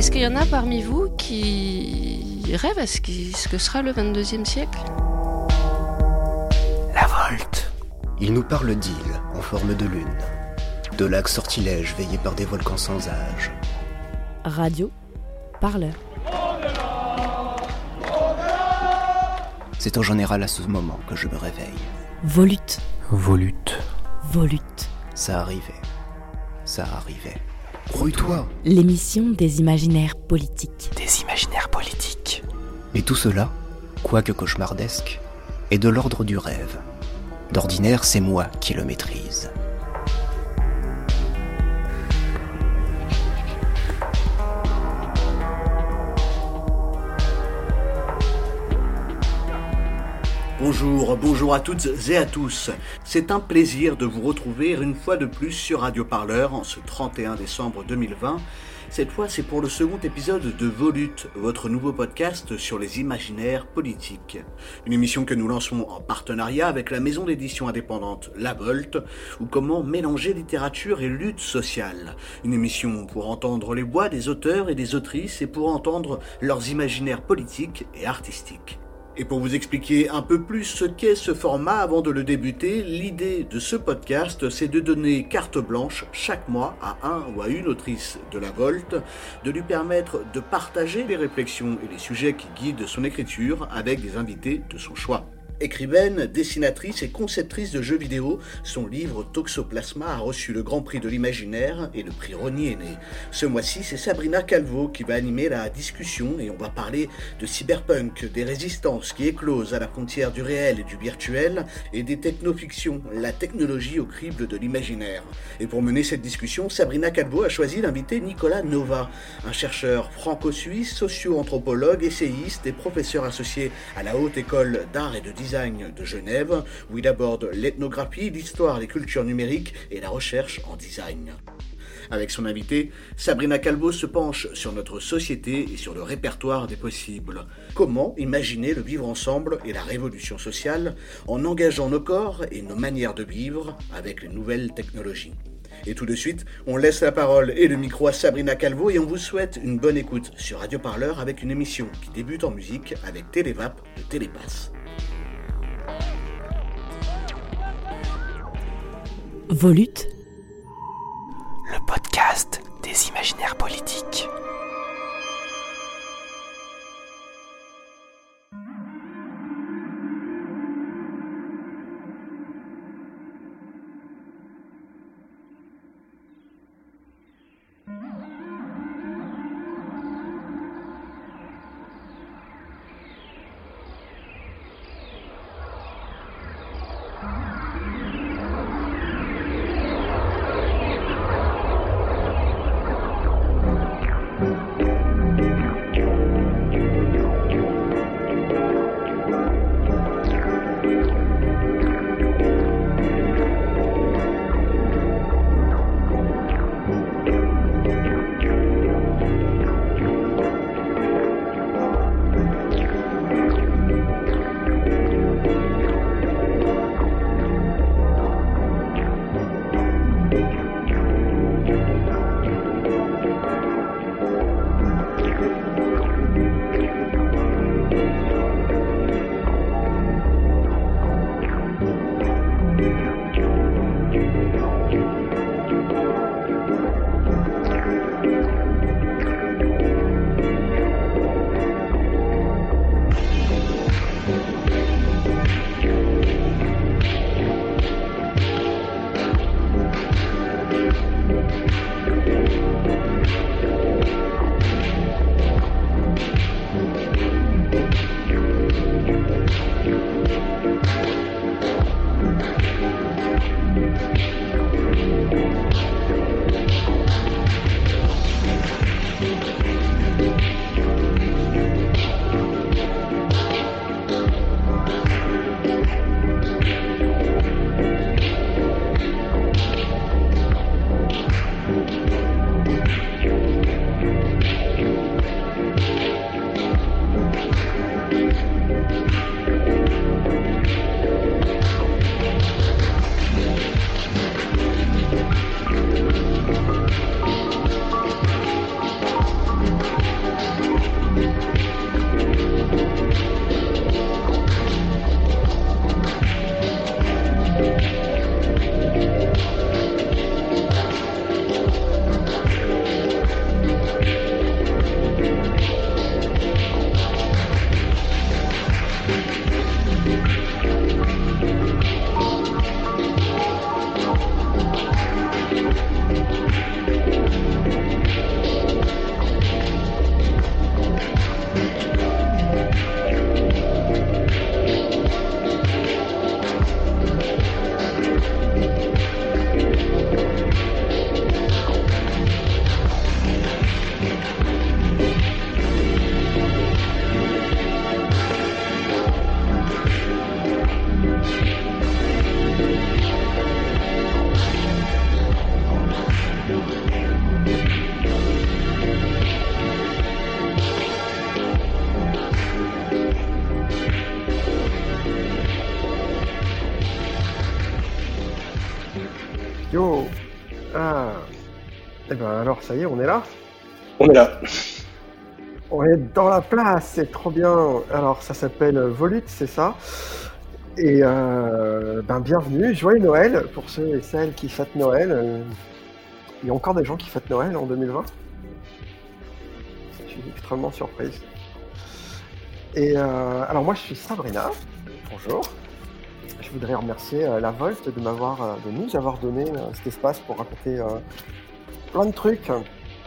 Est-ce qu'il y en a parmi vous qui rêvent à ce, qui- ce que sera le 22e siècle? La volte. Il nous parle d'îles en forme de lune, de lacs sortilèges veillés par des volcans sans âge. Radio, parleur. C'est en général à ce moment que je me réveille. Volute, Volute. volute. Ça arrivait. Ça arrivait. Rouille-toi L'émission des imaginaires politiques. Des imaginaires politiques. Et tout cela, quoique cauchemardesque, est de l'ordre du rêve. D'ordinaire, c'est moi qui le maîtrise. Bonjour, bonjour à toutes et à tous. C'est un plaisir de vous retrouver une fois de plus sur Radio Parleur en ce 31 décembre 2020. Cette fois, c'est pour le second épisode de Volute, votre nouveau podcast sur les imaginaires politiques. Une émission que nous lançons en partenariat avec la maison d'édition indépendante La Volte, ou comment mélanger littérature et lutte sociale. Une émission pour entendre les voix des auteurs et des autrices et pour entendre leurs imaginaires politiques et artistiques. Et pour vous expliquer un peu plus ce qu'est ce format avant de le débuter, l'idée de ce podcast, c'est de donner carte blanche chaque mois à un ou à une autrice de la Volte, de lui permettre de partager les réflexions et les sujets qui guident son écriture avec des invités de son choix. Écrivaine, dessinatrice et conceptrice de jeux vidéo, son livre Toxoplasma a reçu le Grand Prix de l'Imaginaire et le prix Rony Aîné. Ce mois-ci, c'est Sabrina Calvo qui va animer la discussion et on va parler de cyberpunk, des résistances qui éclosent à la frontière du réel et du virtuel et des technofictions, la technologie au crible de l'imaginaire. Et pour mener cette discussion, Sabrina Calvo a choisi d'inviter Nicolas Nova, un chercheur franco-suisse, socio-anthropologue, essayiste et professeur associé à la Haute École d'Art et de Design de Genève, où il aborde l'ethnographie, l'histoire des cultures numériques et la recherche en design. Avec son invité, Sabrina Calvo se penche sur notre société et sur le répertoire des possibles. Comment imaginer le vivre ensemble et la révolution sociale en engageant nos corps et nos manières de vivre avec les nouvelles technologies? Et tout de suite, on laisse la parole et le micro à Sabrina Calvo et on vous souhaite une bonne écoute sur Radio Parleur avec une émission qui débute en musique avec Télévap de Télépass. Volute, Le podcast des imaginaires politiques. Alors, ça y est, on est là On est là. On est dans la place, c'est trop bien. Alors, ça s'appelle Volute, c'est ça Et euh, ben bienvenue, joyeux Noël pour ceux et celles qui fêtent Noël. Euh, Il y a encore des gens qui fêtent Noël en 2020 Je suis extrêmement surprise. Et euh, alors moi je suis Sabrina, bonjour. Je voudrais remercier euh, la Volt de m'avoir, euh, de nous avoir donné euh, cet espace pour raconter plein de trucs.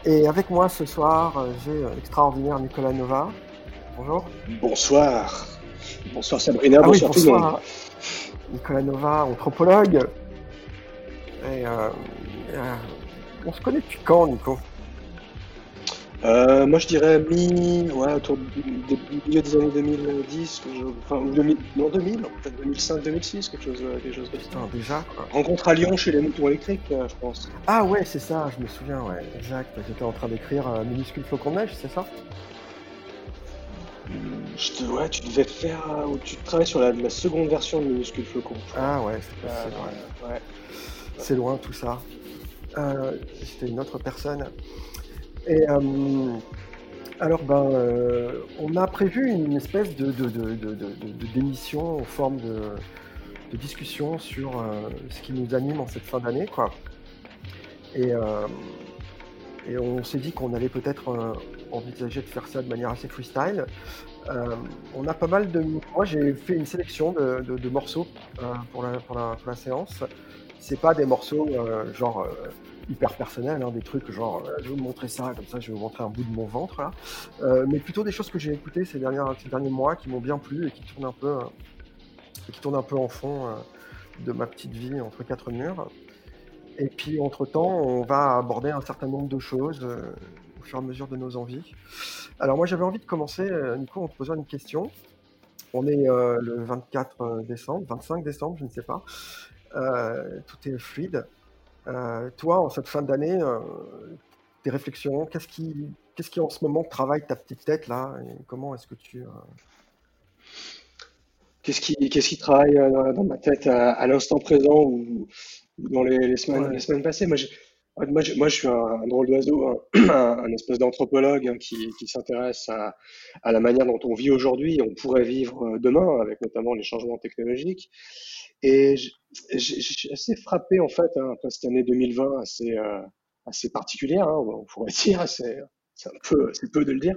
Et avec moi ce soir, euh, j'ai euh, l'extraordinaire Nicolas Nova. Bonjour. Bonsoir. Bonsoir Sabrina, Ah oui, bonsoir, tout le monde. bonsoir. Nicolas Nova, anthropologue. Et euh, euh, on se connaît depuis quand, Nico? Euh, moi je dirais mi, ouais, autour du milieu des années 2010, que je- enfin, ou 2000, non 2000, peut-être 2005, 2006, quelque chose, euh, quelque chose comme ça. Putain, déjà. Rencontre à Lyon chez les moutons électriques, euh, je pense. Ah ouais, c'est ça, je me souviens, ouais, exact. J'étais en train d'écrire minuscule flocon de neige, c'est ça? Je te, ouais, tu devais faire, ou tu travailles sur la, la seconde version de Minuscule Flocon. Ah ouais, c'est Euh, ouais. ouais. C'est loin tout ça. Euh, C'était une autre personne. Et euh, alors, ben, euh, on a prévu une espèce de, d'émission en forme de, discussion sur euh, ce qui nous anime en cette fin d'année, quoi. Et, on s'est dit qu'on allait peut-être envisager de faire ça de manière assez freestyle. On a pas mal de. Moi, j'ai fait une sélection de, morceaux pour, la, pour, la, pour séance. C'est pas des morceaux genre hyper personnels, hein, des trucs genre euh, je vais vous montrer ça, comme ça je vais vous montrer un bout de mon ventre, là. Euh, mais plutôt des choses que j'ai écoutées ces, derniers mois qui m'ont bien plu et qui tournent un peu, euh, qui tournent un peu en fond de ma petite vie entre quatre murs. Et puis entre-temps, on va aborder un certain nombre de choses au fur et à mesure de nos envies. Alors moi j'avais envie de commencer, Nico, en te posant une question. On est le 24 décembre, 25 décembre, je ne sais pas. Tout est fluide. Euh, toi, en cette fin d'année, euh, tes réflexions, qu'est-ce qui, qu'est-ce qui en ce moment travaille ta petite tête là et Comment est-ce que tu... euh, Qu'est-ce qui, qu'est-ce qui travaille dans ma tête à, à l'instant présent ou, ou dans les, les semaines, Ouais. les semaines passées? Moi, moi, j'ai- moi, je suis un, drôle d'oiseau, un, un- espèce d'anthropologue hein, qui, qui s'intéresse à, à la manière dont on vit aujourd'hui et on pourrait vivre euh, demain, avec notamment les changements technologiques. Et je suis assez frappé, en fait, hein, après cette année 2020 assez, euh, assez particulière, hein, on pourrait dire, assez, c'est peu, peu de le dire.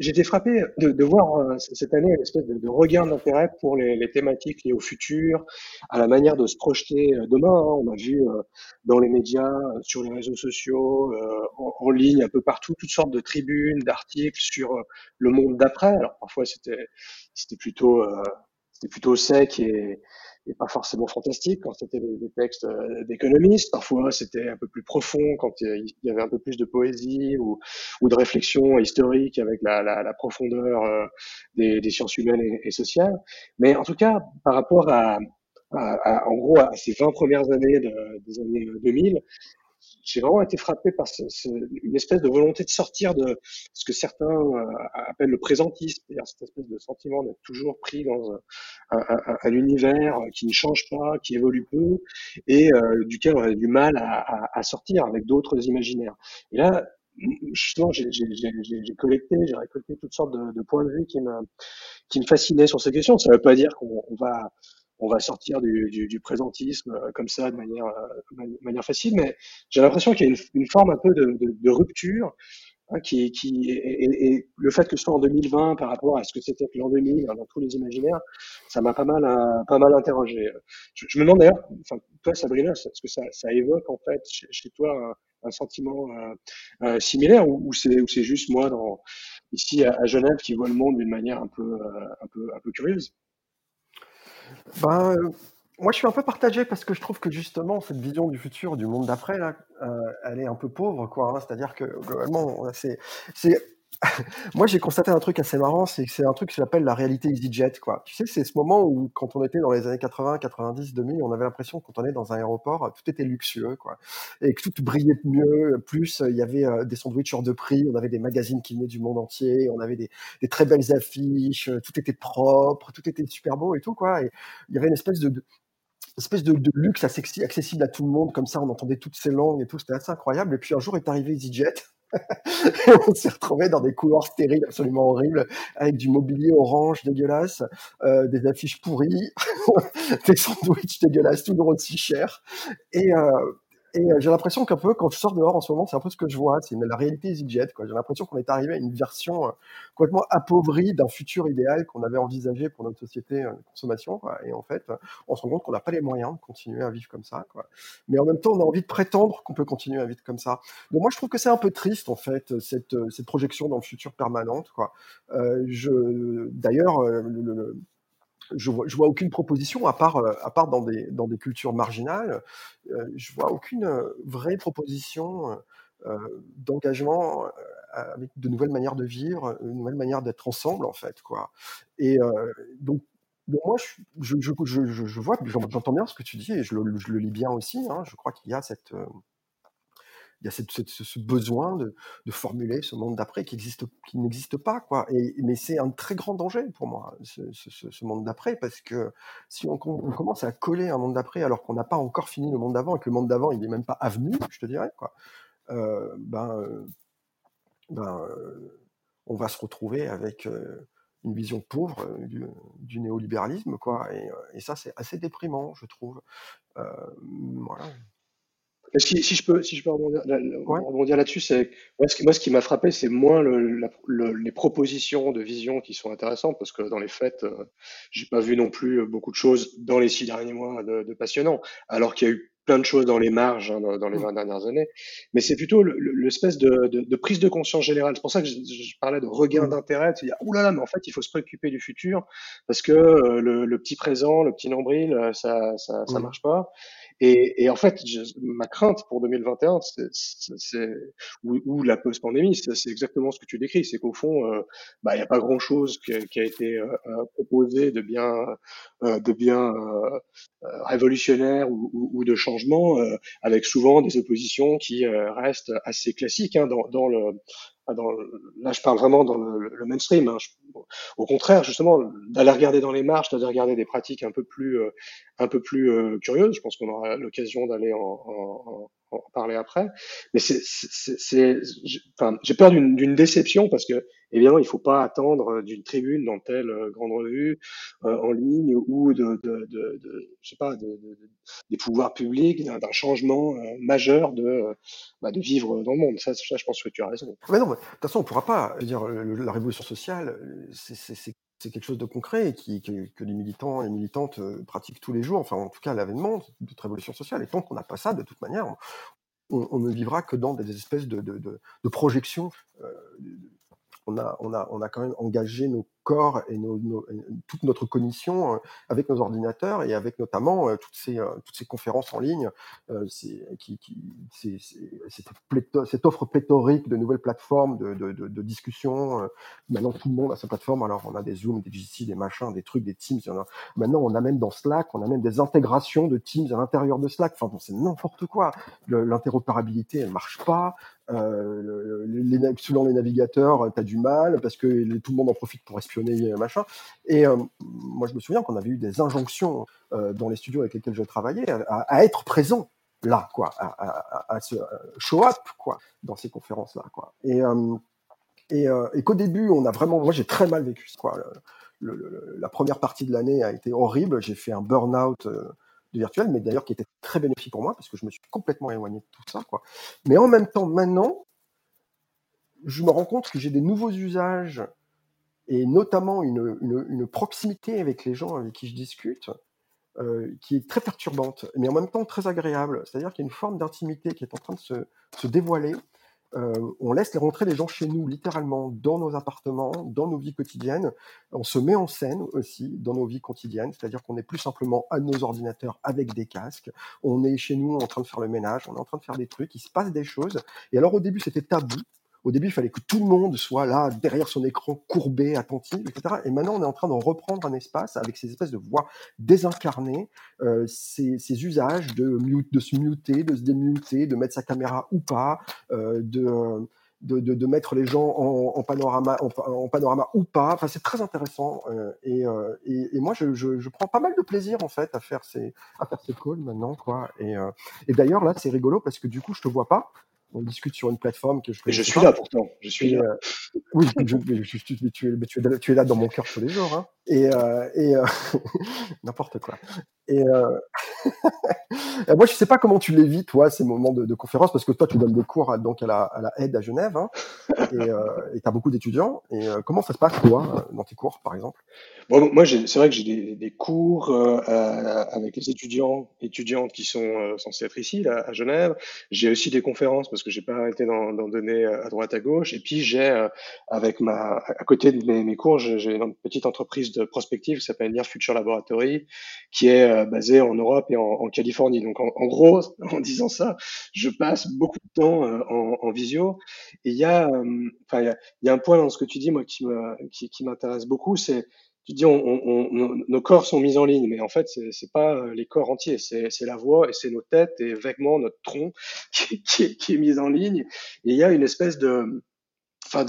Été frappé de, de voir euh, cette année une espèce de, de regain d'intérêt pour les, les thématiques liées au futur, à la manière de se projeter euh, demain. hein. On a vu euh, dans les médias, euh, sur les réseaux sociaux, euh, en, ligne, un peu partout, toutes sortes de tribunes, d'articles sur euh, le monde d'après. Alors parfois c'était plutôt c'était plutôt sec et, et pas forcément fantastique quand c'était des, textes euh, d'économistes. Parfois c'était un peu plus profond quand il y avait un peu plus de poésie ou de réflexion historique avec la, profondeur euh, des, sciences humaines et, sociales. Mais en tout cas, par rapport à, en gros, à ces 20 premières années de- des années 2000, j'ai vraiment été frappé par une espèce de volonté de sortir de ce que certains euh, appellent le présentisme, c'est-à-dire cette espèce de sentiment d'être toujours pris dans un, un- un- un univers qui ne change pas, qui évolue peu, et euh, duquel on a du mal à, sortir avec d'autres imaginaires. Et là, justement, j'ai collecté, j'ai récolté toutes sortes de, points de vue qui me, fascinaient sur ces questions. Ça ne veut pas dire qu'on on va, on va sortir du, du, du présentisme euh, comme ça de manière, euh, manière facile, mais j'ai l'impression qu'il y a une, une forme un peu de, de, de rupture hein, qui, qui et, et- le fait que ce soit en 2020 par rapport à ce que c'était l'an 2000 hein, dans tous les imaginaires, ça m'a pas mal, euh, pas mal interrogé. Je, je me demande d'ailleurs, enfin, toi Sabrina, est-ce que ça, ça évoque en fait chez, toi un, un sentiment euh, euh, similaire ou, ou c'est c'est juste moi dans ici à, à Genève qui vois le monde d'une manière un peu, euh, un peu, un peu curieuse? Ben, euh, moi, je suis un peu partagé parce que je trouve que justement, cette vision du futur, du monde d'après, là, euh, elle est un peu pauvre, quoi. hein. C'est-à-dire que globalement, c'est, moi, j'ai constaté un truc assez marrant, c'est que c'est un truc qui s'appelle la réalité EasyJet, quoi. Tu sais, c'est ce moment où, quand on était dans les années 80, 90, 2000, on avait l'impression que quand on est dans un aéroport, tout était luxueux. Et que tout brillait mieux, plus, il y avait euh, des sandwichs hors de prix, on avait des magazines qui venaient du monde entier, on avait des, très belles affiches, tout était propre, tout était super beau et tout, il y avait une espèce de, de- espèce de, de luxe accessible à tout le monde, comme ça, on entendait toutes ces langues et tout, c'était assez incroyable. Et puis un jour est arrivé EasyJet. on s'est retrouvé dans des couloirs stériles absolument horribles, avec du mobilier orange dégueulasse, euh, des affiches pourries, des sandwichs dégueulasses, tout le monde si cher. Et, euh, et euh, j'ai l'impression qu'un peu, quand je sors dehors en ce moment, c'est un peu ce que je vois. C'est la réalité EasyJet. J'ai l'impression qu'on est arrivé à une version euh, complètement appauvrie d'un futur idéal qu'on avait envisagé pour notre société euh, de consommation. Quoi. Et en fait, on se rend compte qu'on n'a pas les moyens de continuer à vivre comme ça. Quoi. Mais en même temps, on a envie de prétendre qu'on peut continuer à vivre comme ça. Donc moi, je trouve que c'est un peu triste, en fait, cette, cette projection dans le futur permanente. Quoi. Euh, je, d'ailleurs, le, le je vois, aucune proposition à part, euh, à part dans des, dans des cultures marginales. Euh, je vois aucune euh, vraie proposition d'engagement avec de nouvelles manières de vivre, de nouvelles manières d'être ensemble en fait quoi. Et donc moi, je, je, je, je vois, j'entends bien ce que tu dis et je le, le lis bien aussi. Hein, je crois qu'il y a cette, il y a cette, ce besoin de, formuler ce monde d'après qui existe, qui n'existe pas, quoi. Et, mais c'est un très grand danger pour moi, ce, monde d'après, parce que si on, commence à coller un monde d'après alors qu'on n'a pas encore fini le monde d'avant et que le monde d'avant il n'est même pas avenu, je te dirais, quoi. Euh, ben, euh, ben, euh, on va se retrouver avec une vision pauvre du, du, néolibéralisme, quoi. Et, et ça, c'est assez déprimant, je trouve. voilà. Si, si, je peux, si je peux rebondir, ouais. là-dessus, c'est moi ce qui, moi, ce qui m'a frappé, c'est moins le, la, le, les propositions de vision qui sont intéressantes, parce que dans les faits, euh, j'ai pas vu non plus beaucoup de choses dans les six derniers mois de, de passionnant, alors qu'il y a eu plein de choses dans les marges hein, dans, les 20 dernières années, mais c'est plutôt l'espèce de, de, de, prise de conscience générale. C'est pour ça que je, je parlais de regain d'intérêt, de dire là là, mais en fait il faut se préoccuper du futur parce que euh, le, le, petit présent, le petit nombril, euh, ça ça, ça marche pas. Et, et en fait, ma crainte pour 2021, c'est ou, ou, la post-pandémie, c'est exactement ce que tu décris, c'est qu'au fond, euh, bah, il n'y a pas grand-chose qui, a été euh, euh proposé de bien, euh, de bien euh, révolutionnaire ou, ou, ou, de changement, avec souvent des oppositions qui restent assez classiques hein, dans, dans le dans, là, je parle vraiment dans le, le mainstream. Hein. Au contraire, justement, d'aller regarder dans les marges, d'aller regarder des pratiques un peu plus, euh, un peu plus euh, curieuses. Je pense qu'on aura l'occasion d'aller en, en, en, parler après. Mais c'est, enfin, j'ai peur d'une déception parce que évidemment, il faut pas attendre d'une tribune dans telle euh, grande revue euh, en ligne ou de, de, de, je sais pas, de, des pouvoirs publics d'un changement euh, majeur de, bah, de vivre dans le monde. Ça, ça, je pense que tu as raison. Mais non, de toute façon, on pourra pas dire la révolution sociale. C'est quelque chose de concret qui, que, les militants et militantes pratiquent tous les jours, enfin en tout cas l'avènement de cette révolution sociale. Et tant qu'on n'a pas ça, de toute manière, on, ne vivra que dans des espèces de, de projections euh, on a, on, a, on a quand même engagé nos corps et toute notre cognition euh, avec nos ordinateurs et avec notamment euh, toutes, ces, euh, toutes ces conférences en ligne, cette, offre pléthorique de nouvelles plateformes de, de, discussion. Maintenant, tout le monde a sa plateforme. Alors, on a des Zoom, des Jitsi, des machins, des trucs, des Teams. Maintenant, on a même dans Slack, on a même des intégrations de Teams à l'intérieur de Slack. Enfin, bon, c'est n'importe quoi. L'interopérabilité, elle marche pas. Euh, les, selon les navigateurs, tu as du mal parce que tout le monde en profite pour espionner, machin. Et euh, moi, je me souviens qu'on avait eu des injonctions euh, dans les studios avec lesquels je travaillais à, être présent là, quoi, à, à, se show up, quoi, dans ces conférences-là, euh, et qu'au début, on a vraiment, moi, j'ai très mal vécu, quoi. Le, le, la première partie de l'année a été horrible. J'ai fait un burn-out du virtuel, mais d'ailleurs qui était très bénéfique pour moi parce que je me suis complètement éloigné de tout ça. Quoi. Mais en même temps, maintenant, je me rends compte que j'ai des nouveaux usages et notamment une, une, une, proximité avec les gens avec qui je discute euh, qui est très perturbante, mais en même temps très agréable. C'est-à-dire qu'il y a une forme d'intimité qui est en train de se, se dévoiler euh, on laisse les rentrer les gens chez nous, littéralement, dans nos appartements, dans nos vies quotidiennes. On se met en scène aussi dans nos vies quotidiennes, c'est-à-dire qu'on n'est plus simplement à nos ordinateurs avec des casques. On est chez nous en train de faire le ménage, on est en train de faire des trucs, il se passe des choses. Et alors au début, c'était tabou. Au début, il fallait que tout le monde soit là, derrière son écran, courbé, attentif, etc. Et maintenant, on est en train de reprendre un espace avec ces espèces de voix désincarnées, euh, ces, usages de, se muter, de se démuter, de mettre sa caméra ou pas, euh, de, mettre les gens en, panorama, ou pas. Enfin, c'est très intéressant. Euh, et, moi, je, prends pas mal de plaisir en fait à faire ces, à calls maintenant, quoi. Et, et d'ailleurs là, c'est rigolo parce que du coup, je te vois pas. On discute sur une plateforme que je. Je suis pas. là pourtant. Je suis là. Euh, oui, je, je, tu, tu, es, tu, là dans mon cœur tous les jours. Hein. Et, euh, et n'importe quoi. Et moi, je sais pas comment tu les vis, toi, ces moments de, de conférence, parce que toi, tu donnes des cours à, donc à la, à la aide à Genève, hein, et tu as beaucoup d'étudiants. Et comment ça se passe, toi, dans tes cours, par exemple? Bon, Moi, c'est vrai que j'ai des, des, cours euh, avec les étudiants, étudiantes qui sont euh, censés être ici, là, à Genève. J'ai aussi des conférences, parce que j'ai pas arrêté d'en donner à droite, à gauche. Et puis, j'ai, euh, avec ma, à côté de mes, mes cours, j'ai une petite entreprise de prospective qui s'appelle Near Future Laboratory, qui est basée en Europe et en, Californie. Donc, en, gros, en disant ça, je passe beaucoup de temps euh, en, visio. Et il y a, euh, enfin, il y, a, un point dans ce que tu dis, moi, qui m'intéresse beaucoup, c'est tu dis, nos corps sont mis en ligne, mais en fait, c'est, pas euh, les corps entiers, c'est, la voix et c'est nos têtes et vaguement notre tronc qui, est mis en ligne. Et il y a une espèce de, enfin,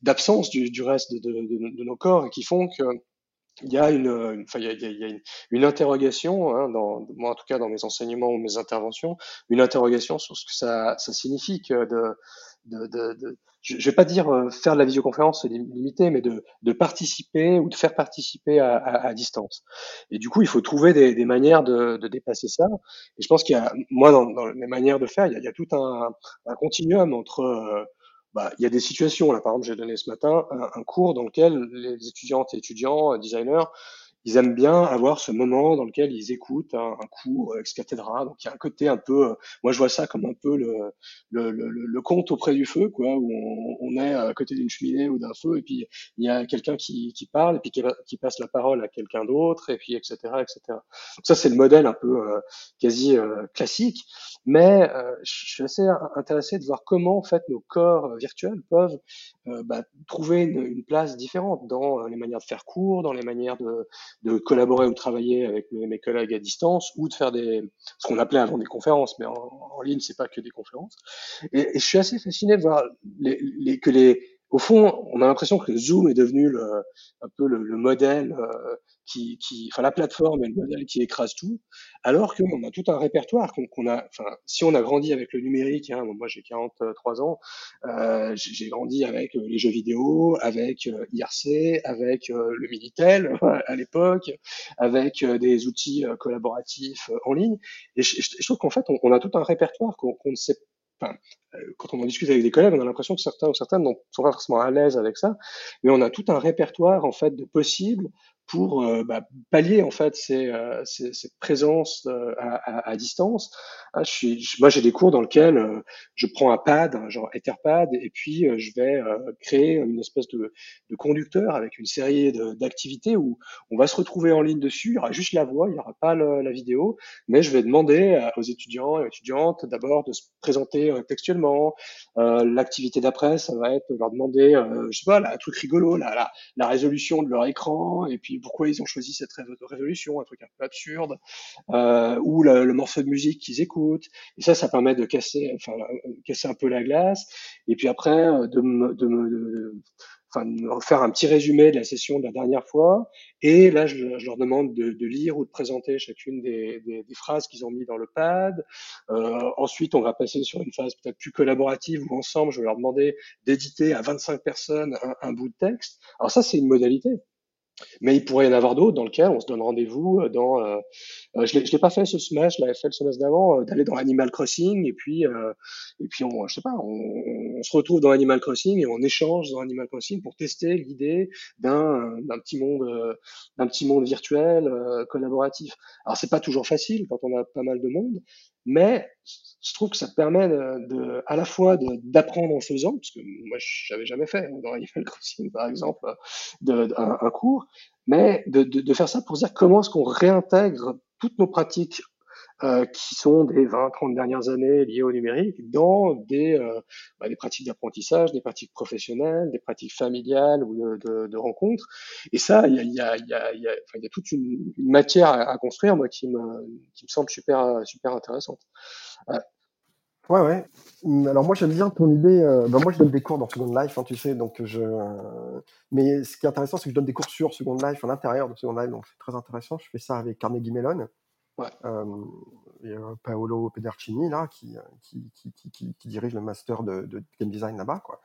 d'absence du, reste de, nos corps qui font que il y a une, une enfin, il y a, il y a une, une, interrogation, hein, dans, moi en tout cas dans mes enseignements ou mes interventions, une interrogation sur ce que ça, ça signifie que de, de, de, je, je vais pas dire euh, faire de la visioconférence c'est limité, mais de, de participer ou de faire participer à, à, à distance. Et du coup, il faut trouver des, des manières de, de, dépasser ça. Et je pense qu'il y a, moi, dans, dans mes manières de faire, il y a, il y a tout un, un continuum entre euh, bah, il y a des situations. Là, par exemple, j'ai donné ce matin un, cours dans lequel les étudiantes et étudiants, euh, designers, ils aiment bien avoir ce moment dans lequel ils écoutent un, un cours ex cathedra. Donc il y a un côté un peu, euh, moi je vois ça comme un peu le, le, le, le conte auprès du feu, quoi, où on, on est à côté d'une cheminée ou d'un feu, et puis il y a quelqu'un qui, qui parle, et puis qui, qui, passe la parole à quelqu'un d'autre, et puis etc. etc. Donc ça c'est le modèle un peu euh, quasi euh, classique, mais euh, je suis assez intéressé de voir comment en fait nos corps virtuels peuvent euh, bah, trouver une, une, place différente dans les manières de faire cours, dans les manières de de collaborer ou de travailler avec mes, mes, collègues à distance ou de faire des ce qu'on appelait avant des conférences, mais en, en ligne c'est pas que des conférences. Et, et, je suis assez fasciné de voir les, les, que les au fond, on a l'impression que Zoom est devenu le, un peu le, le modèle euh, qui, qui, enfin la plateforme est le modèle qui écrase tout, alors qu'on a tout un répertoire qu'on qu a, enfin si on a grandi avec le numérique, hein, moi j'ai 43 ans, euh, j'ai grandi avec euh, les jeux vidéo, avec euh, IRC, avec euh, le Minitel à l'époque, avec des outils collaboratifs en ligne, et je, je, trouve qu'en fait on, a tout un répertoire qu'on qu ne sait Enfin, quand on en discute avec des collègues, on a l'impression que certains ou certaines ne sont pas forcément à l'aise avec ça, mais on a tout un répertoire en fait de possibles pour euh, bah, pallier en fait ces, euh, ces, ces présences euh, à, distance. Ah, moi, j'ai des cours dans lesquels euh, je prends un pad, un genre Etherpad, et puis je vais créer une espèce de, conducteur avec une série d'activités où on va se retrouver en ligne dessus. Il y aura juste la voix, il n'y aura pas la vidéo, mais je vais demander aux étudiants et étudiantes d'abord de se présenter textuellement. L'activité d'après, ça va être leur demander, je sais pas, un truc rigolo, la, la résolution de leur écran, et puis pourquoi ils ont choisi cette résolution, un truc un peu absurde, euh, ou le, morceau de musique qu'ils écoutent. Et ça, ça permet de casser, enfin, casser un peu la glace. Et puis après, euh, de me, de me de, enfin, faire un petit résumé de la session de la dernière fois. Et là, je, je leur demande de, de, lire ou de présenter chacune des, des, des phrases qu'ils ont mis dans le pad. Euh, ensuite, on va passer sur une phase peut-être plus collaborative où ensemble, je vais leur demander d'éditer à 25 personnes un, un bout de texte. Alors ça, c'est une modalité. Mais il pourrait y en avoir d'autres dans lesquels on se donne rendez-vous euh, dans. Euh, euh je l'ai pas fait ce semestre, je l'avais fait le semestre d'avant, euh, d'aller dans Animal Crossing et puis euh, et puis on, je sais pas, on, on, se retrouve dans Animal Crossing et on échange dans Animal Crossing pour tester l'idée d'un d'un petit monde d'un petit monde virtuel collaboratif. Alors c'est pas toujours facile quand on a pas mal de monde, mais je trouve que ça permet de, de à la fois d'apprendre en faisant, parce que moi je n'avais jamais fait dans Animal Crossing par exemple de, de, un, un, cours, mais de, de, faire ça pour dire comment est-ce qu'on réintègre toutes nos pratiques euh, qui sont des 20, 30 dernières années liées au numérique dans des, euh, bah, des pratiques d'apprentissage, des pratiques professionnelles, des pratiques familiales ou de, rencontres. Et ça, il y a, y, a, y, a, y, y a toute une, matière à, construire, moi, qui me, qui me semble super, super intéressante. Euh. Ouais, ouais. Alors moi j'aime bien ton idée. ben moi je donne des cours dans Second Life, hein, tu sais, donc je. mais ce qui est intéressant, c'est que je donne des cours sur Second Life, à l'intérieur de Second Life, donc c'est très intéressant. Je fais ça avec Carnegie Mellon. Euh, et, euh, Paolo Pedercini là, qui, euh, qui, qui, dirige le master de, game design là-bas, quoi.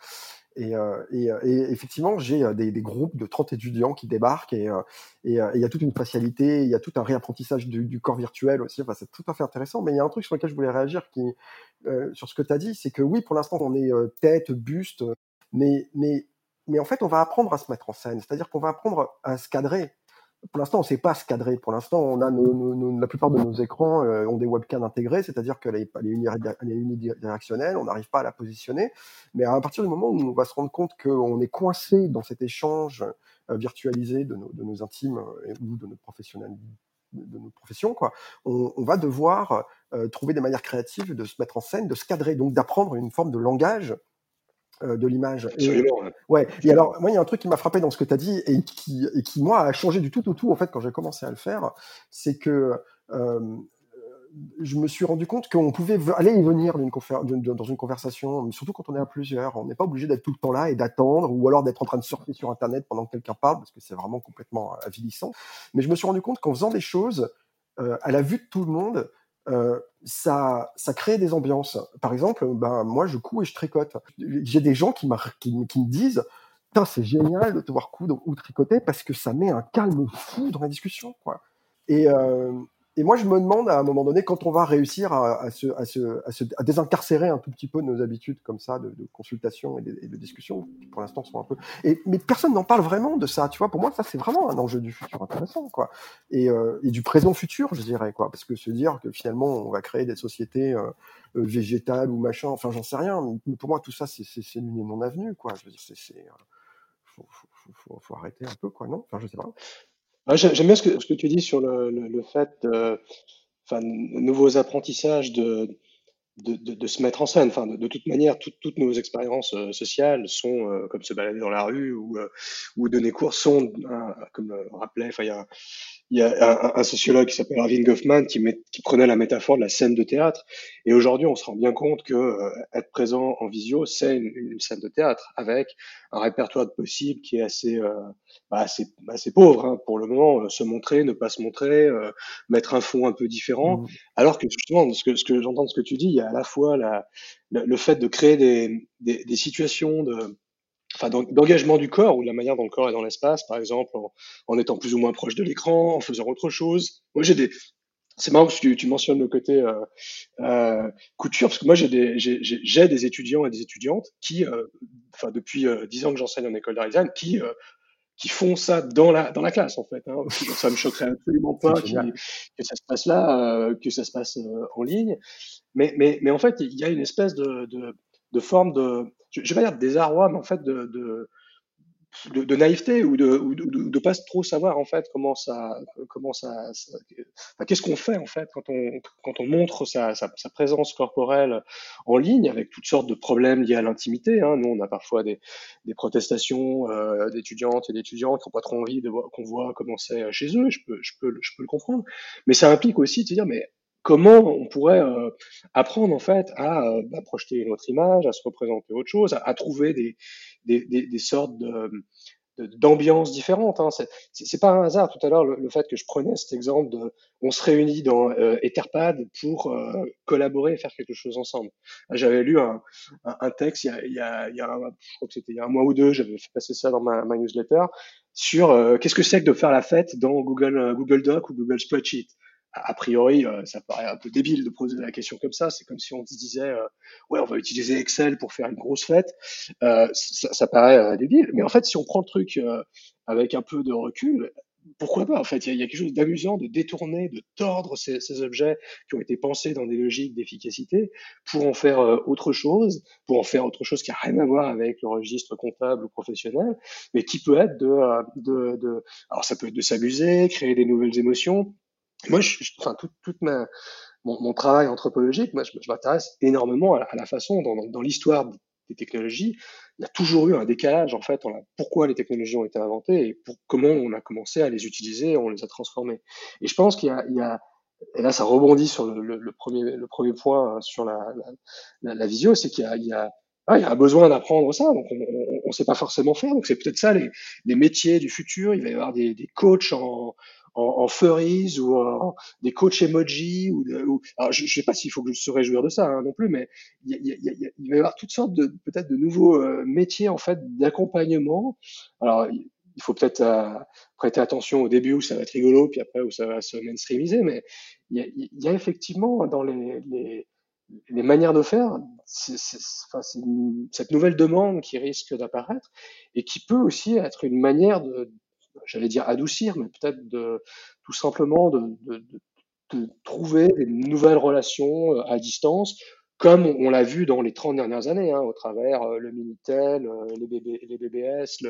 Et, euh, euh, et effectivement, j'ai des, groupes de 30 étudiants qui débarquent et il y a toute une facialité, il y a tout un réapprentissage du, corps virtuel aussi. Enfin, c'est tout à fait intéressant. Mais il y a un truc sur lequel je voulais réagir qui, sur ce que tu as dit, c'est que oui, pour l'instant, on est tête, buste, mais, mais, mais en fait, on va apprendre à se mettre en scène. C'est-à-dire qu'on va apprendre à se cadrer. Pour l'instant, on ne sait pas se cadrer. Pour l'instant, on a nos, nos- nos- la plupart de nos écrans euh, ont des webcams intégrées, c'est-à-dire qu'elle est, unidirectionnelle, on n'arrive pas à la positionner. Mais à partir du moment où on va se rendre compte qu'on est coincé dans cet échange euh, virtualisé de nos, de nos intimes euh, ou de notre professionnel, de nos professions, quoi, on, on va devoir euh, trouver des manières créatives de se mettre en scène, de se cadrer, donc d'apprendre une forme de langage de l'image. Et, Absolument. ouais. ouais. Et alors, moi, il y a un truc qui m'a frappé dans ce que tu as dit et qui, et qui, moi, a changé du tout au tout, en fait, quand j'ai commencé à le faire, c'est que euh, je me suis rendu compte qu'on pouvait aller et venir dans une conversation, surtout quand on est à plusieurs. On n'est pas obligé d'être tout le temps là et d'attendre, ou alors d'être en train de surfer sur Internet pendant que quelqu'un parle, parce que c'est vraiment complètement euh, avilissant. Mais je me suis rendu compte qu'en faisant des choses euh, à la vue de tout le monde, euh, ça, ça crée des ambiances. Par exemple, ben, moi, je couds et je tricote. J'ai des gens qui, me- disent c'est génial de te voir coudre ou tricoter parce que ça met un calme fou dans la discussion. Quoi. Et, euh, et moi, je me demande à un moment donné, quand on va réussir à, se, désincarcérer un tout petit peu de nos habitudes comme ça de, de consultation et de, et discussion, qui pour l'instant sont un peu. Et, mais personne n'en parle vraiment de ça, tu vois. Pour moi, ça, c'est vraiment un enjeu du futur intéressant, quoi. Et, euh, et du présent futur, je dirais, quoi. Parce que se dire que finalement, on va créer des sociétés euh, euh, végétales ou machin, enfin, j'en sais rien. Mais pour moi, tout ça, c'est c'est- c'est une non avenue, quoi. Je veux dire, c'est. faut, faut arrêter un peu, quoi, non? Enfin, je sais pas. J'aime bien ce que, tu dis sur le, fait de, nouveaux apprentissages de, de, se mettre en scène. Enfin, de, toute manière, toutes nos expériences euh, sociales sont, euh, comme se balader dans la rue ou, euh, ou donner cours, sont, comme le rappelait, enfin, il y a, il y a un, un sociologue qui s'appelle Irving Goffman qui, met- qui prenait la métaphore de la scène de théâtre. Et aujourd'hui, on se rend bien compte que euh, être présent en visio, c'est une, une scène de théâtre avec un répertoire de possibles qui est assez, euh, bah, assez, assez pauvre hein, pour le moment. Euh, se montrer, ne pas se montrer, euh, mettre un fond un peu différent. Mhm. Alors que justement, ce que, ce que j'entends de ce que tu dis, il y a à la fois la, le, le fait de créer des, des, des situations de, enfin, d'en- d'engagement du corps ou de la manière dont le corps est dans l'espace, par exemple, en, en étant plus ou moins proche de l'écran, en faisant autre chose. Moi, j'ai des, c'est marrant parce que tu, tu mentionnes le côté euh, euh, couture, parce que moi j'ai des, j'ai, des étudiants et des étudiantes qui, euh, enfin depuis euh, dix ans que j'enseigne en école d'art design, qui euh, qui font ça dans la dans la classe en fait. Hein. Ça me choquerait absolument pas que ça se passe là, euh, que ça se passe en ligne. Mais mais mais en fait il y a une espèce de de, de forme de, je, je vais pas dire désarroi, mais en fait de, de de, de naïveté ou de, ou de, pas trop savoir en fait comment ça comment ça, ça- qu'est-ce qu'on fait en fait quand on quand on montre sa, sa, sa présence corporelle en ligne avec toutes sortes de problèmes liés à l'intimité hein. nous on a parfois des, des protestations euh, d'étudiantes et d'étudiants qui n'ont pas trop envie de qu'on voit comment c'est chez eux je peux je peux je peux le comprendre mais ça implique aussi de se dire mais comment on pourrait euh, apprendre en fait à, euh, à projeter une autre image à se représenter autre chose à, à trouver des des, des, des sortes de d'ambiances différentes. Hein. C'est pas un hasard tout à l'heure le, le fait que je prenais cet exemple de on se réunit dans euh, Etherpad pour euh, collaborer et faire quelque chose ensemble. J'avais lu un, un, texte il y a, il y a, il y a je crois que c'était il y a un mois ou deux, j'avais fait passer ça dans ma, ma newsletter sur euh, qu'est-ce que c'est que de faire la fête dans Google Google Doc ou Google Spreadsheet? A priori, euh, ça paraît un peu débile de poser la question comme ça. C'est comme si on se disait, euh, ouais, on va utiliser Excel pour faire une grosse fête. Euh, ça, ça paraît euh, débile, mais en fait, si on prend le truc euh, avec un peu de recul, pourquoi pas En fait, il y, y a quelque chose d'amusant de détourner, de tordre ces, ces objets qui ont été pensés dans des logiques d'efficacité pour en faire autre chose, pour en faire autre chose qui a rien à voir avec le registre comptable ou professionnel, mais qui peut être de, de, de alors ça peut être de s'amuser, créer des nouvelles émotions. Moi, je, enfin, toute, toute ma, mon, mon travail anthropologique, moi, je, m'intéresse énormément à la, façon dont, dans, dans l'histoire des technologies, il y a toujours eu un décalage en fait. On a, pourquoi les technologies ont été inventées et pour, comment on a commencé à les utiliser, on les a transformées. Et je pense qu'il y a, il y a et là, ça rebondit sur le, le, premier, le premier point hein, sur la, la, la visio, c'est qu'il y a, il y, a, ah, il y a besoin d'apprendre ça, donc on ne sait pas forcément faire. Donc c'est peut-être ça les, les métiers du futur. Il va y avoir des, des coachs en, en, en furries ou en, des coachs emoji ou, ou alors je, je sais pas s'il faut que je se réjouir de ça hein, non plus, mais il, y a, il, y a, va y avoir toutes sortes de peut-être de nouveaux euh, métiers en fait d'accompagnement. Alors il faut peut-être euh, prêter attention au début où ça va être rigolo, puis après où ça va se mainstreamiser, mais il y a, il y a effectivement dans les, les, les, manières de faire c'est cette nouvelle demande qui risque d'apparaître et qui peut aussi être une manière de, j'allais dire adoucir, mais peut-être tout simplement de, trouver des nouvelles relations euh, à distance comme on l'a vu dans les 30 dernières années, hein, au travers euh, le Minitel, euh, les, BB, les, BBS,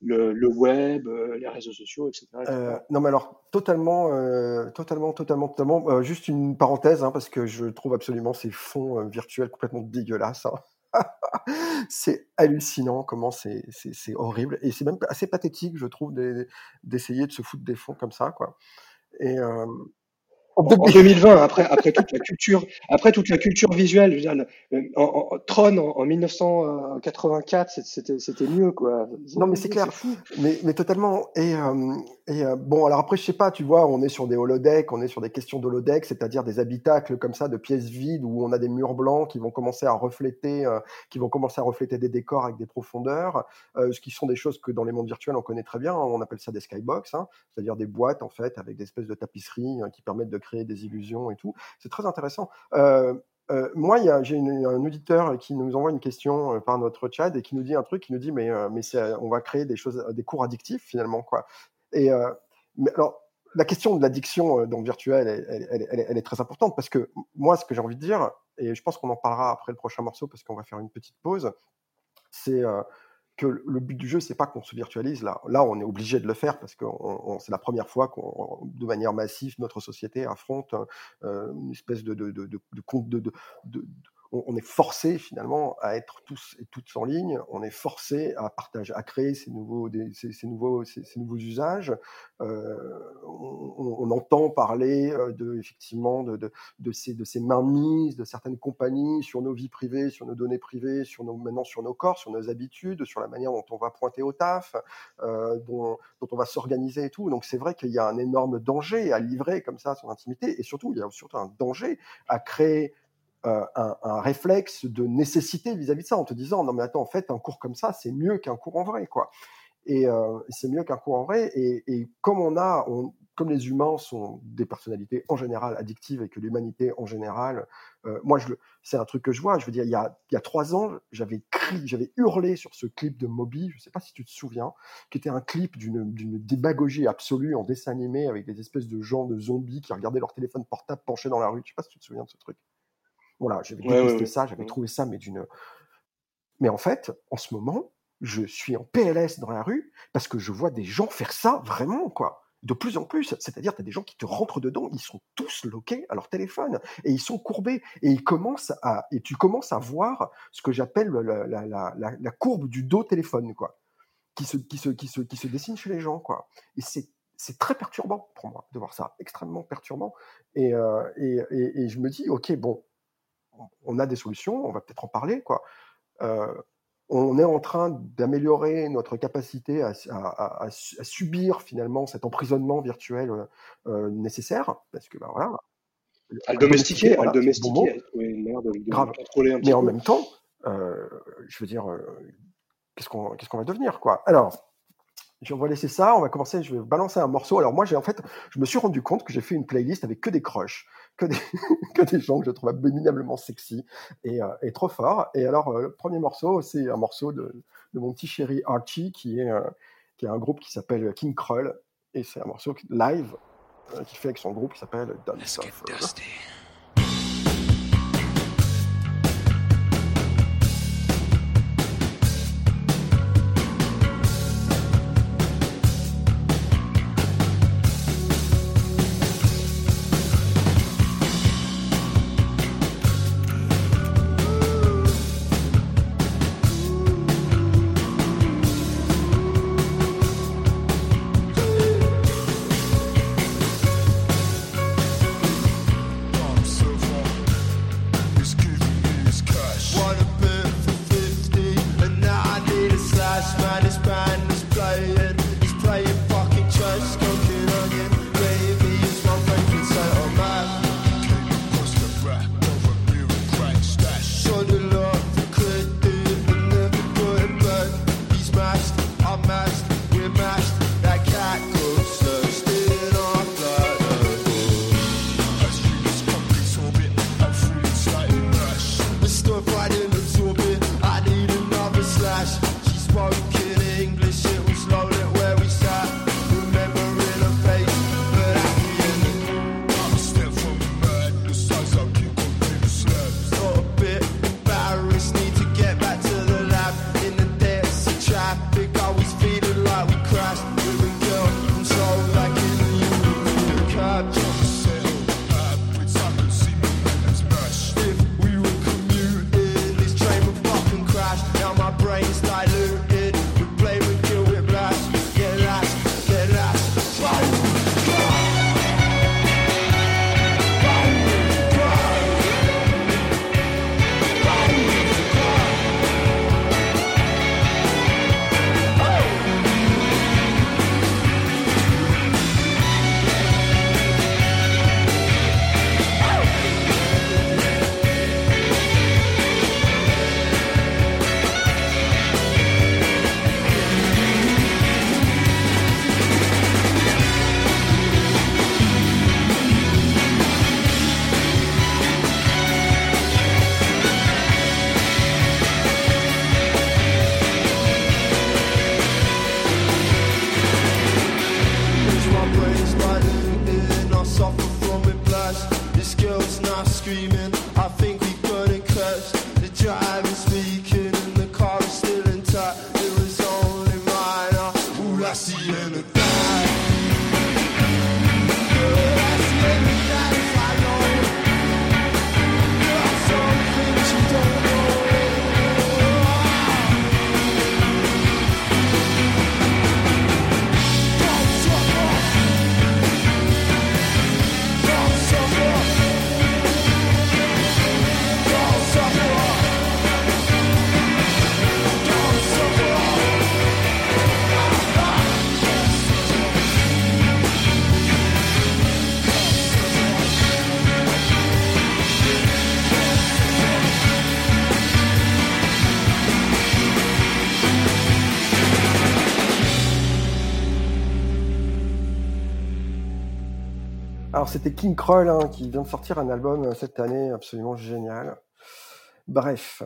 le, web, les réseaux sociaux, etc. non, mais alors, totalement, totalement, totalement, totalement. Juste une parenthèse, hein, parce que je trouve absolument ces fonds virtuels complètement dégueulasses. Hein. c'est hallucinant comment c'est horrible. Et c'est même assez pathétique, je trouve, d'essayer de se foutre des fonds comme ça. Quoi. Et, en 2020, après, après toute la culture, après toute la culture visuelle, je veux dire, en, en, Tron en, en 1984, c'était, c'était mieux, quoi. Non, mais c'est clair. Mais, mais totalement. Et, euh, et euh, bon, alors après, je sais pas, tu vois, on est sur des holodecks, on est sur des questions d'holodeck, c'est-à-dire des habitacles comme ça de pièces vides où on a des murs blancs qui vont commencer à refléter, euh, qui vont commencer à refléter des décors avec des profondeurs, euh, ce qui sont des choses que dans les mondes virtuels on connaît très bien. Hein, on appelle ça des skybox, hein, c'est-à-dire des boîtes en fait avec des espèces de tapisseries qui permettent de créer des illusions et tout. C'est très intéressant. Euh, euh, moi, j'ai un auditeur qui nous envoie une question euh, par notre chat et qui nous dit un truc, qui nous dit mais euh, mais on va créer des choses, des cours addictifs finalement quoi. Euh, la question de l'addiction dans le virtuel, elle, est très importante parce que moi, ce que j'ai envie de dire, et je pense qu'on en parlera après le prochain morceau parce qu'on va faire une petite pause, c'est que le but du jeu, c'est pas qu'on se virtualise. Là, là, on est obligé de le faire parce que c'est la première fois qu'on, de manière massive, notre société affronte euh, une espèce de, on, est forcé finalement à être tous et toutes en ligne. On est forcé à partager, à créer ces nouveaux, ces, nouveaux, ces, nouveaux usages. Euh, on, entend parler euh, de effectivement de, de, ces de ces de certaines compagnies sur nos vies privées, sur nos données privées, sur nos maintenant sur nos corps, sur nos habitudes, sur la manière dont on va pointer au taf, euh, dont, dont on va s'organiser et tout. Donc c'est vrai qu'il y a un énorme danger à livrer comme ça son intimité et surtout il y a surtout un danger à créer un, un, réflexe de nécessité vis-à-vis de ça, en te disant non mais attends, en fait, un cours comme ça, c'est mieux qu'un cours en vrai, quoi. Et euh, c'est mieux qu'un cours en vrai. Et, comme on a, comme les humains sont des personnalités en général addictives et que l'humanité en général, euh, moi, c'est un truc que je vois. Je veux dire, il y a, il y a trois ans, j'avais crié, j'avais hurlé sur ce clip de Moby. Je sais pas si tu te souviens, qui était un clip d'une, démagogie absolue en dessin animé avec des espèces de gens de zombies qui regardaient leur téléphone portable penché dans la rue. Je sais pas si tu te souviens de ce truc. Voilà, j'avais ouais, détesté ouais, ça, j'avais ouais. trouvé ça, mais d'une. Mais en fait, en ce moment, je suis en PLS dans la rue parce que je vois des gens faire ça vraiment, quoi. De plus en plus, c'est-à-dire, tu as des gens qui te rentrent dedans, ils sont tous loqués à leur téléphone et ils sont courbés et ils commencent à et tu commences à voir ce que j'appelle la, la, la, la, courbe du dos téléphone, quoi, qui se qui se qui se qui se dessine chez les gens, quoi. Et c'est c'est très perturbant pour moi de voir ça, extrêmement perturbant. Et, euh, et, et, et je me dis, ok, bon, on a des solutions, on va peut-être en parler, quoi. Euh, on est en train d'améliorer notre capacité à, à, à, à, subir finalement cet emprisonnement virtuel euh, nécessaire, parce que ben voilà. À le domestiquer, voilà, à le domestiquer, à trouver une manière de, Grave. contrôler un petit Mais peu. en même temps, euh, je veux dire, euh, qu'est-ce qu'on qu'est-ce qu'on va devenir, quoi? Alors, on va laisser ça, on va commencer, je vais balancer un morceau. Alors moi, j'ai en fait, je me suis rendu compte que j'ai fait une playlist avec que des crushs, que des, que des gens que je trouve abominablement sexy et, euh, et trop forts. Et alors, euh, le premier morceau, c'est un morceau de, de, mon petit chéri Archie, qui est, euh, qui est un groupe qui s'appelle King Krull, et c'est un morceau live qu'il fait avec son groupe qui s'appelle Don't c'était King Kroll hein, qui vient de sortir un album euh, cette année absolument génial. Bref.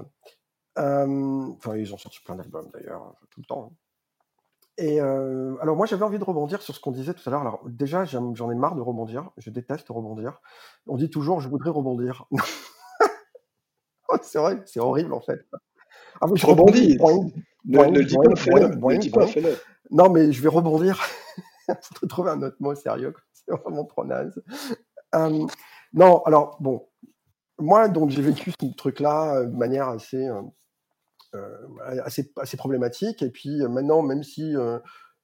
Euh, Enfin, ils ont sorti plein d'albums d'ailleurs, tout le temps. Et euh, alors moi j'avais envie de rebondir sur ce qu'on disait tout à l'heure. Alors déjà j'en ai marre de rebondir, je déteste rebondir. On dit toujours je voudrais rebondir. Oh, c'est vrai, c'est horrible en fait. Ah je Rebondis. Ne, le dis pas, fais-le. Non, mais je vais rebondir. Faut trouver un autre mot sérieux. C'est vraiment trop naze. Euh, non, alors bon, moi donc j'ai vécu ce truc-là euh, de manière assez, euh, assez, assez problématique. Et puis maintenant, même si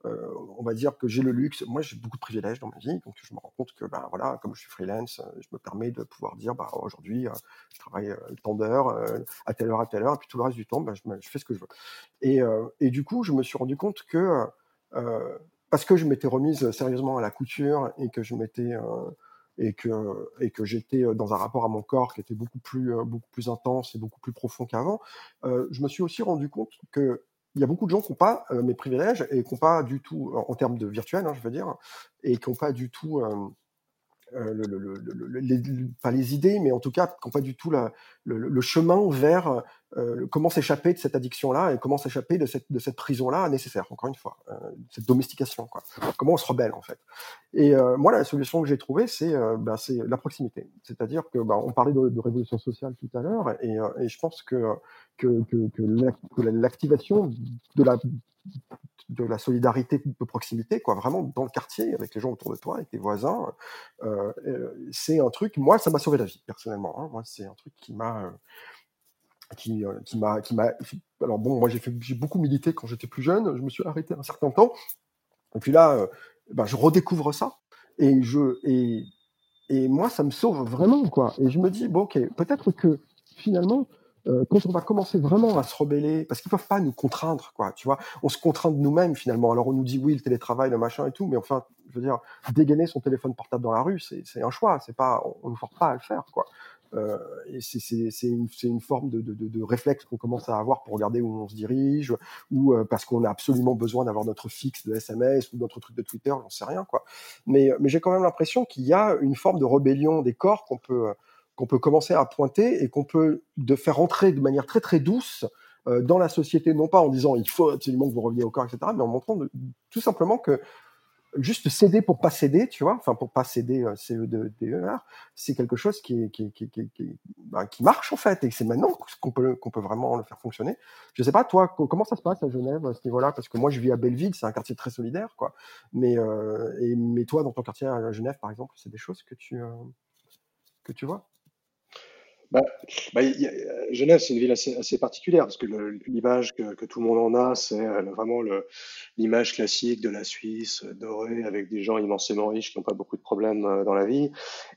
on va dire que j'ai le luxe, moi j'ai beaucoup de privilèges dans ma vie, donc je me rends compte que ben voilà, comme je suis freelance, je me permets de pouvoir dire bah aujourd'hui je travaille tant d'heures à telle heure à telle heure, et puis tout le reste du temps, ben, je, fais ce que je veux. Et, et du coup, je me suis rendu compte que parce que je m'étais remise sérieusement à la couture et que je m'étais euh, et que et que j'étais dans un rapport à mon corps qui était beaucoup plus euh, beaucoup plus intense et beaucoup plus profond qu'avant, euh, je me suis aussi rendu compte que il y a beaucoup de gens qui n'ont pas euh, mes privilèges et qui n'ont pas du tout, en termes de virtuel, hein, je veux dire, et qui n'ont pas du tout euh, euh, le, le- le- le- le- les, pas les idées, mais en tout cas, qui n'ont pas du tout la- le, chemin vers euh, comment s'échapper de cette addiction-là et comment s'échapper de cette, de cette prison-là nécessaire, encore une fois, euh, cette domestication. Quoi. Comment on se rebelle, en fait. Et euh, moi, la solution que j'ai trouvée, c'est euh, c'est la proximité. C'est-à-dire que ben, on parlait de, de révolution sociale tout à l'heure, et, euh, et je pense que, que, que, que l'activation de la de la solidarité de proximité, quoi, vraiment dans le quartier, avec les gens autour de toi, avec tes voisins, euh, euh, c'est un truc, moi, ça m'a sauvé la vie, personnellement. hein. Moi, c'est un truc qui m'a, euh, qui, qui m'a, qui m'a. Alors bon, moi, j'ai fait, j'ai beaucoup milité quand j'étais plus jeune. Je me suis arrêté un certain temps, et puis là, ben, je redécouvre ça, et je, et, et moi, ça me sauve vraiment, quoi. Et je me dis, bon, ok, peut-être que finalement, euh, quand on va commencer vraiment à se rebeller, parce qu'ils peuvent pas nous contraindre, quoi, tu vois, on se contraint de nous-mêmes finalement. Alors on nous dit oui, le télétravail, le machin et tout, mais enfin, je veux dire, dégainer son téléphone portable dans la rue, c'est un choix, c'est pas, on, nous force pas à le faire, quoi. Euh, et c'est une, une forme de, de, de, de réflexe qu'on commence à avoir pour regarder où on se dirige, ou euh, parce qu'on a absolument besoin d'avoir notre fixe de SMS ou notre truc de Twitter, j'en sais rien, quoi. Mais, mais j'ai quand même l'impression qu'il y a une forme de rébellion des corps qu'on peut qu'on peut commencer à pointer et qu'on peut de faire entrer de manière très très douce euh, dans la société, non pas en disant il faut absolument que vous reveniez au corps, etc., mais en montrant tout simplement que juste céder pour pas céder, tu vois, enfin pour pas céder euh, CE2, c'est quelque chose qui, qui, qui, qui, est- qui, marche en fait, et c'est maintenant qu'on peut, qu'on peut vraiment le faire fonctionner. Je sais pas, toi, co- comment ça se passe à Genève à ce niveau-là? Parce que moi, je vis à Belleville, c'est un quartier très solidaire, quoi. Mais, euh, et, mais toi, dans ton quartier à Genève, par exemple, c'est des choses que tu, euh, que tu vois? Bah, bah, euh, Genève, c'est une ville assez, particulière parce que l'image que, que tout le monde en a, c'est euh, vraiment l'image classique de la Suisse euh, dorée avec des gens immensément riches qui n'ont pas beaucoup de problèmes dans la vie.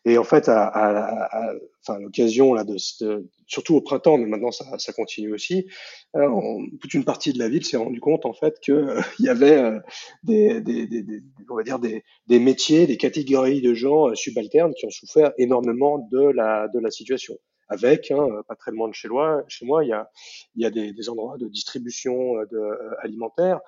Et en fait, à, à- à- enfin, l'occasion là de, de- surtout au printemps, mais maintenant ça, ça continue aussi, euh, on- toute une partie de la ville s'est rendu compte en fait que euh, il y avait euh, des, des, des, des- on va dire des, des métiers, des catégories de gens euh, subalternes qui ont souffert énormément de la de la situation. Avec, hein, pas très loin de chez moi, chez moi, il y a, il y a des, des endroits de distribution euh, de, euh, alimentaire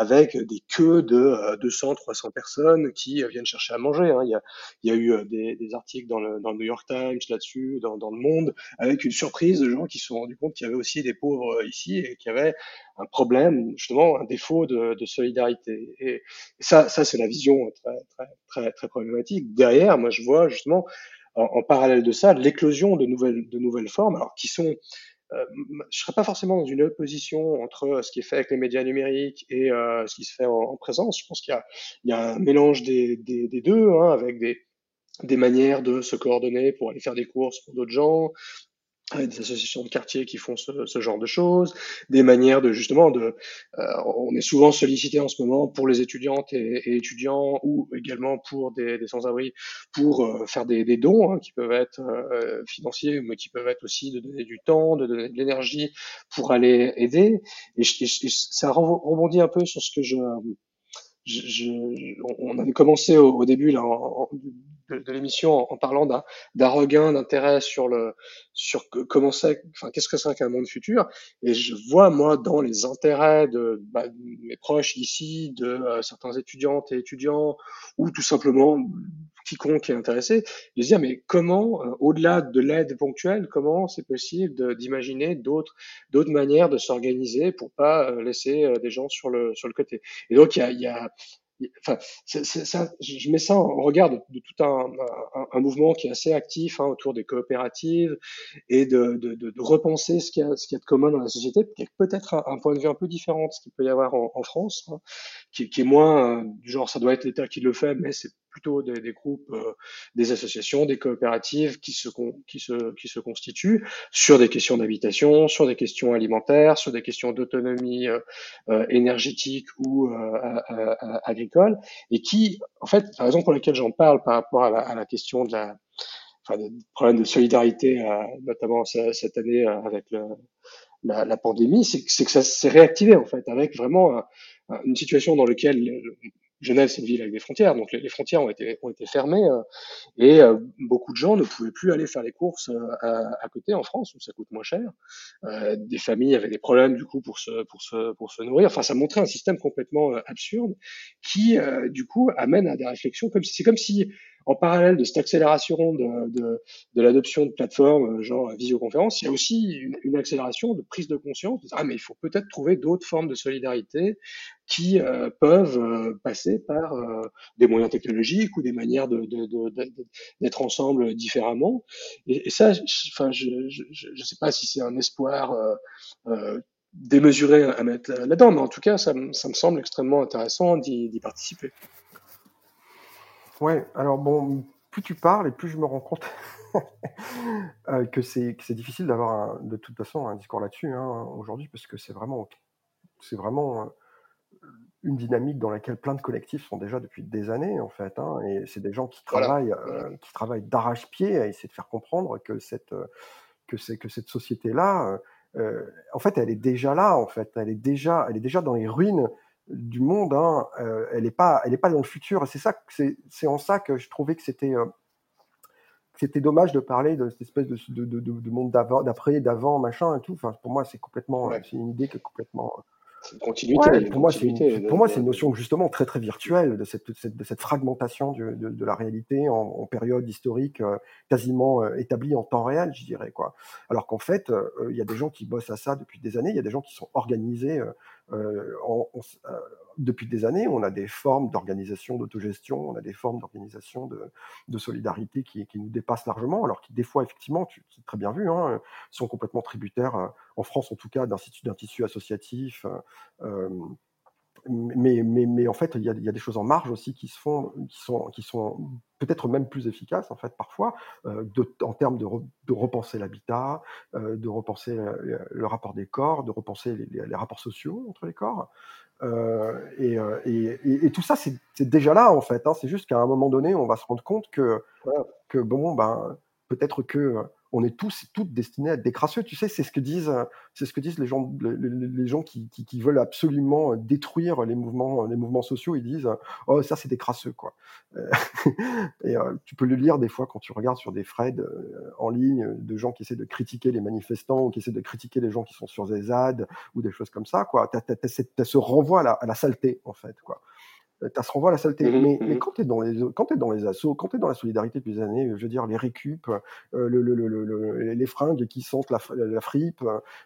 avec des queues de euh, 200, 300 personnes qui euh, viennent chercher à manger. Hein. Il, y a, eu euh, des, articles dans le, New York Times là-dessus, dans, le Monde, avec une surprise de gens qui se sont rendus compte qu'il y avait aussi des pauvres euh, ici et qu'il y avait un problème, justement, un défaut de, solidarité. Et ça, ça c'est la vision très, très, très, très problématique. Derrière, moi, je vois justement en, en parallèle de ça, l'éclosion de nouvelles, de nouvelles formes, alors qui sont euh, je serais pas forcément dans une opposition entre ce qui est fait avec les médias numériques et euh, ce qui se fait en, en présence. Je pense qu'il y y a un mélange des, des, des deux, hein, avec des, des manières de se coordonner pour aller faire des courses pour d'autres gens, des associations de quartier qui font ce, ce, genre de choses, des manières de justement de, euh, on est souvent sollicité en ce moment pour les étudiantes et, et étudiants ou également pour des, des sans-abri pour euh, faire des, des dons hein, qui peuvent être euh, financiers mais qui peuvent être aussi de donner du temps, de donner de l'énergie pour aller aider. Et, et ça rebondit un peu sur ce que je je, je, on avait commencé au, au début là, en, en, de, de l'émission en, parlant d'un regain d'intérêt sur le sur comment c'est, enfin qu'est-ce que c'est qu'un monde futur. Et je vois moi dans les intérêts de, bah, mes proches ici, de euh, certains étudiantes et étudiants, ou tout simplement quiconque est intéressé, de se dire mais comment, euh, au-delà de l'aide ponctuelle, comment c'est possible d'imaginer d'autres d'autres manières de s'organiser pour pas euh, laisser euh, des gens sur le sur le côté. Et donc il y a, y a enfin, je mets ça en regard de, tout un, mouvement qui est assez actif hein, autour des coopératives et de, de, de, repenser ce qu'il, y y a de commun dans la société, peut-être un, un, point de vue un peu différent de ce qu'il peut y avoir en, France, hein, qui, qui, est moins euh, du genre ça doit être l'État qui le fait, mais c'est plutôt des, des groupes, euh, des associations, des coopératives qui se, qui, se, qui se constituent sur des questions d'habitation, sur des questions alimentaires, sur des questions d'autonomie euh, euh énergétique ou agricole, et qui, en fait, la raison pour laquelle j'en parle par rapport à la, à la question de la, enfin, des problèmes de solidarité, notamment cette année avec le, la, la, pandémie, c'est que ça s'est réactivé en fait, avec vraiment une situation dans laquelle Genève, c'est une ville avec des frontières, donc les, frontières ont été, ont été fermées euh, et euh, beaucoup de gens ne pouvaient plus aller faire les courses euh, à, côté en France où ça coûte moins cher. des familles avaient des problèmes du coup pour se, pour se, pour se nourrir. Enfin, ça montrait un système complètement absurde qui, du coup, amène à des réflexions comme si c'est comme si en parallèle de cette accélération de, de, de l'adoption de plateformes genre visioconférence, il y a aussi une, accélération de prise de conscience. De, ah, mais il faut peut-être trouver d'autres formes de solidarité qui euh, peuvent euh, passer par euh, des moyens technologiques ou des manières de, d'être ensemble différemment. Et, ça, enfin, je ne sais pas si c'est un espoir démesuré à mettre là-dedans, mais en tout cas, ça me semble extrêmement intéressant d'y, participer. Ouais, alors bon, plus tu parles et plus je me rends compte que c'est difficile d'avoir de toute façon un discours là-dessus hein, aujourd'hui parce que c'est vraiment c'est vraiment une dynamique dans laquelle plein de collectifs sont déjà depuis des années en fait, hein, et c'est des gens qui travaillent, voilà. euh, qui travaillent d'arrache-pied à essayer de faire comprendre que cette euh, que c'est que cette société là, euh, en fait, elle est déjà là en fait, elle est déjà elle est déjà dans les ruines du monde, hein, euh, elle est pas elle est pas dans le futur. C'est ça c'est en ça que je trouvais que c'était c'était dommage de parler de cette espèce de, de, de, de monde d'avant, d'après, d'avant, machin et tout. Enfin, pour moi, c'est complètement, ouais. c'est une idée qui est complètement c'est une continuité. Ouais, pour, moi, c'est une, pour moi, c'est une notion justement très très virtuelle de cette, cette de cette fragmentation du, de, de, la réalité en, en période historique euh, quasiment euh, établie en temps réel, je dirais quoi. Alors qu'en fait, euh, il y a des gens qui bossent à ça depuis des années, il y a des gens qui sont organisés euh, en, depuis des années, on a des formes d'organisation, d'autogestion, on a des formes d'organisation de, solidarité qui, nous dépassent largement, alors qui des fois, effectivement, tu l'as très bien vu, hein, sont complètement tributaires, en France en tout cas, d'un tissu associatif. Euh, mais, mais, mais, en fait, il y, a, il y, a, des choses en marge aussi qui se font, qui sont, qui sont peut-être même plus efficaces en fait parfois, euh, en termes de, re, de repenser l'habitat, euh, de repenser le, le, rapport des corps, de repenser les, rapports sociaux entre les corps. Euh, et, et, tout ça, c'est déjà là en fait. Hein. C'est juste qu'à un moment donné, on va se rendre compte que, que bon, ben, peut-être que on est tous et toutes destinés à être des crasseux. Tu sais, c'est ce que disent, c'est ce que disent les gens, les, gens qui, qui, qui, veulent absolument détruire les mouvements, les mouvements sociaux. Ils disent, oh ça c'est des crasseux quoi. et euh, tu peux le lire des fois quand tu regardes sur des threads euh, en ligne de gens qui essaient de critiquer les manifestants ou qui essaient de critiquer les gens qui sont sur des ZAD ou des choses comme ça quoi. T'as, t'as, t'as, t'as ce renvoi à la, à la saleté en fait quoi tu se renvoie à la saleté. Mmh, mais, mmh. mais, quand tu es dans les quand es dans les assauts, quand tu es dans la solidarité depuis des années, je veux dire les récup, euh, le, le, le, les fringues qui sentent la, la fripe,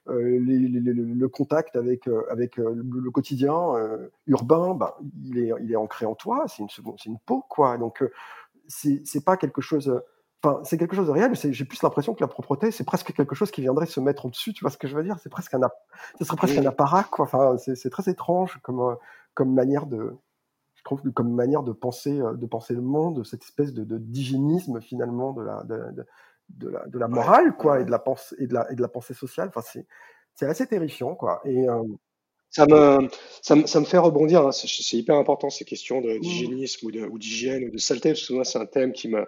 euh, les, le contact avec euh, avec euh, le, quotidien euh, urbain, bah, il est il est ancré en toi, c'est une c'est une peau quoi. Donc c'est c'est pas quelque chose enfin, c'est quelque chose de réel. J'ai plus l'impression que la propreté, c'est presque quelque chose qui viendrait se mettre au-dessus. Tu vois ce que je veux dire? C'est presque un, ce serait presque un apparat, quoi. Enfin, c'est très étrange comme euh, comme manière de, trouve, que comme manière de penser, euh, de penser le monde, cette espèce de de- d'hygiénisme finalement de la de, de, de la de la Ouais, morale, quoi, et de la pensée et de la et de la pensée sociale. Enfin, c'est c'est assez terrifiant, quoi. Et euh, Ça me, ça me, ça me fait rebondir, hein. C'est hyper important ces questions d'hygiénisme ou d'hygiène ou de saleté, parce que moi c'est un thème qui m'a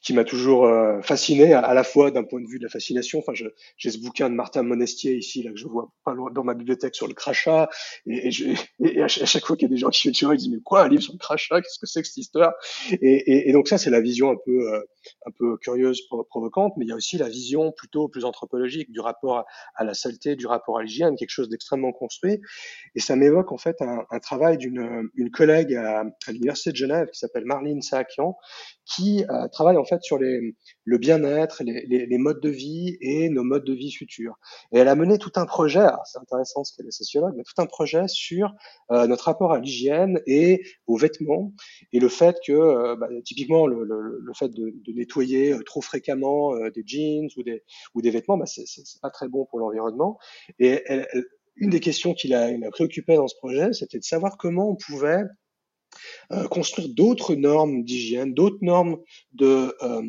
qui m'a toujours euh, fasciné, à, à la fois d'un point de vue de la fascination. Enfin, je- j'ai ce bouquin de Martin Monestier ici là que je vois pas loin dans ma bibliothèque sur le crachat, et, et, je, et à, ch- à chaque fois qu'il y a des gens qui moi, ils disent mais quoi un livre sur le crachat? Qu'est-ce que c'est que cette histoire? Et, et, donc ça c'est la vision un peu euh, un peu curieuse, pro- provocante, mais il y a aussi la vision plutôt plus anthropologique du rapport à, à la saleté, du rapport à l'hygiène, quelque chose d'extrêmement construit. Et ça m'évoque en fait un, un travail d'une une collègue à, à l'université de Genève qui s'appelle Marlene Saakian, qui euh, travaille en fait sur les, le bien-être, les, les, les modes de vie et nos modes de vie futurs. Et elle a mené tout un projet, alors c'est intéressant parce qu'elle est sociologue, mais tout un projet sur euh, notre rapport à l'hygiène et aux vêtements et le fait que euh, bah, typiquement le, le, le fait de, de nettoyer euh, trop fréquemment euh, des jeans ou des ou des vêtements, bah, c'est pas très bon pour l'environnement. Et elle, elle- une des questions qui l'a, l'a préoccupé dans ce projet, c'était de savoir comment on pouvait euh, construire d'autres normes d'hygiène, d'autres normes de, euh,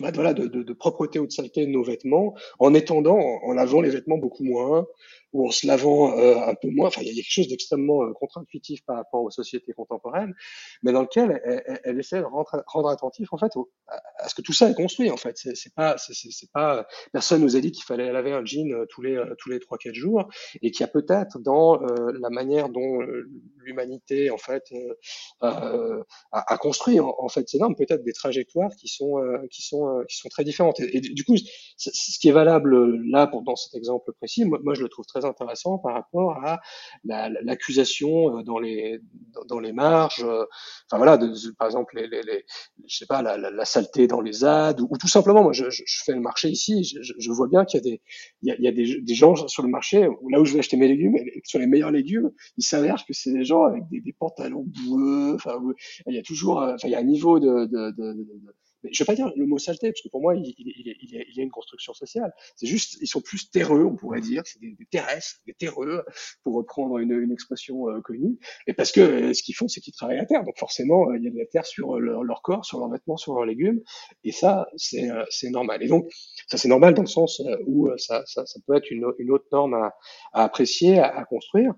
bah, voilà, de, de, de propreté ou de saleté de nos vêtements, en étendant, en, lavant les vêtements beaucoup moins, ou en se lavant euh, un peu moins. Enfin, il y a quelque chose d'extrêmement euh, contre-intuitif par rapport aux sociétés contemporaines, mais dans lequel elle, elle, elle essaie de rendre, rendre attentif en fait au, à, ce que tout ça est construit. En fait, c'est pas, c'est pas, personne nous a dit qu'il fallait laver un jean euh, tous les euh, tous les trois quatre jours, et qu'il y a peut-être dans euh, la manière dont euh, l'humanité en fait euh, euh, a, a construit en, fait ces normes, peut-être des trajectoires qui sont euh, qui sont euh, qui sont très différentes. Et, du coup, ce qui est valable euh, là dans cet exemple précis, moi, je le trouve très intéressant par rapport à la- la- l'accusation euh, dans les dans, les marges, enfin voilà, par exemple les, je sais pas la, la, saleté dans les ZAD ou, ou tout simplement, moi je, fais le marché ici, je, vois bien qu'il y a des il y a, des, gens sur le marché là où je vais acheter mes légumes, sur les meilleurs légumes, il s'avère que c'est des gens avec des, pantalons boueux, enfin il y a toujours, enfin il y a un niveau de- je vais pas dire le mot saleté parce que pour moi il, il, il, il y a, une construction sociale. C'est juste ils sont plus terreux, on pourrait dire, c'est des, des terrestres, des terreux pour reprendre une, une expression euh, connue. Et parce que euh, ce qu'ils font, c'est qu'ils travaillent à terre, donc forcément euh, il y a de la terre sur euh, leur, corps, sur leurs vêtements, sur leurs légumes, et ça c'est euh, normal. Et donc ça c'est normal dans le sens où ça, ça, ça peut être une, autre norme à, à apprécier, à, à construire,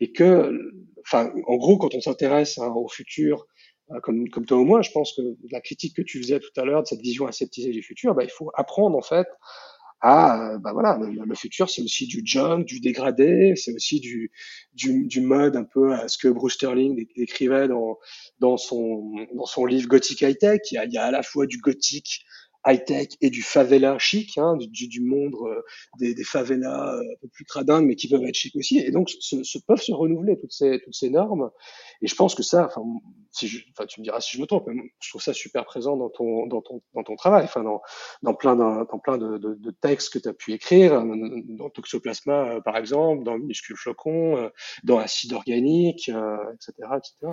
et que, enfin, en gros, quand on s'intéresse hein, au futur, comme, comme toi ou moi, je pense que la critique que tu faisais tout à l'heure de cette vision aseptisée du futur, bah, il faut apprendre en fait à, euh, bah voilà, le, le futur c'est aussi du junk, du dégradé, c'est aussi du, du, du mode un peu à ce que Bruce Sterling dé- décrivait dans, dans son, dans son livre Gothic High Tech. Il y a, il y a à la fois du gothique high-tech et du favela chic, hein, du, du, monde euh, des, des favelas euh, un peu plus cradingues, mais qui peuvent être chic aussi. Et donc, se, se peuvent se renouveler toutes ces, toutes ces normes. Et je pense que ça, enfin, si je, enfin, tu me diras si je me trompe, mais je trouve ça super présent dans ton, dans ton, dans ton travail, enfin, dans, dans plein, d'un- dans plein de, de, de textes que tu as pu écrire, euh, dans Toxoplasma, euh, par exemple, dans Minuscule Flocon, euh, dans Acide Organique, euh, etc., etc.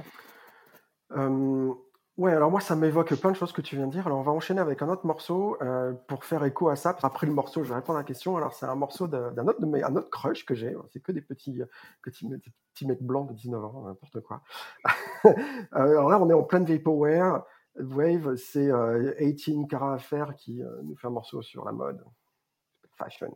ouais, alors moi, ça m'évoque plein de choses que tu viens de dire. Alors, on va enchaîner avec un autre morceau euh, pour faire écho à ça. Après le morceau, je vais répondre à la question. Alors, c'est un morceau d'un autre, un autre crush que j'ai. C'est que des petits, petits, des petits mecs blancs de 19 ans, n'importe quoi. Euh, alors là, on est en pleine vaporware. Wave, c'est euh, 18 Cara qui euh, nous fait un morceau sur la mode, fashion.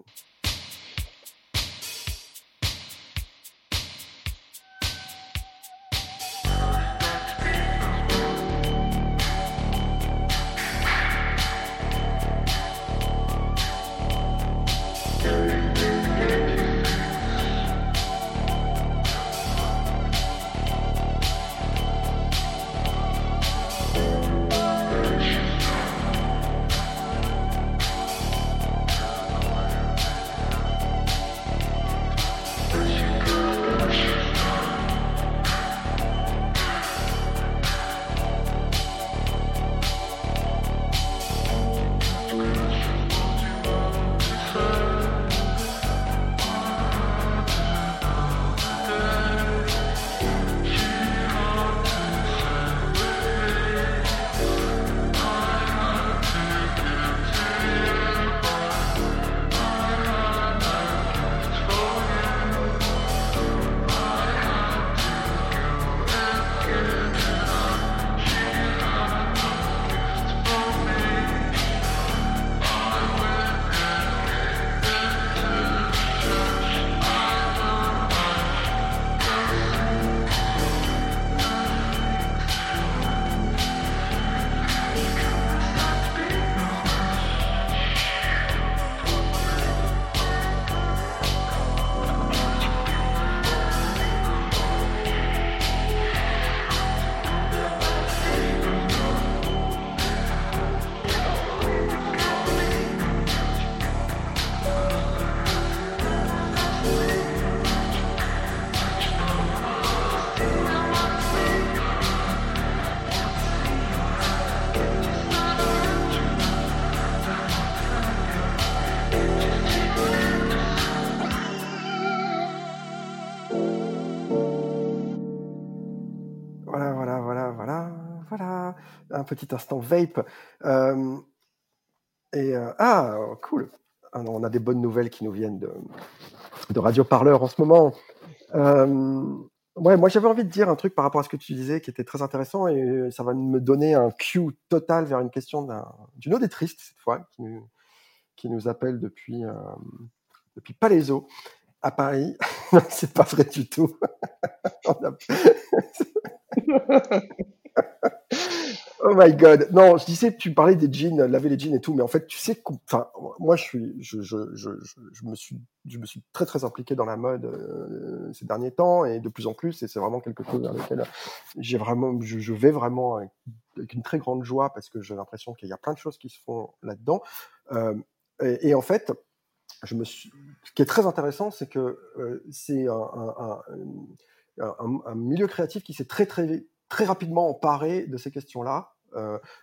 Petit instant vape. Euh, et euh, ah, cool. Ah on a des bonnes nouvelles qui nous viennent de, de Radio Parleur en ce moment. Euh, ouais, moi j'avais envie de dire un truc par rapport à ce que tu disais qui était très intéressant et ça va me donner un cue total vers une question d'un- d'une auditrice cette fois qui nous, qui nous appelle depuis, depuis Palaiso à Paris. C'est pas vrai du tout. my god. Non, je disais, tu parlais des jeans, laver les jeans et tout, mais en fait, tu sais, enfin, moi, je me suis, je me suis très très impliqué dans la mode euh, ces derniers temps et de plus en plus, et c'est vraiment quelque chose vers lequel j'ai vraiment, je, vais vraiment avec, une très grande joie parce que j'ai l'impression qu'il y a plein de choses qui se font là-dedans. Euh, et, en fait, ce qui est très intéressant, c'est que euh, c'est un, un, milieu créatif qui s'est très très très rapidement emparé de ces questions-là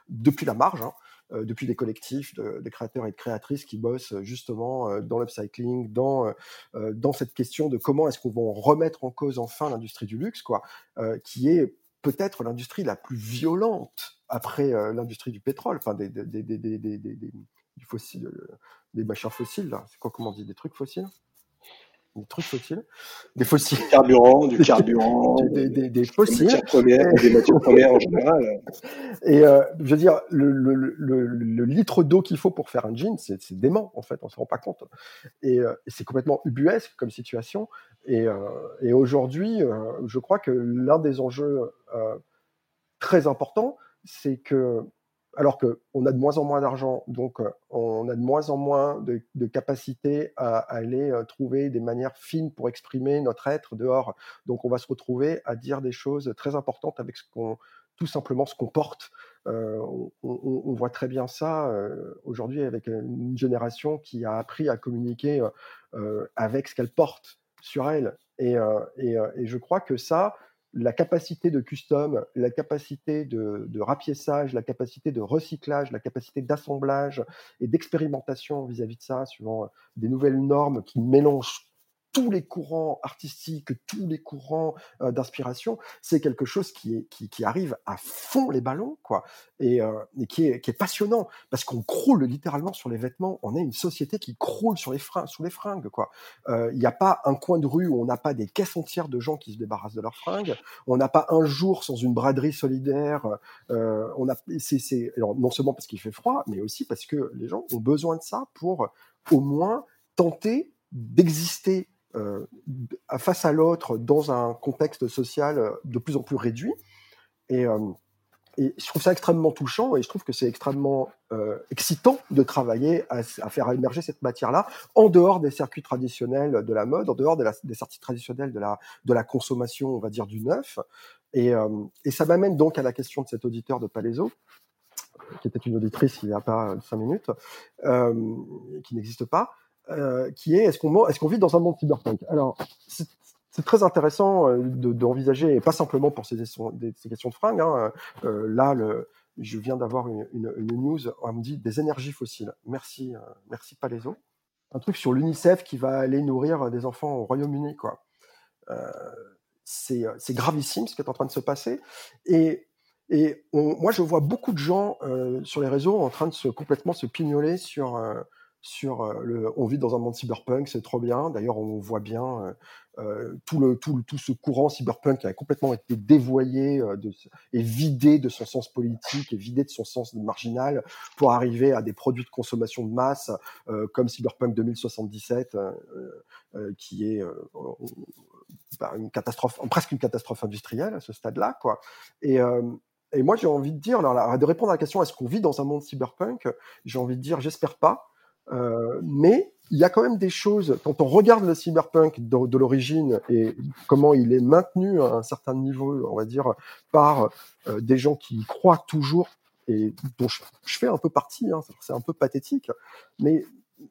depuis la marge, hein, euh, depuis des collectifs de, de créateurs et de créatrices qui bossent euh, justement euh, dans l'upcycling, dans euh, euh, dans cette question de comment est-ce qu'on va remettre en cause enfin l'industrie du luxe, quoi, euh, qui est peut-être l'industrie la plus violente après euh, l'industrie du pétrole, enfin des, des, des, des, des, des, des- des- euh, machins fossiles. C'est quoi comment on dit des trucs fossiles? Des trucs fossiles Des fossiles. Du carburant, du carburant, Des, des, des, des des fossiles. matières premières, des matières premières en général. Et euh, je veux dire, le, le, le, le litre d'eau qu'il faut pour faire un jean, c'est dément en fait, on se rend pas compte. Et, euh, et c'est complètement ubuesque comme situation. Et, euh, et aujourd'hui, je crois que l'un des enjeux très importants, c'est que alors que on a de moins en moins d'argent, donc euh, on a de moins en moins de, capacité à aller euh, trouver des manières fines pour exprimer notre être dehors. Donc on va se retrouver à dire des choses très importantes avec ce qu'on tout simplement ce qu'on porte. Euh, on, voit très bien ça aujourd'hui avec une génération qui a appris à communiquer avec ce qu'elle porte sur elle. Et je crois que ça, la capacité de custom, la capacité de, de rapiessage, la capacité de recyclage, la capacité d'assemblage et d'expérimentation vis-à-vis de ça, suivant des nouvelles normes qui mélangent tous les courants artistiques, tous les courants euh, d'inspiration, c'est quelque chose qui, arrive à fond les ballons, quoi, et, euh, qui, est, passionnant parce qu'on croule littéralement sur les vêtements. On est une société qui croule sur les fringues, sous les fringues, quoi. Euh, Il n'y a pas un coin de rue où on n'a pas des caisses entières de gens qui se débarrassent de leurs fringues. On n'a pas un jour sans une braderie solidaire. Non seulement parce qu'il fait froid, mais aussi parce que les gens ont besoin de ça pour au moins tenter d'exister face à l'autre dans un contexte social euh, de plus en plus réduit. Et, euh, je trouve ça extrêmement touchant et je trouve que c'est extrêmement euh, excitant de travailler à, faire émerger cette matière-là en dehors des circuits traditionnels de la mode, en dehors des circuits traditionnels de la, consommation, on va dire, du neuf. Et, euh, ça m'amène donc à la question de cet auditeur de Palaiso, qui était une auditrice il n'y a pas cinq minutes, euh, qui n'existe pas, euh, qui est est-ce qu'on est-ce qu'on vit dans un monde cyberpunk? Alors, c'est très intéressant euh, de- d'envisager, et pas simplement pour ces, questions- de fringues. Hein, euh, là, je viens d'avoir une, news, on me dit des énergies fossiles. Merci, euh, merci Palaiso. Un truc sur l'UNICEF qui va aller nourrir des enfants au Royaume-Uni, quoi. C'est gravissime ce qui est en train de se passer. Et, et on- moi, je vois beaucoup de gens sur les réseaux en train de se complètement se pignoler sur sur euh, le. On vit dans un monde cyberpunk, c'est trop bien. D'ailleurs, on voit bien euh, euh, tout le tout tout ce courant cyberpunk qui a complètement été dévoyé et vidé de son sens politique et vidé de son sens marginal pour arriver à des produits de consommation de masse comme Cyberpunk 2077, euh, euh, qui est bah, une catastrophe, presque une catastrophe industrielle à ce stade-là, quoi. Et, et moi, j'ai envie de dire, alors, de répondre à la question, est-ce qu'on vit dans un monde cyberpunk? J'ai envie de dire, j'espère pas. Euh, mais il y a quand même des choses, quand on regarde le cyberpunk de, l'origine et comment il est maintenu à un certain niveau, on va dire, par euh, des gens qui y croient toujours et dont je, je fais un peu partie, hein, c'est un peu pathétique, mais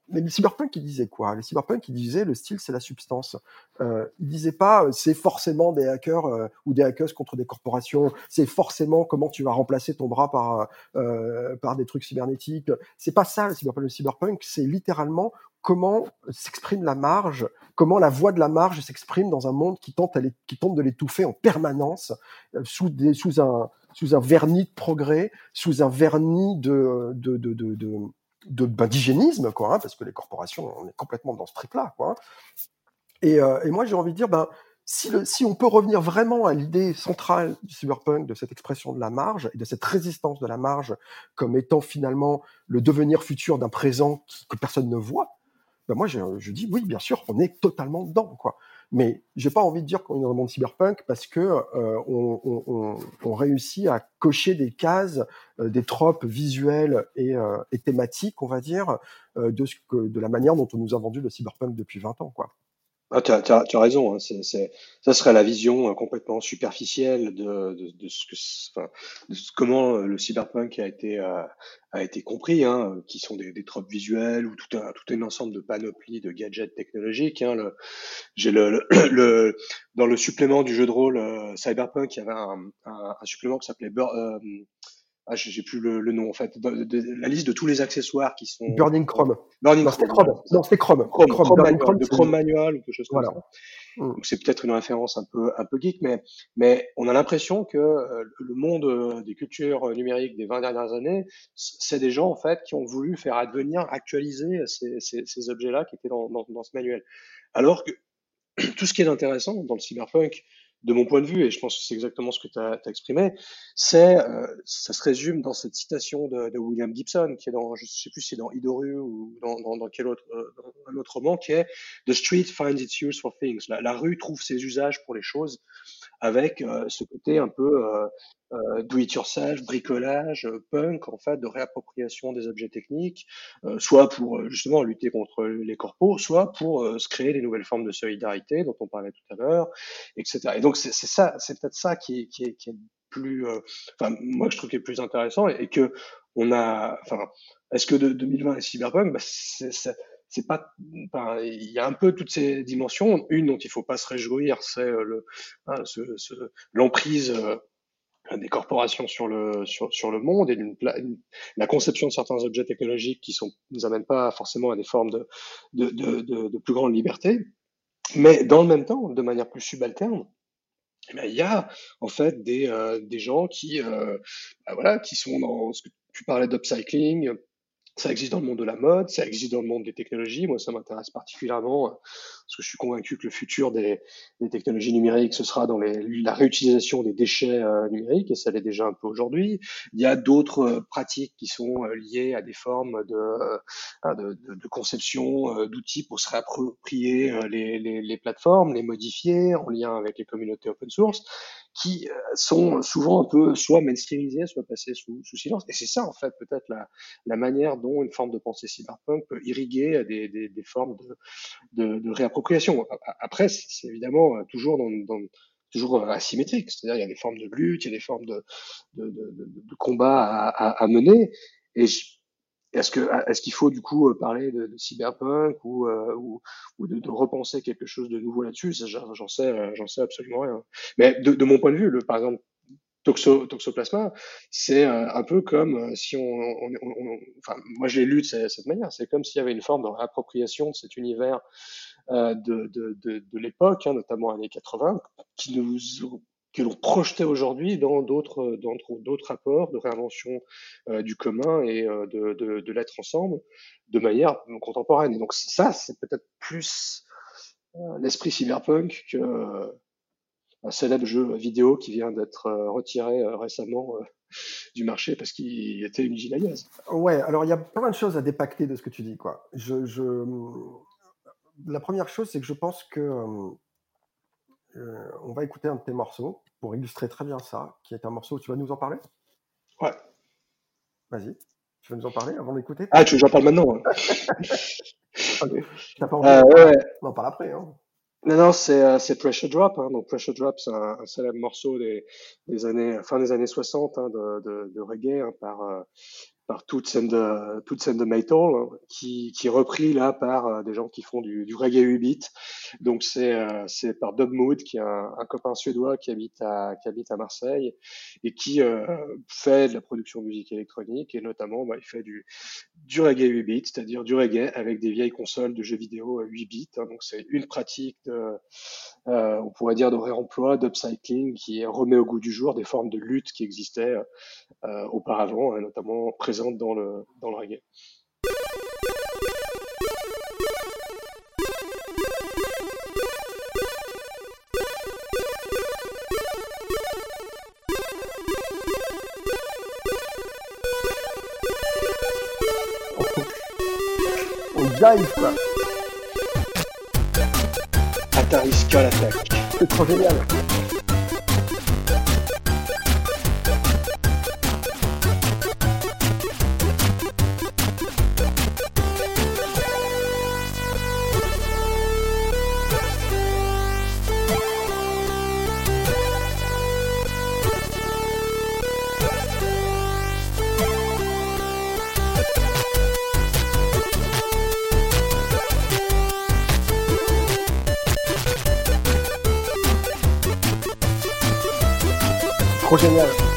mais les cyberpunk, ils disaient quoi? Les cyberpunk, ils disaient le style, c'est la substance. Euh, ils disaient pas, euh, c'est forcément des hackers euh, ou des hackers contre des corporations. C'est forcément comment tu vas remplacer ton bras par euh, par des trucs cybernétiques. C'est pas ça le cyberpunk. Le cyberpunk, c'est littéralement comment s'exprime la marge, comment la voix de la marge s'exprime dans un monde qui tente, à qui tente de l'étouffer en permanence euh, sous, des, sous un, sous un vernis de progrès, sous un vernis de de de de, de, de- ben, d'hygiénisme, quoi, hein, parce que les corporations, on est complètement dans ce trip-là, quoi. hein. Et, euh, et moi, j'ai envie de dire, ben, si, le, si on peut revenir vraiment à l'idée centrale du cyberpunk, de cette expression de la marge et de cette résistance de la marge comme étant finalement le devenir futur d'un présent que personne ne voit, ben moi je, je dis oui, bien sûr, on est totalement dedans, quoi. Mais j'ai pas envie de dire qu'on est dans le monde cyberpunk parce que euh, on, on, on, on réussit à cocher des cases, euh, des tropes visuelles et, euh, et thématiques, on va dire, euh, de, ce que, de la manière dont on nous a vendu le cyberpunk depuis 20 ans, quoi. Ah, tu as, raison, hein, ça serait la vision euh, complètement superficielle de, de, de ce que, enfin, de comment euh, le cyberpunk a été, euh, a été compris, hein, qui sont des, des tropes visuelles ou tout un, tout un ensemble de panoplies de gadgets technologiques. Hein, j'ai le, le, le- dans le supplément du jeu de rôle Cyberpunk, il y avait un, un, un supplément qui s'appelait ah, j'ai j'ai plus le, le nom en fait, de, de- la liste de tous les accessoires qui sont Burning Chrome. Burning Non, Chrome, Chrome. Non, c'était Chrome. Chrome, Chrome, Chrome Burning Chrome, de Chrome Manual ou quelque chose comme Voilà. ça. Mm. Donc c'est peut-être une référence un peu un peu geek, mais mais on a l'impression que euh, le monde euh, des cultures euh, numériques des 20 dernières années, c'est des gens en fait qui ont voulu faire advenir, actualiser ces, ces, ces objets-là qui étaient dans, dans, dans ce manuel. Alors que tout ce qui est intéressant dans le cyberpunk, de mon point de vue, et je pense que c'est exactement ce que tu as, exprimé, c'est, euh, ça se résume dans cette citation de, de William Gibson, qui est dans, je sais plus si c'est dans Idoru ou dans, dans, dans quel autre, euh, un autre roman, qui est The street finds its use for things. La rue trouve ses usages pour les choses, avec euh, ce côté un peu euh, euh, do it yourself, bricolage, punk, en fait, de réappropriation des objets techniques, soit pour justement lutter contre les corpos, soit pour se créer des nouvelles formes de solidarité dont on parlait tout à l'heure, etc. Et donc c'est ça, c'est peut-être ça qui, qui, qui est plus, euh, enfin moi je trouve qui est plus intéressant et, et que on a, enfin, est-ce que de 2020 est cyberpunk, bah, c'est c'est- pas, enfin, il y a un peu toutes ces dimensions. Une dont il faut pas se réjouir, c'est euh, le, hein, ce, ce, l'emprise euh, des corporations sur le sur, sur le monde et d'une la conception de certains objets technologiques qui sont nous amènent pas forcément à des formes de de, de, de, plus grande liberté, mais dans le même temps, de manière plus subalterne, eh il y a en fait des euh, des gens qui euh, bah, voilà qui sont dans ce que tu parlais d'upcycling. Ça existe dans le monde de la mode, ça existe dans le monde des technologies. Moi, ça m'intéresse particulièrement parce que je suis convaincu que le futur des, technologies numériques, ce sera dans la réutilisation des déchets euh, numériques, et ça l'est déjà un peu aujourd'hui. Il y a d'autres euh, pratiques qui sont euh, liées à des formes de, conception d'outils pour se réapproprier les, plateformes, les modifier en lien avec les communautés open source qui sont souvent un peu soit mainstreamisées, soit passées sous, silence. Et c'est ça, en fait, peut-être la, manière dont une forme de pensée cyberpunk peut irriguer des, des, formes de réappropriation. Après, c'est évidemment euh, toujours dans, toujours asymétrique, c'est-à-dire il y a des formes de lutte, il y a des formes de, de, combat à, à, mener. Et est-ce que est-ce qu'il faut du coup euh, parler de, cyberpunk ou, euh, ou, de, repenser quelque chose de nouveau là-dessus? J'en sais euh, j'en sais absolument rien. Mais de, mon point de vue, le, par exemple Toxo, Toxoplasma, c'est un peu comme si on, enfin moi je l'ai lu de cette manière, c'est comme s'il y avait une forme de réappropriation de cet univers euh, de, de, de, de l'époque, hein, notamment années 80, qui nous que l'on projetait aujourd'hui dans d'autres d'autres rapports de réinvention euh, du commun et euh, de, de, de l'être ensemble de manière contemporaine. Et donc ça, c'est peut-être plus l'esprit cyberpunk que un célèbre jeu vidéo qui vient d'être retiré récemment du marché parce qu'il était une gaz. Ouais, alors il y a plein de choses à dépacter de ce que tu dis, quoi. Je, je... La première chose, c'est que je pense que euh, on va écouter un de tes morceaux pour illustrer très bien ça, qui est un morceau. Tu vas nous en parler? Ouais. Vas-y. Tu vas nous en parler avant d'écouter? Ah, tu veux que j'en parle maintenant hein? okay. T'as pas envie euh, ouais. On en parle après. Hein. Non, non, c'est euh, Pressure Drop. Hein. Donc Pressure Drop, c'est un, un, célèbre morceau des, des années fin des années 60 hein, de, de, de, reggae hein, par euh, par scène de metal hein, qui, est repris là par euh, des gens qui font du, reggae 8 bit donc c'est euh, par Dub Mood qui est un, copain suédois qui habite à qui habite à Marseille et qui euh, fait de la production de musique électronique et notamment bah, il fait du reggae 8 bit c'est-à-dire du reggae avec des vieilles consoles de jeux vidéo 8 bits hein, donc c'est une pratique de on pourrait dire de réemploi d'upcycling qui remet au goût du jour des formes de lutte qui existaient auparavant hein, notamment présente dans le, dans le reggae. On dive quoi Atari Skull Attack. C'est trop génial Trop génial. Oh là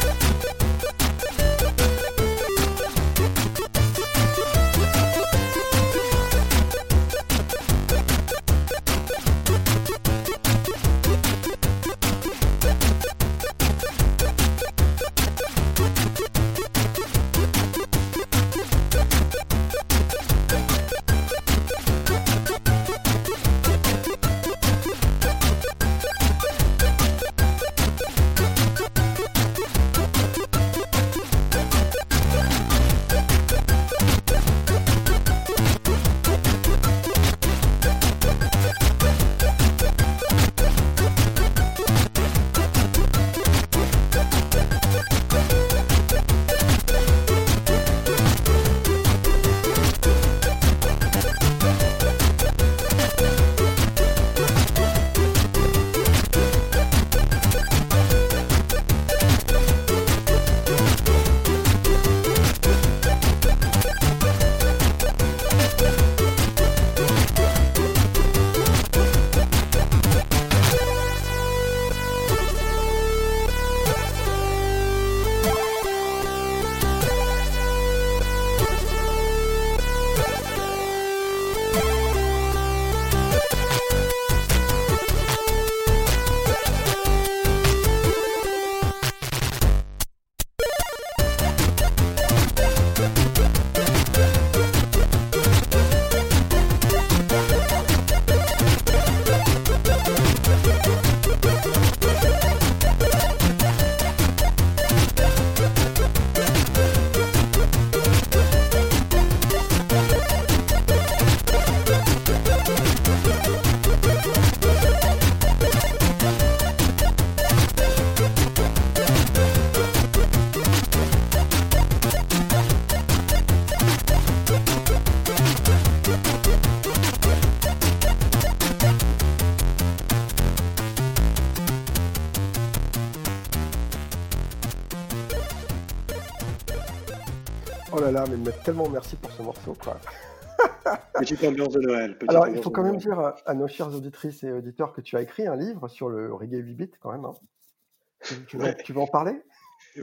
mais, mais tellement merci pour ce morceau, quoi. Petite ambiance de Noël. Alors, il faut quand même dire à, nos chères auditrices et auditeurs que tu as écrit un livre sur le reggae 8 bits, quand même. hein. Tu, tu veux, Ouais. tu veux en parler?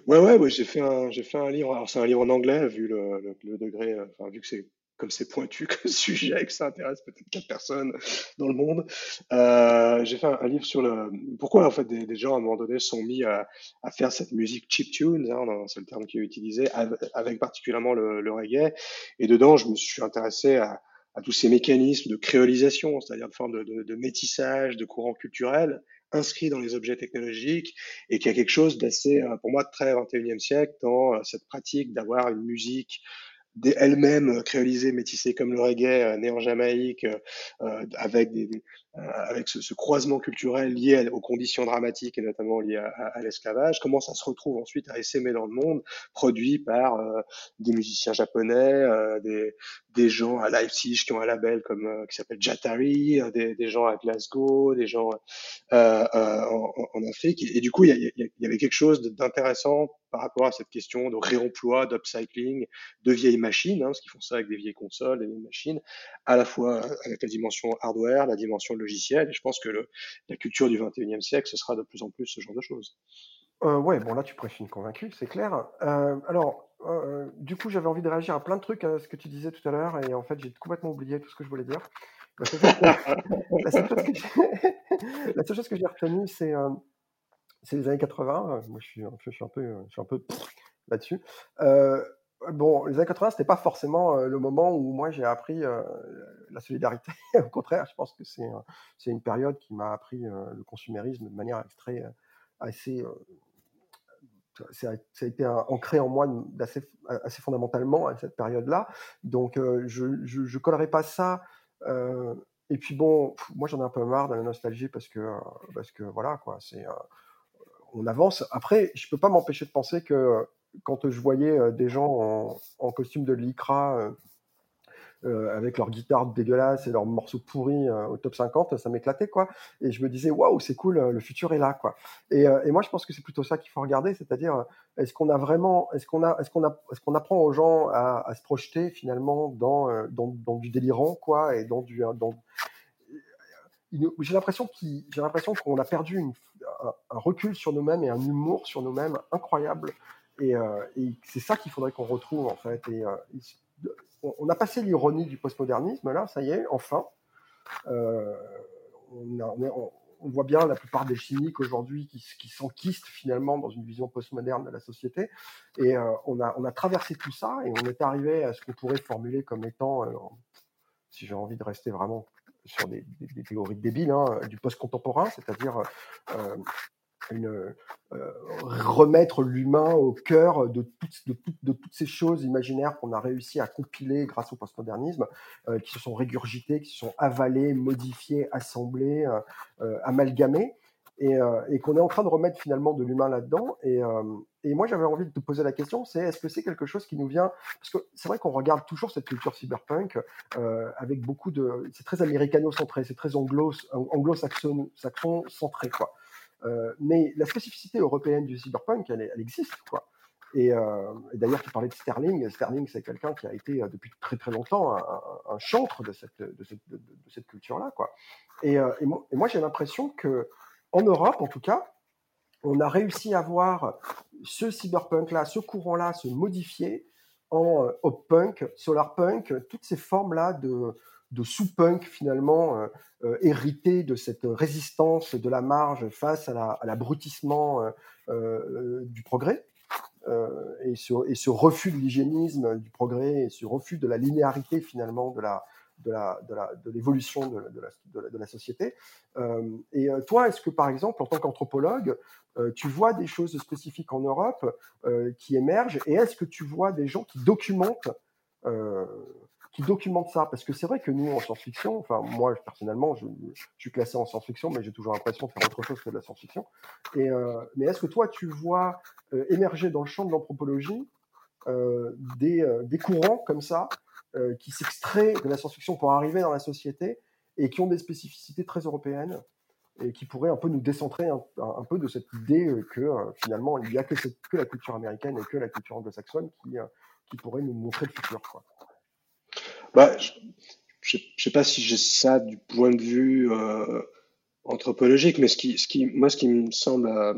Ouais, ouais, ouais, j'ai fait un, fait un livre. Alors, c'est un livre en anglais, vu le, le, le degré, euh, enfin, vu que c'est, comme c'est pointu comme sujet et que ça intéresse peut-être quatre personnes dans le monde. Euh, j'ai fait un, livre sur le, pourquoi, en fait, des, gens, à un moment donné, sont mis à, faire cette musique chiptune, hein, dans- c'est le terme qui est utilisé, av- avec particulièrement le, reggae. Et dedans, je me suis intéressé à, tous ces mécanismes de créolisation, c'est-à-dire de forme de, métissage, de courants culturels inscrits dans les objets technologiques et qu'il y a quelque chose d'assez, euh, pour moi, très 21e siècle dans euh, cette pratique d'avoir une musique elle-même euh, créolisée, métissée comme le reggae, euh, né en Jamaïque, euh, avec des, des- avec ce, ce croisement culturel lié aux conditions dramatiques et notamment lié à, à- à l'esclavage, comment ça se retrouve ensuite à essaimer dans le monde, produit par des musiciens japonais, des, des gens à Leipzig qui ont un label comme euh, qui s'appelle Jatari, euh, des, des gens à Glasgow, des gens euh, euh, en, en- Afrique. Et, du coup, il y, y y avait quelque chose d'intéressant par rapport à cette question de réemploi, d'upcycling de vieilles machines, hein, parce qu'ils font ça avec des vieilles consoles des machines, à la fois avec la dimension hardware, la dimension logicielle. Et je pense que le, la culture du 21e siècle, ce sera de plus en plus ce genre de choses. Euh, ouais, bon là tu prêches une convaincue, c'est clair. Euh, alors, euh, du coup, j'avais envie de réagir à plein de trucs à ce que tu disais tout à l'heure, et en fait, j'ai complètement oublié tout ce que je voulais dire. La seule chose que, j'ai- retenue, c'est euh, les années 80. Moi, je suis, un peu, là-dessus. Euh, bon, les années 80, c'était pas forcément euh, le moment où moi j'ai appris euh, la solidarité. Au contraire, je pense que c'est euh, une période qui m'a appris euh, le consumérisme de manière extré, assez euh, ça a, été ancré en moi assez fondamentalement à cette période-là. Donc, euh, je ne collerai pas ça. euh, et puis bon, moi j'en ai un peu marre de la nostalgie parce que, parce que voilà, quoi, c'est, on avance. Après, je peux pas m'empêcher de penser que quand je voyais des gens en, en costume de lycra euh, avec leur guitare dégueulasse et leurs morceaux pourris euh, au top 50, ça m'éclatait quoi. Et je me disais waouh, c'est cool, euh, le futur est là quoi. Et, moi je pense que c'est plutôt ça qu'il faut regarder, c'est-à-dire est-ce qu'on a vraiment, est-ce qu'on a, est-ce qu'on a, est-ce qu'on apprend aux gens à, se projeter finalement dans, du délirant quoi et dans du, j'ai l'impression qu'on a perdu un, recul sur nous-mêmes et un humour sur nous-mêmes incroyable. Et, c'est ça qu'il faudrait qu'on retrouve en fait. On, a passé l'ironie du postmodernisme là, ça y est, enfin. Euh, on, voit bien la plupart des cyniques aujourd'hui qui, qui s'enquistent finalement dans une vision postmoderne de la société. Et euh, on, a, traversé tout ça et on est arrivé à ce qu'on pourrait formuler comme étant, euh, si j'ai envie de rester vraiment sur des, théories débiles, hein, du post-contemporain, c'est-à-dire euh, remettre l'humain au cœur de toutes, ces choses imaginaires qu'on a réussi à compiler grâce au postmodernisme, euh, qui se sont régurgitées, qui se sont avalées, modifiées, assemblées, euh, amalgamées, et, qu'on est en train de remettre finalement de l'humain là-dedans. Et, moi, j'avais envie de te poser la question, c'est est-ce que c'est quelque chose qui nous vient Parce que c'est vrai qu'on regarde toujours cette culture cyberpunk avec beaucoup de... C'est très américano-centré, c'est très anglo- anglo-saxon saxon centré, quoi. Euh, mais la spécificité européenne du cyberpunk, elle, existe, quoi. Et, euh, et d'ailleurs, tu parlais de Sterling. Sterling, c'est quelqu'un qui a été euh, depuis très très longtemps un, chantre de cette, de cette, de- cette culture-là, quoi. Et, moi, j'ai l'impression que en Europe, en tout cas, on a réussi à voir ce cyberpunk-là, ce courant-là se modifier en euh, hop-punk, solar-punk, toutes ces formes-là de, de sous-punk finalement euh, euh, héritées de cette résistance de la marge face à la- à l'abrutissement euh, du progrès. et, ce, refus de l'hygiénisme du progrès et ce refus de la linéarité finalement de l'évolution de, la, société. Et toi, est-ce que par exemple, en tant qu'anthropologue, tu vois des choses spécifiques en Europe qui émergent et est-ce que tu vois des gens qui documentent qui documentent ça parce que c'est vrai que nous en science-fiction, enfin moi personnellement, je, suis classé en science-fiction, mais j'ai toujours l'impression de faire autre chose que de la science-fiction. Et euh, mais est-ce que toi tu vois euh, émerger dans le champ de l'anthropologie euh, des, euh, des courants comme ça euh, qui s'extraient de la science-fiction pour arriver dans la société et qui ont des spécificités très européennes et qui pourraient un peu nous décentrer un, peu de cette idée que finalement il n'y a que, la culture américaine et que la culture anglo-saxonne qui, qui pourrait nous montrer le futur. Quoi. Bah, je je sais pas si j'ai ça du point de vue euh, anthropologique, mais ce qui, ce qui, moi, ce qui me semble euh,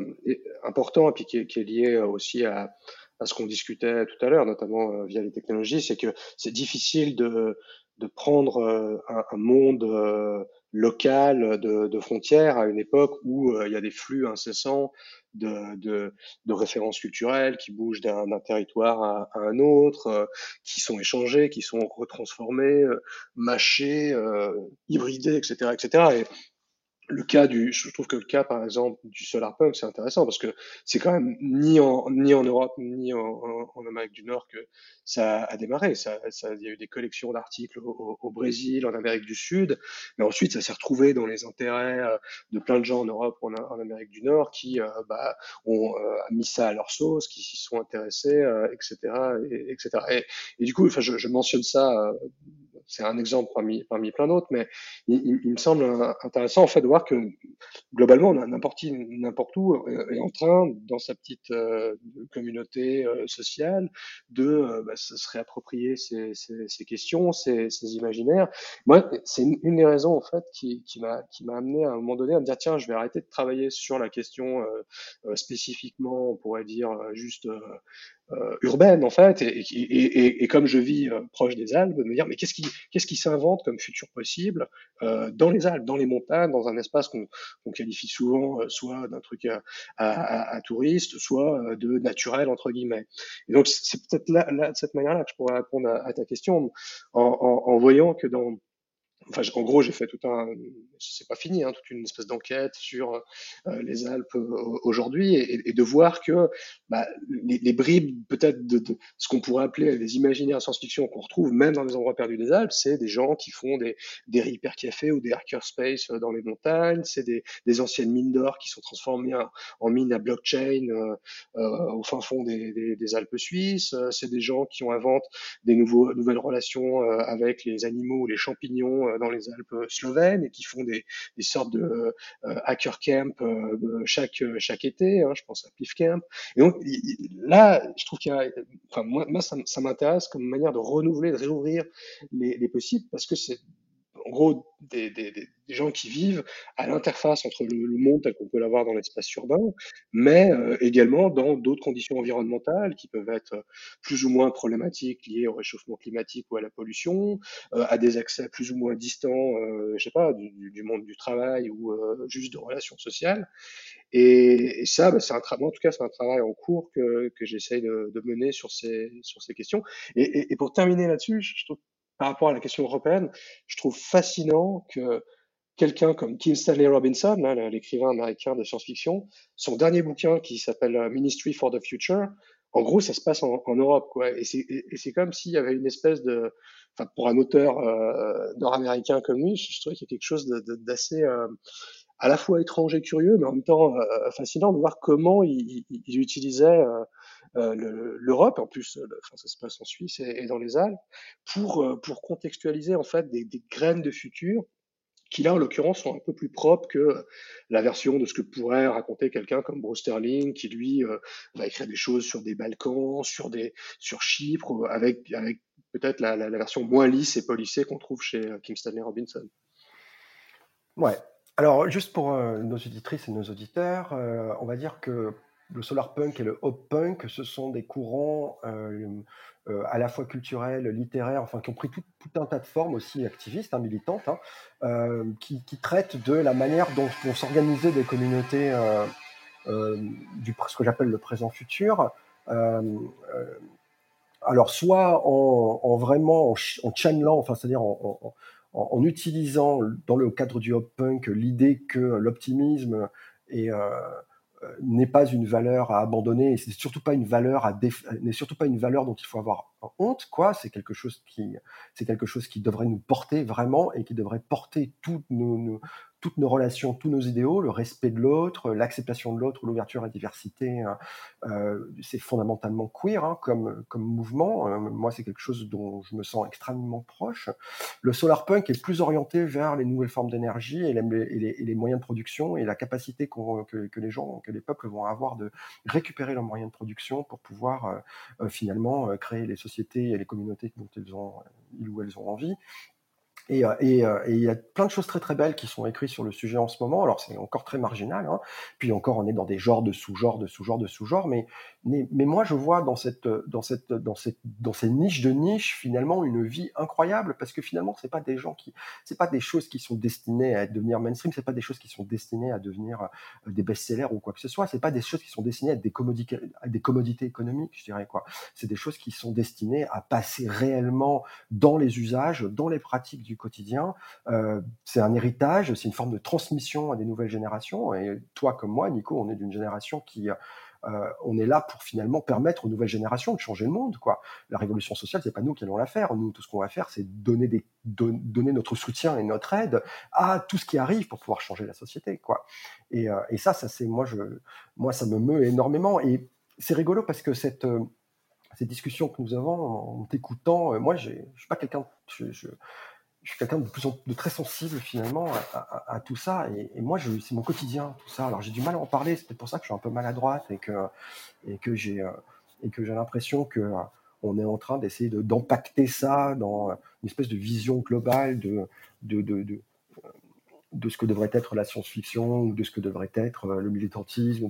important et puis qui est, lié aussi à, à ce qu'on discutait tout à l'heure, notamment euh, via les technologies, c'est que c'est difficile de, de prendre euh, un, un monde local de, de frontières à une époque où il y a des flux incessants de, de, références culturelles qui bougent d'un territoire à, un autre, euh, qui sont échangées, qui sont retransformées, euh, mâchées, euh, hybridées, etc., etc. Et le cas du, je trouve que le cas, par exemple, du solarpunk, c'est intéressant parce que c'est quand même ni en, ni en Europe, ni en, en, Amérique du Nord que ça a démarré. Ça, ça, il y a eu des collections d'articles au, au, Brésil, en Amérique du Sud, mais ensuite ça s'est retrouvé dans les intérêts euh, de plein de gens en Europe en, Amérique du Nord qui euh, bah, ont euh, mis ça à leur sauce, qui s'y sont intéressés, euh, etc., et, etc. Et, du coup, enfin, je, je mentionne ça. C'est un exemple parmi, plein d'autres, mais il, me semble intéressant en fait de voir que globalement, n'importe n'importe où, euh, est en train, dans sa petite euh, communauté euh, sociale, de bah, se réapproprier ces, questions, ces, imaginaires. Moi, c'est une, des raisons en fait qui m'a qui m'a amené à un moment donné à me dire tiens, je vais arrêter de travailler sur la question spécifiquement, on pourrait dire juste euh, urbaine en fait, et, et, et, et, comme je vis euh, proche des Alpes, me dire mais qu'est-ce qui qu'est-ce qui s'invente comme futur possible euh, dans les Alpes, dans les montagnes, dans un espace qu'on qualifie souvent euh, soit d'un truc à, à, à, touriste, soit de naturel entre guillemets. Et donc c'est peut-être là, là, de cette manière-là que je pourrais répondre à, à ta question en, en, en voyant que dans Enfin, en gros, j'ai fait tout un, c'est pas fini, hein, toute une espèce d'enquête sur euh, les Alpes euh, aujourd'hui, et, et, de voir que bah, les, les, bribes, peut-être de, de, ce qu'on pourrait appeler les imaginaires science-fiction qu'on retrouve même dans les endroits perdus des Alpes, c'est des gens qui font des, des hypercafés ou des hackerspace dans les montagnes, c'est des, des, anciennes mines d'or qui sont transformées en, mines à blockchain euh, euh, au fin fond des, des Alpes suisses, c'est des gens qui ont inventé des nouveaux, nouvelles relations avec les animaux ou les champignons dans les Alpes slovènes et qui font des, des sortes de euh, hacker camp euh, chaque chaque été. Hein, je pense à Piff Camp. Et donc là, je trouve qu'il y a, enfin moi, moi ça, ça m'intéresse comme manière de renouveler, de réouvrir les, les possibles parce que c'est en gros des, des, des, gens qui vivent à l'interface entre le, monde tel qu'on peut l'avoir dans l'espace urbain, mais euh, également dans d'autres conditions environnementales qui peuvent être plus ou moins problématiques liées au réchauffement climatique ou à la pollution, euh, à des accès plus ou moins distants, euh, je sais pas, du, du, monde du travail ou euh, juste de relations sociales. Et, et ça, bah, c'est un travail, en tout cas, c'est un travail en cours que, que j'essaye de, de, mener sur ces, sur ces questions. Et, et, et pour terminer là-dessus, je trouve par rapport à la question européenne, je trouve fascinant que quelqu'un comme Kim Stanley Robinson, l'écrivain américain de science-fiction, son dernier bouquin qui s'appelle euh, Ministry for the Future, en gros, ça se passe en, Europe, quoi. Et c'est comme s'il y avait une espèce de, enfin, pour un auteur euh, nord-américain comme lui, je, trouvais qu'il y a quelque chose d'assez euh, à la fois étrange et curieux, mais en même temps fascinant de voir comment il, il, il utilisait l'Europe, en plus, euh, ça se passe en Suisse et, dans les Alpes, pour, euh, pour contextualiser en fait des, graines de futur qui là, en l'occurrence, sont un peu plus propres que la version de ce que pourrait raconter quelqu'un comme Bruce Sterling, qui lui euh, va écrire des choses sur des Balkans, sur des sur Chypre, avec avec peut-être la, version moins lisse et polissée qu'on trouve chez Kim Stanley Robinson. Ouais. Alors, juste pour euh, nos auditrices et nos auditeurs, euh, on va dire que le solar punk et le hop punk, ce sont des courants euh, euh, à la fois culturels, littéraires, enfin qui ont pris tout, un tas de formes aussi activistes, hein, militantes, hein, euh, qui, traitent de la manière dont vont s'organiser des communautés euh, euh, du ce que j'appelle le présent-futur. Euh, alors soit en, en vraiment en, channelant, enfin c'est-à-dire en, utilisant dans le cadre du hop punk l'idée que l'optimisme est n'est pas une valeur à abandonner et c'est surtout pas une valeur à n'est surtout pas une valeur dont il faut avoir honte quoi. C'est quelque chose qui c'est quelque chose qui devrait nous porter vraiment et qui devrait porter toutes nos toutes nos relations, tous nos idéaux, le respect de l'autre, l'acceptation de l'autre, l'ouverture à la diversité, hein, euh, c'est fondamentalement queer hein, comme, comme mouvement. Euh, moi, c'est quelque chose dont je me sens extrêmement proche. Le solar punk est plus orienté vers les nouvelles formes d'énergie et, les moyens de production et la capacité qu que, les gens, que les peuples vont avoir de récupérer leurs moyens de production pour pouvoir euh, finalement créer les sociétés et les communautés dont ils ont, ils ou elles ont envie et, euh, euh, et, il y a plein de choses très très belles qui sont écrites sur le sujet en ce moment. Alors c'est encore très marginal, hein. puis encore on est dans des genres de sous-genres, de sous-genres, de sous-genres. Mais, mais, mais moi je vois dans cette dans cette dans cette dans ces niches de niches finalement une vie incroyable parce que finalement c'est pas des gens qui c'est pas des choses qui sont destinées à devenir mainstream, c'est pas des choses qui sont destinées à devenir euh, des best-sellers ou quoi que ce soit. C'est pas des choses qui sont destinées à être des commodités à des commodités économiques, je dirais quoi. C'est des choses qui sont destinées à passer réellement dans les usages, dans les pratiques du quotidien. Euh, c'est un héritage, c'est une forme de transmission à des nouvelles générations. Et toi comme moi, Nico, on est d'une génération qui euh, on est là pour finalement permettre aux nouvelles générations de changer le monde. La révolution sociale, c'est pas nous qui allons la faire. Nous, tout ce qu'on va faire, c'est donner, notre soutien et notre aide à tout ce qui arrive pour pouvoir changer la société. Euh, et ça, ça c'est moi, ça me meut énormément. Et c'est rigolo parce que cette euh, cette discussion que nous avons en t'écoutant, moi, je suis pas quelqu'un, je suis quelqu'un de, plus en- de très sensible finalement à, tout ça. Et, et moi, c'est mon quotidien, tout ça. Alors j'ai du mal à en parler, c'est peut-être pour ça que je suis un peu maladroite et que, et que j'ai euh, et que j'ai l'impression que euh, on est en train d'essayer de- d'empacter ça dans euh, une espèce de vision globale de, de, de, de, ce que devrait être la science-fiction ou de ce que devrait être le militantisme.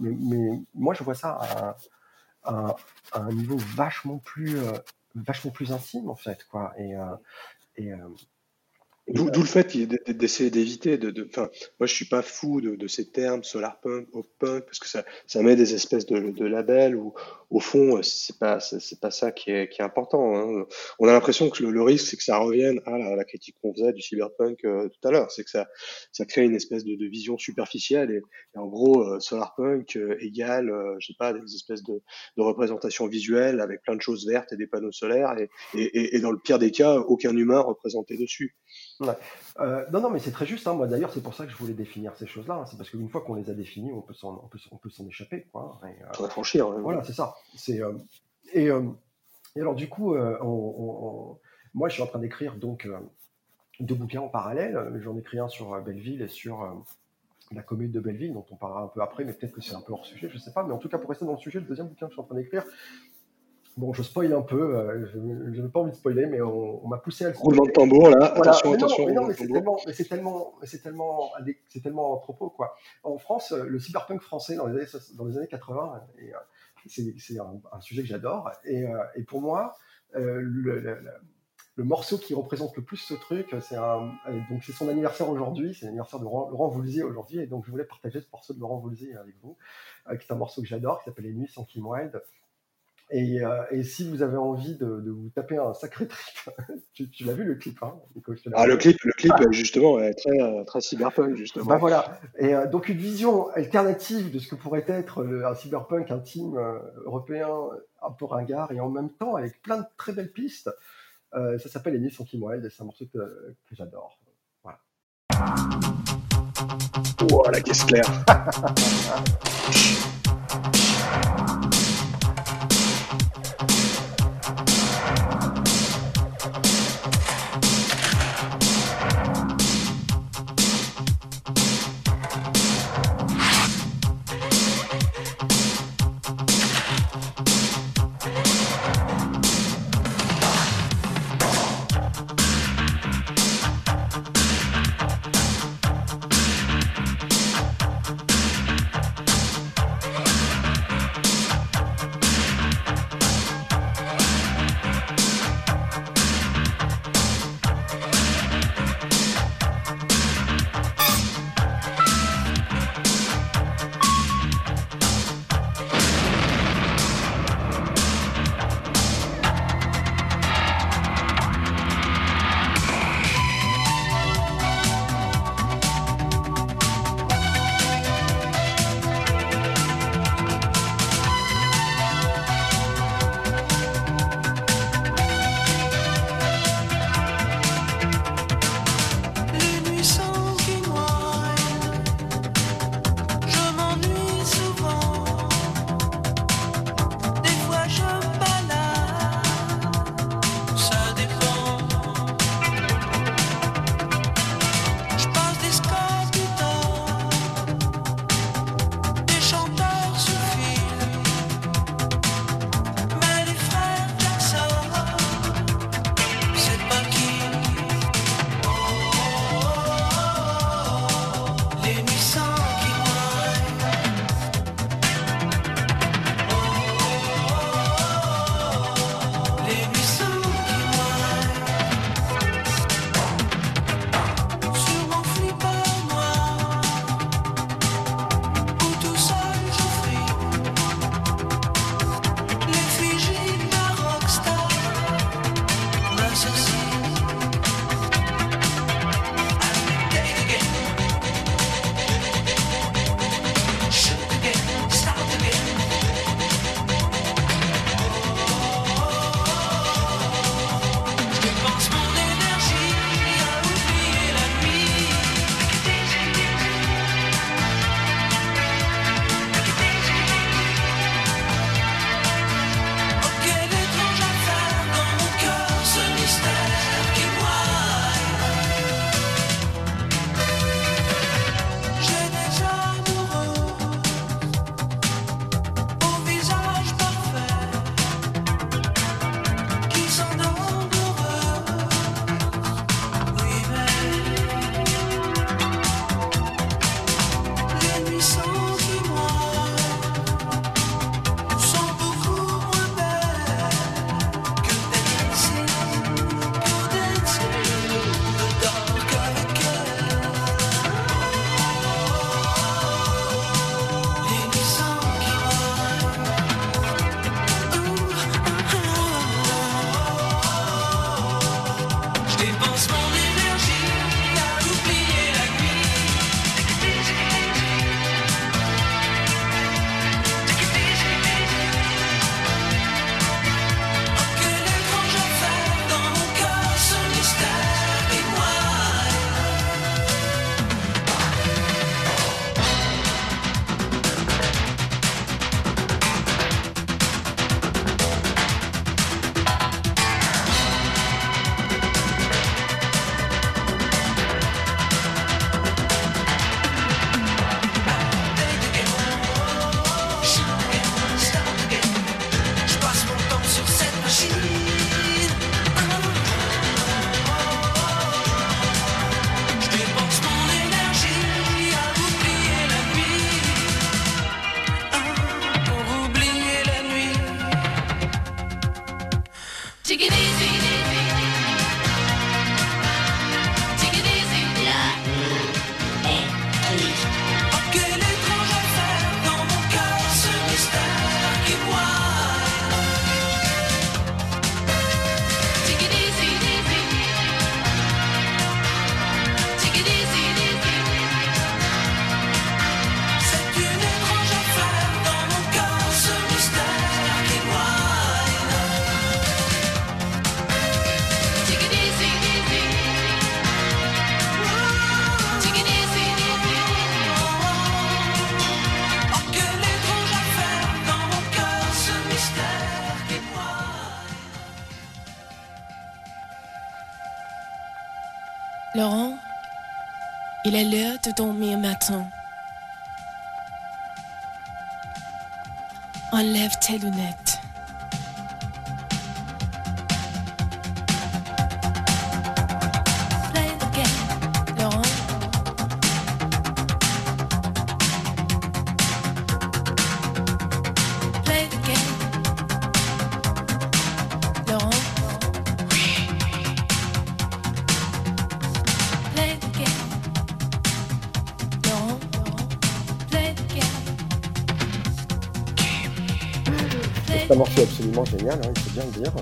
mais, moi, je vois ça à, un niveau vachement plus, vachement plus intime en fait, quoi. Et, et, euh, D'où le fait d'essayer d'éviter de, de, moi je suis pas fou de, de ces termes solarpunk, pop-punk, parce que ça, ça met des espèces de, de labels où, au fond, c'est pas, c'est pas ça qui est, qui est important. hein. On a l'impression que le, risque, c'est que ça revienne à la, critique qu'on faisait du cyberpunk euh, tout à l'heure, c'est que ça, ça crée une espèce de, vision superficielle et, et en gros, euh, solarpunk euh, égale, euh, je sais pas, des espèces de, représentations visuelles avec plein de choses vertes et des panneaux solaires et, et, et dans le pire des cas, aucun humain représenté dessus. Euh, non, non, mais c'est très juste. hein. Moi, d'ailleurs, c'est pour ça que je voulais définir ces choses-là. hein. C'est parce qu'une fois qu'on les a définies, on peut s'en, on peut, on peut s'en échapper, quoi. Et, euh, Faudrait franchir. hein. voilà, c'est ça. C'est euh, et, euh, et alors du coup, euh, on- on- on- moi, je suis en train d'écrire donc euh, deux bouquins en parallèle. J'en écris un sur euh, Belleville et sur euh, la commune de Belleville, dont on parlera un peu après, mais peut-être que c'est un peu hors sujet, je sais pas. Mais en tout cas, pour rester dans le sujet, le deuxième bouquin que je suis en train d'écrire. Bon, je spoil un peu, euh, je n'ai pas envie de spoiler, mais on, on m'a poussé à le Roulement de tambour là, voilà. attention, Mais non, attention, mais non, mais c'est tellement, mais tellement, c'est tellement, c'est tellement propos quoi. En France, euh, le cyberpunk français dans les années, dans les années 80, et, euh, c'est, un, un sujet que j'adore. Et, euh, et pour moi, euh, le, le- le- le morceau qui représente le plus ce truc, c'est euh, donc c'est son anniversaire aujourd'hui, c'est l'anniversaire de Laurent, Laurent Voulzy aujourd'hui, et donc je voulais partager ce morceau de Laurent Voulzy avec vous, euh, qui est un morceau que j'adore, qui s'appelle Les Nuits sans Kim Wilde. Et, euh, et si vous avez envie de, de vous taper un sacré trip, tu, tu l'as vu le clip, hein, Ah, le clip, le clip, justement, est très, euh, très cyberpunk, justement. Bah voilà. Et euh, donc une vision alternative de ce que pourrait être le- un cyberpunk intime euh, européen, un peu ringard et en même temps avec plein de très belles pistes. Ça s'appelle Les Nuits Kim Wilde et c'est un morceau que, que j'adore. Voilà. Oh, la caisse claire. dormir maintenant. Enlève tes lunettes.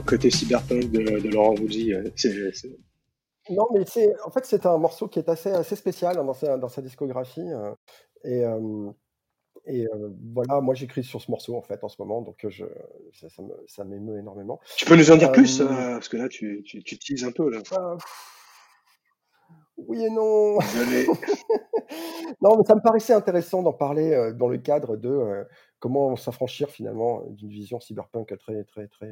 Côté cyberpunk de, de Laurent Voulzy, euh, c'est Non, mais c'est en fait c'est un morceau qui est assez assez spécial hein, dans sa dans sa discographie euh, et euh, et euh, voilà, moi j'écris sur ce morceau en fait en ce moment, donc je ça, ça me ça m'émeut énormément. Tu peux nous en dire plus Parce que là, tu, tu, tu teases un peu. Là. Oui et non. Non, mais ça me paraissait intéressant d'en parler dans le cadre de comment s'affranchir finalement d'une vision cyberpunk très très très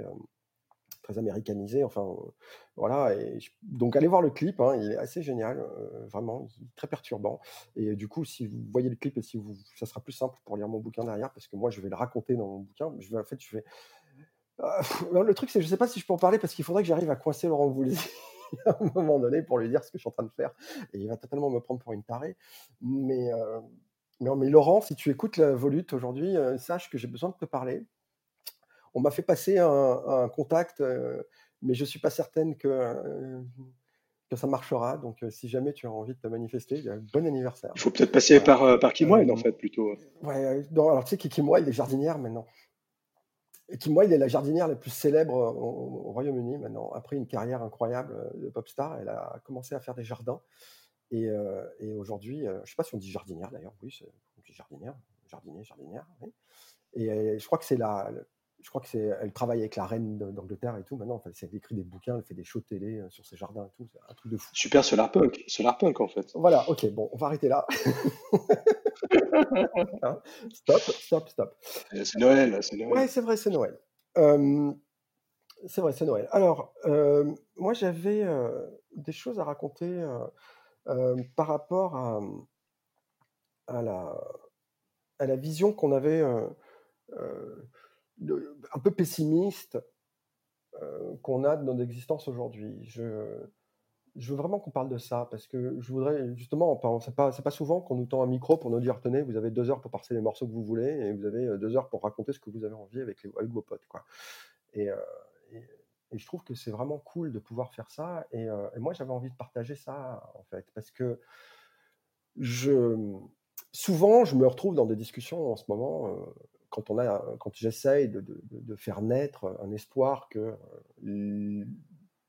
très américanisée. Enfin, euh, voilà. Et donc allez voir le clip, hein, il est assez génial, euh, vraiment, très perturbant. Et euh, du coup, si vous voyez le clip et si vous, ça sera plus simple pour lire mon bouquin derrière, parce que moi je vais le raconter dans mon bouquin. Je vais en fait, je vais. Non, le truc, c'est je sais pas si je peux en parler parce qu'il faudrait que j'arrive à coincer Laurent Voulzy à un moment donné pour lui dire ce que je suis en train de faire. Et il va totalement me prendre pour une tarée. Mais, euh, Laurent, si tu écoutes la Volute aujourd'hui, euh, sache que j'ai besoin de te parler. On m'a fait passer un, un contact, euh, mais je suis pas certaine que, euh, que ça marchera. Donc, euh, si jamais tu as envie de te manifester, bon anniversaire. Il faut peut-être passer par, par Kim Wilde, Euh, en fait, plutôt. Ouais, non, alors tu sais, Kim Wilde est jardinière maintenant. Et Kim Wilde est la jardinière la plus célèbre au, au Royaume-Uni maintenant. Après une carrière incroyable de pop star, elle a commencé à faire des jardins. Et, et aujourd'hui, je sais pas si on dit jardinière d'ailleurs, oui, on dit jardinière, jardinier, jardinière. oui. Et je crois que c'est la, je crois que c'est, elle travaille avec la reine d'Angleterre et tout. Maintenant, enfin, elle écrit des bouquins, elle fait des shows de télé euh, sur ses jardins et tout. C'est un truc de fou. Super solarpunk. Solarpunk, en fait. Voilà, ok, bon, on va arrêter là. Hein, stop, stop, stop. Euh, C'est Noël, c'est Noël. Ouais, c'est vrai, c'est Noël. Euh, c'est vrai, c'est Noël. Alors, euh, moi, j'avais euh, des choses à raconter par rapport à, à la, à la vision qu'on avait euh, un peu pessimiste euh, qu'on a de notre existence aujourd'hui. Je, veux vraiment qu'on parle de ça parce que je voudrais justement, c'est pas, pas souvent qu'on nous tend un micro pour nous dire tenez, vous avez deux heures pour passer les morceaux que vous voulez et vous avez euh, deux heures pour raconter ce que vous avez envie avec, les, avec vos potes. Quoi. Et, euh, je trouve que c'est vraiment cool de pouvoir faire ça. Et, moi, j'avais envie de partager ça en fait parce que je, souvent, je me retrouve dans des discussions en ce moment. Quand, on a, quand j'essaye de, faire naître un espoir que euh,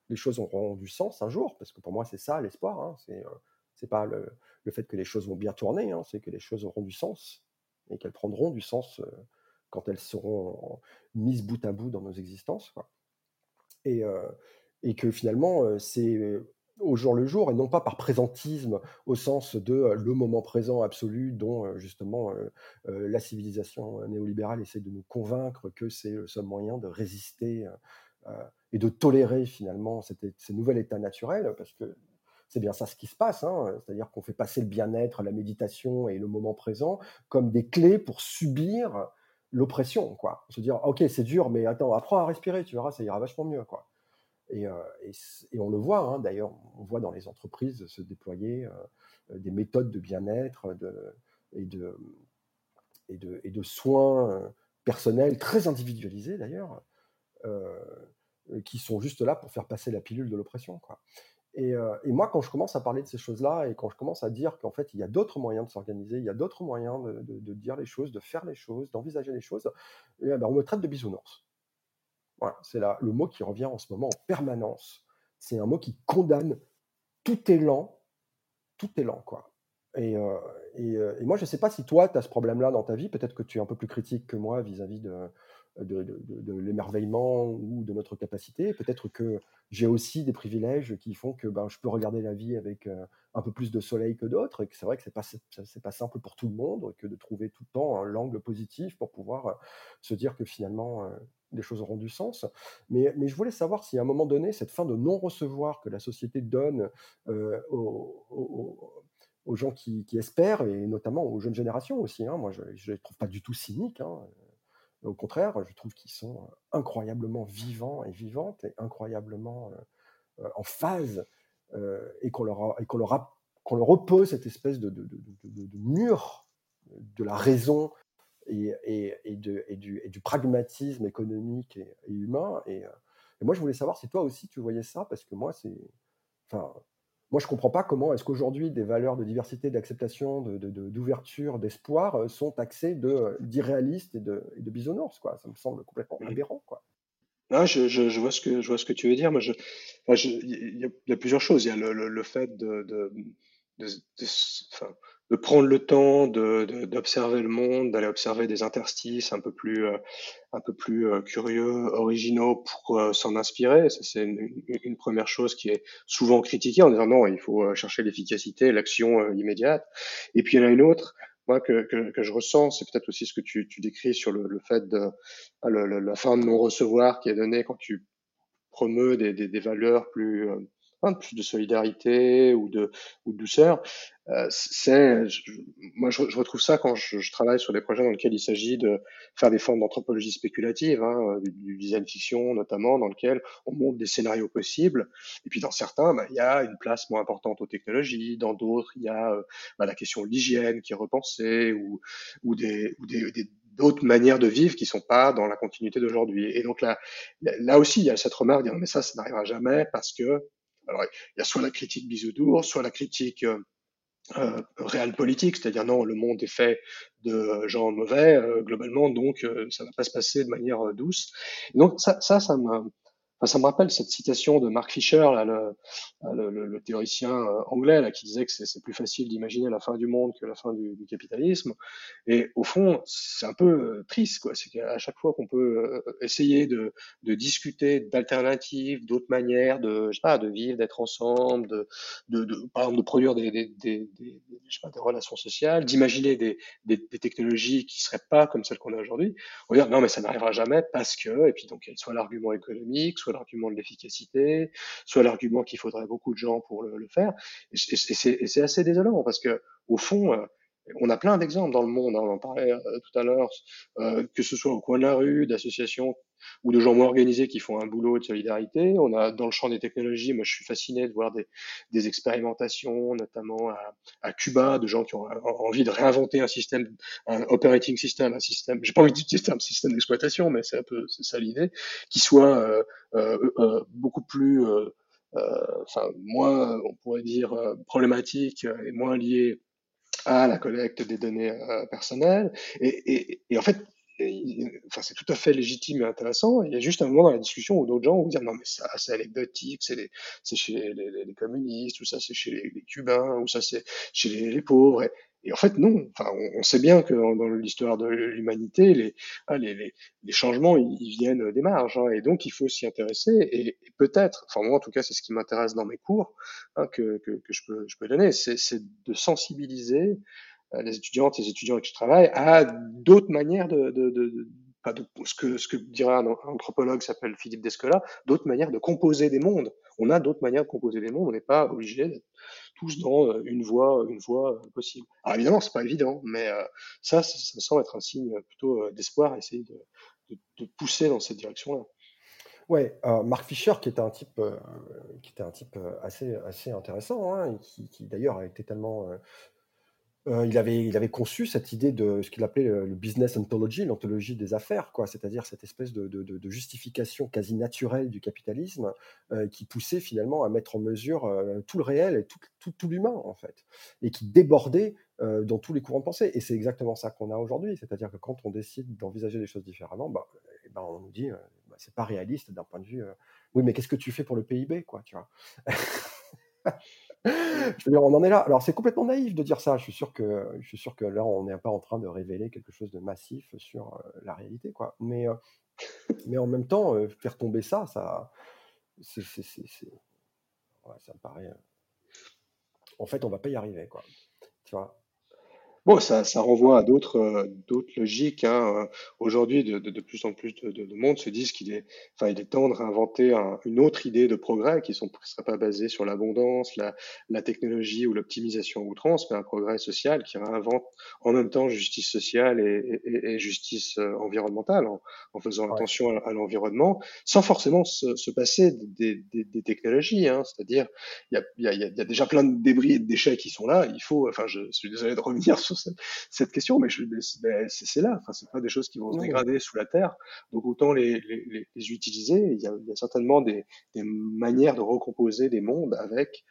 les choses auront du sens un jour, parce que pour moi c'est ça l'espoir, hein, c'est euh, c'est pas le, fait que les choses vont bien tourner, hein, c'est que les choses auront du sens et qu'elles prendront du sens euh, quand elles seront mises bout à bout dans nos existences. Et, et que finalement c'est au jour le jour et non pas par présentisme au sens de euh, le moment présent absolu dont euh, justement euh, la civilisation néolibérale essaie de nous convaincre que c'est le seul moyen de résister et de tolérer finalement cet é- ce nouvel état naturel, parce que c'est bien ça ce qui se passe, hein, c'est-à-dire qu'on fait passer le bien-être, la méditation et le moment présent comme des clés pour subir l'oppression, quoi. Se dire, ok, c'est dur, mais attends, apprends à respirer, tu verras, ça ira vachement mieux, quoi. Et, euh, et, on le voit, hein, d'ailleurs, on voit dans les entreprises se déployer euh, des méthodes de bien-être et, de, soins euh, personnels très individualisés, d'ailleurs, euh, qui sont juste là pour faire passer la pilule de l'oppression. Et, euh, moi, quand je commence à parler de ces choses-là et quand je commence à dire qu'en fait, il y a d'autres moyens de s'organiser, il y a d'autres moyens de dire les choses, de faire les choses, d'envisager les choses, eh ben, on me traite de bisounours. C'est le mot qui revient en ce moment en permanence. C'est un mot qui condamne tout élan, tout élan, quoi. Et, euh, euh, moi, je ne sais pas si toi, tu as ce problème-là dans ta vie. Peut-être que tu es un peu plus critique que moi vis-à-vis de, l'émerveillement ou de notre capacité. Peut-être que j'ai aussi des privilèges qui font que ben, je peux regarder la vie avec euh, un peu plus de soleil que d'autres. Et que c'est vrai que ce n'est pas, pas simple pour tout le monde que de trouver tout le temps un l'angle positif pour pouvoir se dire que finalement, les choses auront du sens. Mais, je voulais savoir si à un moment donné, cette fin de non-recevoir que la société donne euh, aux, gens qui, espèrent, et notamment aux jeunes générations aussi. hein. Moi, je ne les trouve pas du tout cyniques. hein. Au contraire, je trouve qu'ils sont incroyablement vivants et vivantes, et incroyablement euh, euh, en phase, euh, et qu'on leur, qu'on leur, leur oppose cette espèce de mur de la raison et, et, et, de, et, du, et du pragmatisme économique et, et humain. Et, euh, et moi, je voulais savoir si toi aussi tu voyais ça, parce que moi, c'est. Enfin, moi, je comprends pas comment est-ce qu'aujourd'hui des valeurs de diversité, d'acceptation, de, de- de- d'ouverture, d'espoir euh, sont taxées de, d'irréalistes et de, et de bisounours, quoi. Ça me semble complètement aberrant, quoi. Ah, je, je, je vois ce que je vois ce que tu veux dire. Je, je- il y a, il y a plusieurs choses. Il y a le, le, le fait de, de, de, de s- enfin, de prendre le temps de, de- d'observer le monde, d'aller observer des interstices un peu plus, euh, un peu plus euh, curieux, originaux pour euh, s'en inspirer. C'est une, première chose qui est souvent critiquée en disant non, il faut euh, chercher l'efficacité, l'action euh, immédiate. Et puis il y en a une autre, moi, que, que, que je ressens, c'est peut-être aussi ce que tu, tu décris sur le, le fait de le- le- la fin de non-recevoir qui est donnée quand tu promeut des, des, des valeurs plus, hein, plus de solidarité ou de, ou de douceur. Euh, c'est, je- moi, je, je retrouve ça quand je, je travaille sur des projets dans lesquels il s'agit de faire des formes d'anthropologie spéculative, hein, du, du design fiction notamment, dans lequel on montre des scénarios possibles. Et puis dans certains, bah, il y a une place moins importante aux technologies. Dans d'autres, il y a euh, bah, la question de l'hygiène qui est repensée ou, ou des, ou des, d'autres manières de vivre qui sont pas dans la continuité d'aujourd'hui. Et donc là, là aussi, il y a cette remarque, mais ça, ça n'arrivera jamais parce que, alors, il y a soit la critique bisounours, soit la critique euh, euh, réelle politique, c'est-à-dire non, le monde est fait de gens mauvais euh, globalement, donc euh, ça va pas se passer de manière euh, douce. Donc ça, ça, ça me, ça me rappelle cette citation de Mark Fisher, là, le, le, le- le théoricien euh, anglais, là, qui disait que c'est plus facile d'imaginer la fin du monde que la fin du, du capitalisme. Et au fond, c'est un peu euh, triste, quoi. C'est qu'à chaque fois qu'on peut euh, essayer de, de discuter d'alternatives, d'autres manières de, je sais pas, de vivre, d'être ensemble, de, de, par exemple, de produire des, des, des, je sais pas, des relations sociales, d'imaginer des, technologies qui seraient pas comme celles qu'on a aujourd'hui, on va dire non, mais ça n'arrivera jamais parce que, et puis donc, a soit l'argument économique, soit l'argument de l'efficacité, soit l'argument qu'il faudrait beaucoup de gens pour le, faire. Et c'est assez désolant parce que, au fond, euh, on a plein d'exemples dans le monde, hein, on en parlait euh, tout à l'heure, euh, que ce soit au coin de la rue, d'associations ou de gens moins organisés qui font un boulot de solidarité. On a dans le champ des technologies, moi je suis fasciné de voir des, expérimentations, notamment à, Cuba, de gens qui ont euh, envie de réinventer un système, un operating system, un système, j'ai pas envie d'utiliser un système d'exploitation, mais c'est un peu c'est ça l'idée, qui soit beaucoup plus, enfin moins, on pourrait dire problématique et moins lié à la collecte des données euh, personnelles. Et, et, en fait, enfin, c'est tout à fait légitime et intéressant. Il y a juste un moment dans la discussion où d'autres gens vont dire non mais ça c'est anecdotique, c'est chez les, les- les communistes, ou ça c'est chez les, Cubains, ou ça c'est chez les pauvres. Et, en fait non. Enfin, on, sait bien que dans, l'histoire de l'humanité, les, ah, changements ils, viennent des marges, hein, et donc il faut s'y intéresser. Et, peut-être, enfin moi en tout cas c'est ce qui m'intéresse dans mes cours hein, que, je peux donner, c'est de sensibiliser euh, les étudiantes et les étudiants avec qui je travaille à d'autres manières de, de, ce que ce que dirait un, anthropologue s'appelle Philippe Descola, d'autres manières de composer des mondes. On a d'autres manières de composer des mondes. On n'est pas obligé d'être tous dans euh, une voie une voie euh, possible. Alors évidemment, c'est pas évident, mais euh, ça, ça, me semble être un signe plutôt euh, d'espoir, essayer de, pousser dans cette direction-là. Ouais, euh, Mark Fisher, qui était un type, euh, qui était un type euh, assez, assez intéressant, hein, et qui, d'ailleurs a été tellement. euh, euh, il avait, conçu cette idée de ce qu'il appelait le, business ontology, l'ontologie des affaires, quoi, c'est-à-dire cette espèce de, justification quasi naturelle du capitalisme euh, qui poussait finalement à mettre en mesure euh, tout le réel et tout, l'humain, en fait, et qui débordait dans tous les courants de pensée. Et c'est exactement ça qu'on a aujourd'hui, c'est-à-dire que quand on décide d'envisager les choses différemment, bah, eh ben, on nous dit bah, c'est pas réaliste d'un point de vue. oui, mais qu'est-ce que tu fais pour le PIB, quoi, tu vois Je veux dire, on en est là. Alors, c'est complètement naïf de dire ça. Je suis sûr que, je suis sûr que là, on n'est pas en train de révéler quelque chose de massif sur euh, la réalité, quoi. Mais, euh, mais en même temps, euh, faire tomber ça, ça, c'est, ça me paraît. En fait, on va pas y arriver, quoi. Tu vois? Bon, ça, ça renvoie à d'autres euh, d'autres logiques. Hein. Euh, Aujourd'hui, de, de, de plus en plus de, de, de monde se disent qu'il est, enfin, il est temps de réinventer un- une autre idée de progrès qui ne serait pas basée sur l'abondance, la, la technologie ou l'optimisation outrance, mais un progrès social qui réinvente en même temps justice sociale et, et, et justice euh, environnementale, en, en faisant Ouais. attention à, à l'environnement, sans forcément se, se passer des, des, des technologies. Hein. C'est-à-dire, il y a, y, a, y a déjà plein de débris et de déchets qui sont là. Il faut, enfin, je suis désolé de revenir sur cette, cette question, mais, c'est c'est là. Enfin, c'est pas des choses qui vont se dégrader sous la terre. Donc autant les, les, les, les utiliser. Il y, a, il y a certainement des, des manières de recomposer des mondes avec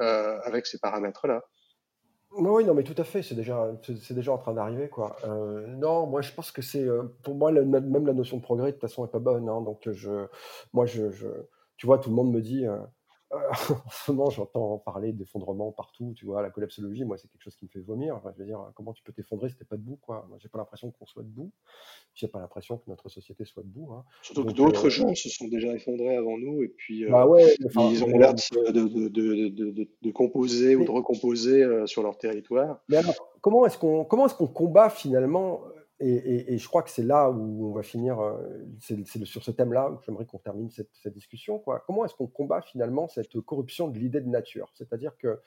euh, avec ces paramètres-là. Oui, non, mais tout à fait, c'est déjà, c'est déjà en train d'arriver, quoi. Euh, non, moi, je pense que c'est, euh, pour moi, le- même la notion de progrès, de toute façon, est pas bonne, hein. donc, je, moi, je, je, tu vois, tout le monde me dit, euh, en ce moment, j'entends parler d'effondrement partout, tu vois, la collapsologie, moi, c'est quelque chose qui me fait vomir. Enfin, je veux dire, comment tu peux t'effondrer si t'es pas debout, quoi? Moi, j'ai pas l'impression qu'on soit debout, j'ai pas l'impression que notre société soit debout, hein. Surtout que d'autres euh, gens se sont déjà effondrés avant nous et puis bah euh, ouais, enfin, ils ont l'air de, de, de, de, de, composer ou de recomposer euh, sur leur territoire. Mais alors, comment est-ce qu'on comment est-ce qu'on combat finalement et, je crois que c'est là où on va finir, euh, c'est sur ce thème-là où j'aimerais qu'on termine cette, discussion. Comment est-ce qu'on combat finalement cette corruption de l'idée de nature? C'est-à-dire que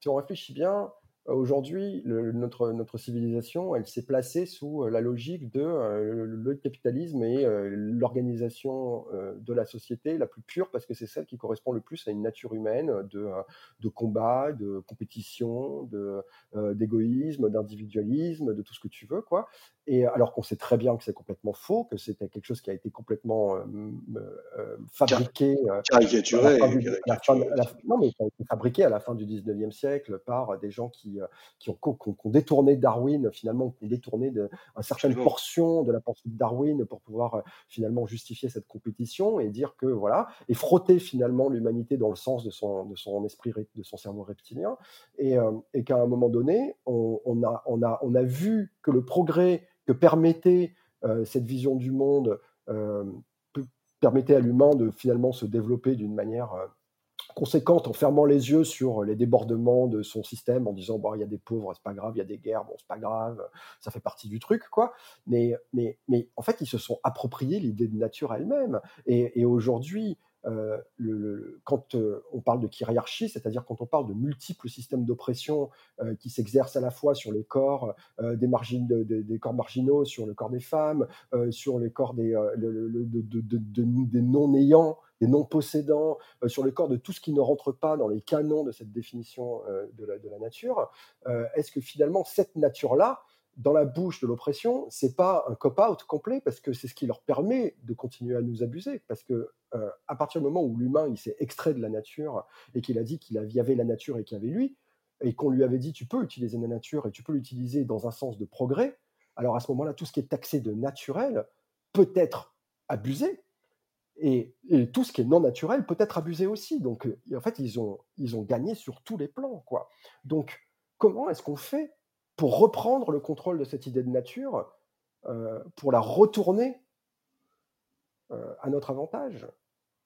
si on réfléchit bien, aujourd'hui, le- notre, notre civilisation, elle s'est placée sous euh, la logique de euh, le, capitalisme et euh, l'organisation euh, de la société la plus pure, parce que c'est celle qui correspond le plus à une nature humaine de, euh, de combat, de compétition, de, euh, d'égoïsme, d'individualisme, de tout ce que tu veux, quoi. Et alors qu'on sait très bien que c'est complètement faux, que c'était quelque chose qui a été complètement euh, euh, fabriqué euh, Caricaturé, non, mais fabriqué à la fin du 19e siècle par des gens qui, euh, qui, ont, qui ont- qui ont détourné Darwin, finalement, qui ont détourné de, une certaine portion de la pensée de Darwin pour pouvoir euh, finalement justifier cette compétition et dire que, voilà, et frotter finalement l'humanité dans le sens de son, de son esprit, de son cerveau reptilien, et, euh, et qu'à un moment donné, on, on a, on, a, on a vu que le progrès que permettait euh, cette vision du monde euh, pe- permettait à l'humain de finalement se développer d'une manière conséquente en fermant les yeux sur les débordements de son système en disant bon il y a des pauvres c'est pas grave il y a des guerres bon c'est pas grave ça fait partie du truc quoi. Mais mais mais en fait ils se sont appropriés l'idée de nature elle-même. Et, aujourd'hui euh, quand euh, on parle de hiérarchie, c'est-à-dire quand on parle de multiples systèmes d'oppression euh, qui s'exercent à la fois sur les corps des, corps marginaux, sur le corps des femmes, sur les corps des, des non-ayants, des non-possédants, euh, sur le corps de tout ce qui ne rentre pas dans les canons de cette définition euh, de, la, nature, euh, est-ce que finalement cette nature-là, dans la bouche de l'oppression, c'est pas un cop-out complet parce que c'est ce qui leur permet de continuer à nous abuser? Parce que à partir du moment où l'humain il s'est extrait de la nature et qu'il a dit qu'il y avait la nature et qu'il y avait lui, et qu'on lui avait dit tu peux utiliser la nature et tu peux l'utiliser dans un sens de progrès, alors à ce moment-là, tout ce qui est taxé de naturel peut être abusé et, tout ce qui est non naturel peut être abusé aussi. Donc, euh, en fait, ils ont, ils ont gagné sur tous les plans. Quoi. Donc, comment est-ce qu'on fait pour reprendre le contrôle de cette idée de nature, euh, pour la retourner euh, à notre avantage?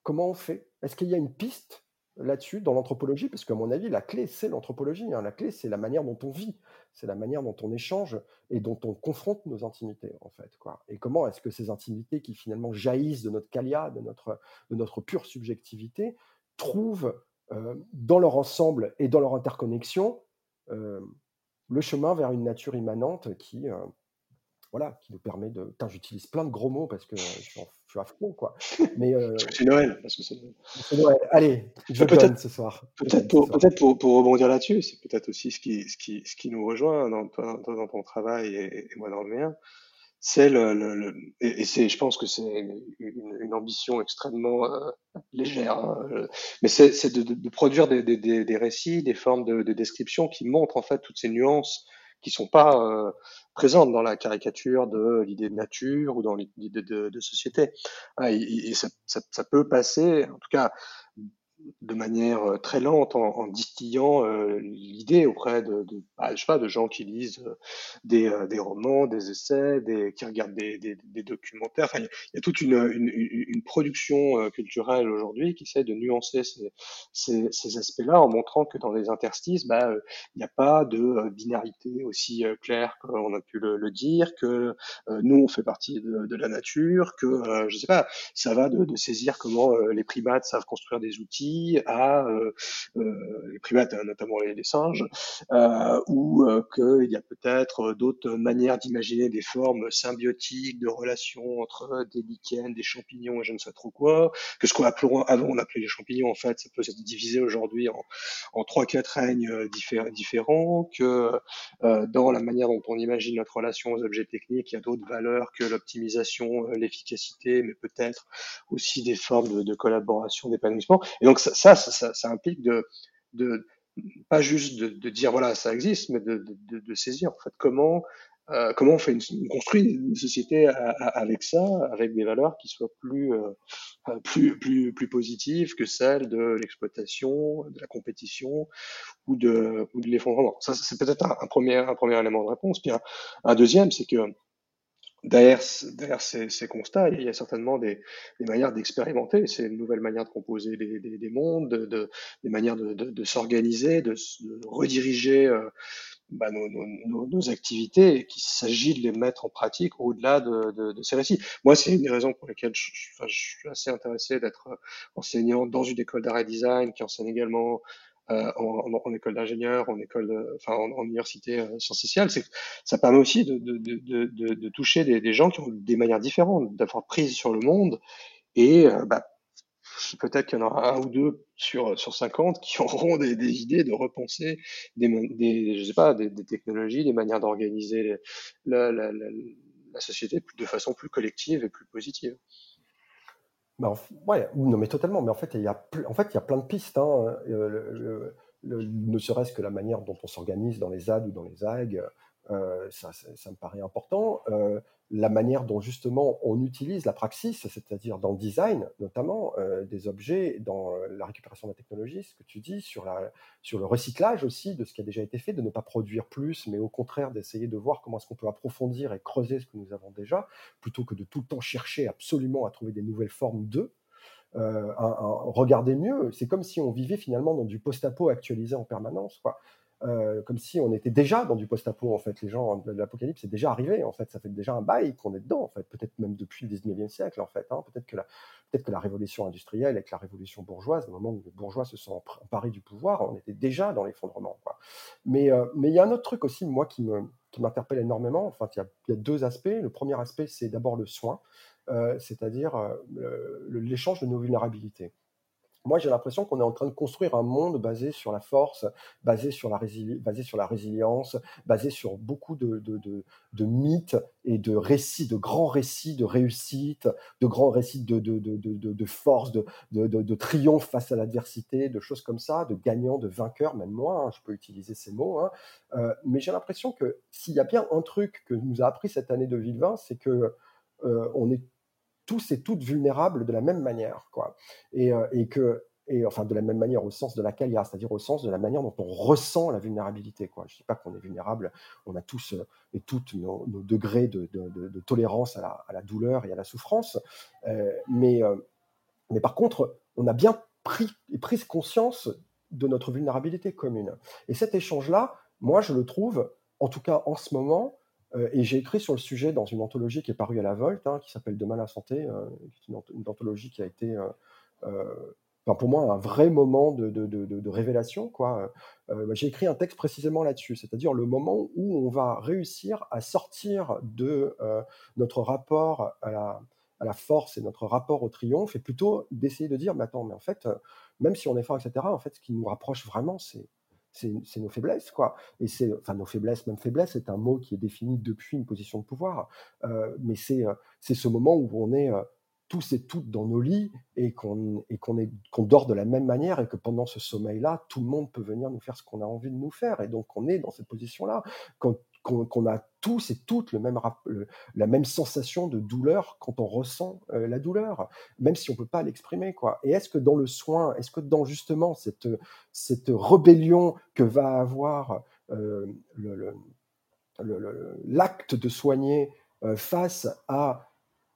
Comment on fait? Est-ce qu'il y a une piste? Là-dessus dans l'anthropologie Parce qu'à mon avis, la clé, c'est l'anthropologie. hein. La clé, c'est la manière dont on vit, c'est la manière dont on échange et dont on confronte nos intimités, en fait. Quoi. Et comment est-ce que ces intimités qui finalement jaillissent de notre calia, de notre, de notre pure subjectivité, trouvent euh, dans leur ensemble et dans leur interconnexion euh, le chemin vers une nature immanente qui, euh, voilà, qui nous permet de. J'utilise plein de gros mots parce que je suis, en- je suis à fond, quoi. Mais euh, Parce que c'est Noël. Parce que c'est Noël. c'est Noël. allez, je Mais peut-être- donne ce soir. Peut-être pour, rebondir là-dessus, c'est peut-être aussi ce qui, ce qui, ce qui nous rejoint dans, toi, toi dans ton travail et, et moi dans le mien. C'est le, le, le- et, c'est, je pense que c'est une, ambition extrêmement euh, légère, hein, mais c'est, de, de- de produire des, des, des, des récits, des formes de, de description qui montrent en fait toutes ces nuances qui sont pas euh, présentes dans la caricature de l'idée de nature ou dans l'idée de, société. Ah, et, ça, ça peut passer, en tout cas de manière euh, très lente en, distillant euh, l'idée auprès de, bah, je sais pas, de gens qui lisent euh, des, des romans, des essais, des, qui regardent des, des, documentaires. Enfin, il y a- toute une, une, production culturelle aujourd'hui qui essaie de nuancer ces, ces, aspects-là en montrant que dans les interstices, bah, il n'y a pas de binarité aussi claire qu'on a pu le, dire, que nous on fait partie de, la nature, que euh, je sais pas, ça va de, saisir comment les primates savent construire des outils à euh, euh, les primates, notamment les, les singes, euh, ou qu'il y a peut-être d'autres manières d'imaginer des formes symbiotiques de relations entre des lichens, des champignons et je ne sais trop quoi, que ce qu'on appelait avant on appelait les champignons en fait, ça peut se diviser aujourd'hui en, en trois quatre règnes diffé- différents, que euh, dans la manière dont on imagine notre relation aux objets techniques, il y a d'autres valeurs que l'optimisation, l'efficacité, mais peut-être aussi des formes de, de collaboration, d'épanouissement. Et donc ça, ça, ça, implique de, de pas juste de, dire voilà ça existe, mais de, saisir en fait comment euh, comment on fait on construit une société avec ça, avec des valeurs qui soient plus euh, euh, plus plus plus positives que celles de l'exploitation, de la compétition ou de ou de l'effondrement. Ça c'est peut-être un, premier un premier élément de réponse. Puis un deuxième, c'est que Derrière, ce- derrière ces, ces constats, il y a certainement des, des manières d'expérimenter, c'est une nouvelle manière de composer des, des, des mondes, de, de- des manières de, de, s'organiser, de, rediriger euh, bah, nos, nos, nos, activités, et qu'il s'agit de les mettre en pratique au-delà de, ces récits. Moi, c'est une des raisons pour lesquelles je, je- suis assez intéressé d'être euh, enseignant dans une école d'art et design qui enseigne également en, en, en école d'ingénieur, en école, de- enfin en, en université euh, sciences sociales, c'est ça permet aussi de, de, de, de, toucher des, des gens qui ont des manières différentes, d'avoir prise sur le monde, et euh, bah, peut-être qu'il y en aura un ou deux sur, sur 50 qui auront des, des idées de repenser des, des, je sais pas, des, des technologies, des manières d'organiser la, la, la, la société de façon plus collective et plus positive. Bah, ouais, ou- non, mais totalement. Mais en fait, il y a, en fait, il y a plein de pistes. hein. Euh, ne serait-ce que la manière dont on s'organise dans les ZAD ou dans les ZAG, euh, ça me paraît important. Euh, la manière dont justement on utilise la praxis, c'est-à-dire dans le design notamment euh, des objets, dans euh, la récupération de la technologie, ce que tu dis, sur, le recyclage aussi de ce qui a déjà été fait, de ne pas produire plus, mais au contraire d'essayer de voir comment est-ce qu'on peut approfondir et creuser ce que nous avons déjà, plutôt que de tout le temps chercher absolument à trouver des nouvelles formes d'eux euh, regarder mieux. C'est comme si on vivait finalement dans du post-apo actualisé en permanence, quoi. Euh, comme si on était déjà dans du post-apo, en fait. Les gens, l'apocalypse est déjà arrivé, en fait. Ça fait déjà un bail qu'on est dedans, en fait. Peut-être même depuis le 19e siècle, en fait. hein. Peut-être que, la, révolution industrielle avec la révolution bourgeoise, au moment où les bourgeois se sont emparés du pouvoir, on était déjà dans l'effondrement, euh, mais il y a un autre truc aussi, moi, qui m'interpelle énormément. Enfin, il y, a, deux aspects. Le premier aspect, c'est d'abord le soin, euh, c'est-à-dire l'échange de nos vulnérabilités. Moi, j'ai l'impression qu'on est en train de construire un monde basé sur la force, basé sur la, résilience, basé sur beaucoup de, mythes et de récits, de grands récits de réussite, de grands récits de, force, de triomphe face à l'adversité, de choses comme ça, de gagnants, de vainqueurs, même moi, hein, je peux utiliser ces mots. hein. Euh, mais j'ai l'impression que s'il y a bien un truc que nous a appris cette année 2020, c'est que euh, on est tous et toutes vulnérables de la même manière, quoi. Et, euh, et que, et enfin de la même manière au sens de la calia, c'est-à-dire au sens de la manière dont on ressent la vulnérabilité, quoi. Je dis pas qu'on est vulnérable, on a tous euh, et toutes nos, degrés de, tolérance à la, à la douleur et à la souffrance, euh, mais, mais par contre, on a bien pris et pris conscience de notre vulnérabilité commune. Et cet échange-là, moi, je le trouve, en tout cas en ce moment, et j'ai écrit sur le sujet dans une anthologie qui est parue à la Volte, hein, qui s'appelle Demain la santé, euh, une, anth- une anthologie qui a été, euh, euh, pour moi, un vrai moment de, révélation. Euh, j'ai écrit un texte précisément là-dessus, c'est-à-dire le moment où on va réussir à sortir de euh, notre rapport à la, à la force et notre rapport au triomphe, et plutôt d'essayer de dire, mais attends, mais en fait, euh, même si on est fort, etc., en fait, ce qui nous rapproche vraiment, c'est c'est nos faiblesses, quoi. Et c'est, enfin, nos faiblesses, même faiblesse, c'est un mot qui est défini depuis une position de pouvoir. Euh, mais c'est euh, c'est ce moment où on est euh, tous et toutes dans nos lits et qu'on et qu'on est qu'on dort de la même manière et que pendant ce sommeil-là, tout le monde peut venir nous faire ce qu'on a envie de nous faire. Et donc, on est dans cette position-là. Quand qu'on a tous et toutes le même la même sensation de douleur quand on ressent euh, la douleur, même si on peut pas l'exprimer. Et est-ce que dans le soin, est-ce que dans justement cette, cette rébellion que va avoir euh, l'acte de soigner euh, face à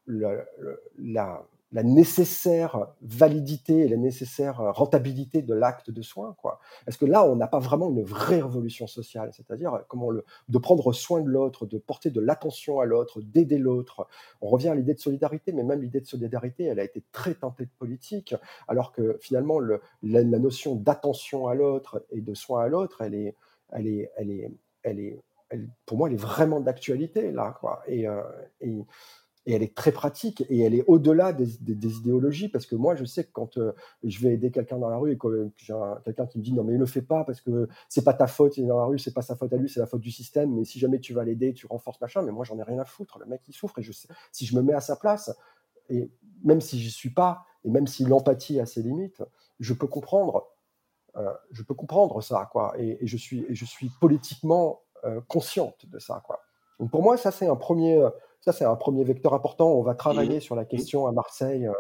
la, la nécessaire validité et la nécessaire rentabilité de l'acte de soin. Quoi. Est-ce que là, on n'a pas vraiment une vraie révolution sociale, c'est-à-dire comment le, de prendre soin de l'autre, de porter de l'attention à l'autre, d'aider l'autre. On revient à l'idée de solidarité, mais même l'idée de solidarité, elle a été très teintée de politique, alors que finalement, le, la, notion d'attention à l'autre et de soin à l'autre, elle est, elle est, elle est, elle est, pour moi, elle est vraiment d'actualité là. Et, euh, et elle est très pratique et elle est au-delà des, idéologies parce que moi, je sais que quand euh, je vais aider quelqu'un dans la rue et que, que j'ai un- quelqu'un qui me dit non mais ne le fais pas parce que c'est pas ta faute, il est dans la rue, c'est pas sa faute à lui, c'est la faute du système. Mais si jamais tu vas l'aider, tu renforces machin. Mais moi, j'en ai rien à foutre. Le mec, il souffre et si je me mets à sa place et même si j'y suis pas et même si l'empathie a ses limites, je peux comprendre euh, je peux comprendre ça, quoi, et, je suis, je suis politiquement euh, consciente de ça, quoi. Donc pour moi, ça c'est un premier, euh, ça c'est un premier vecteur important. On va travailler sur la question à Marseille euh,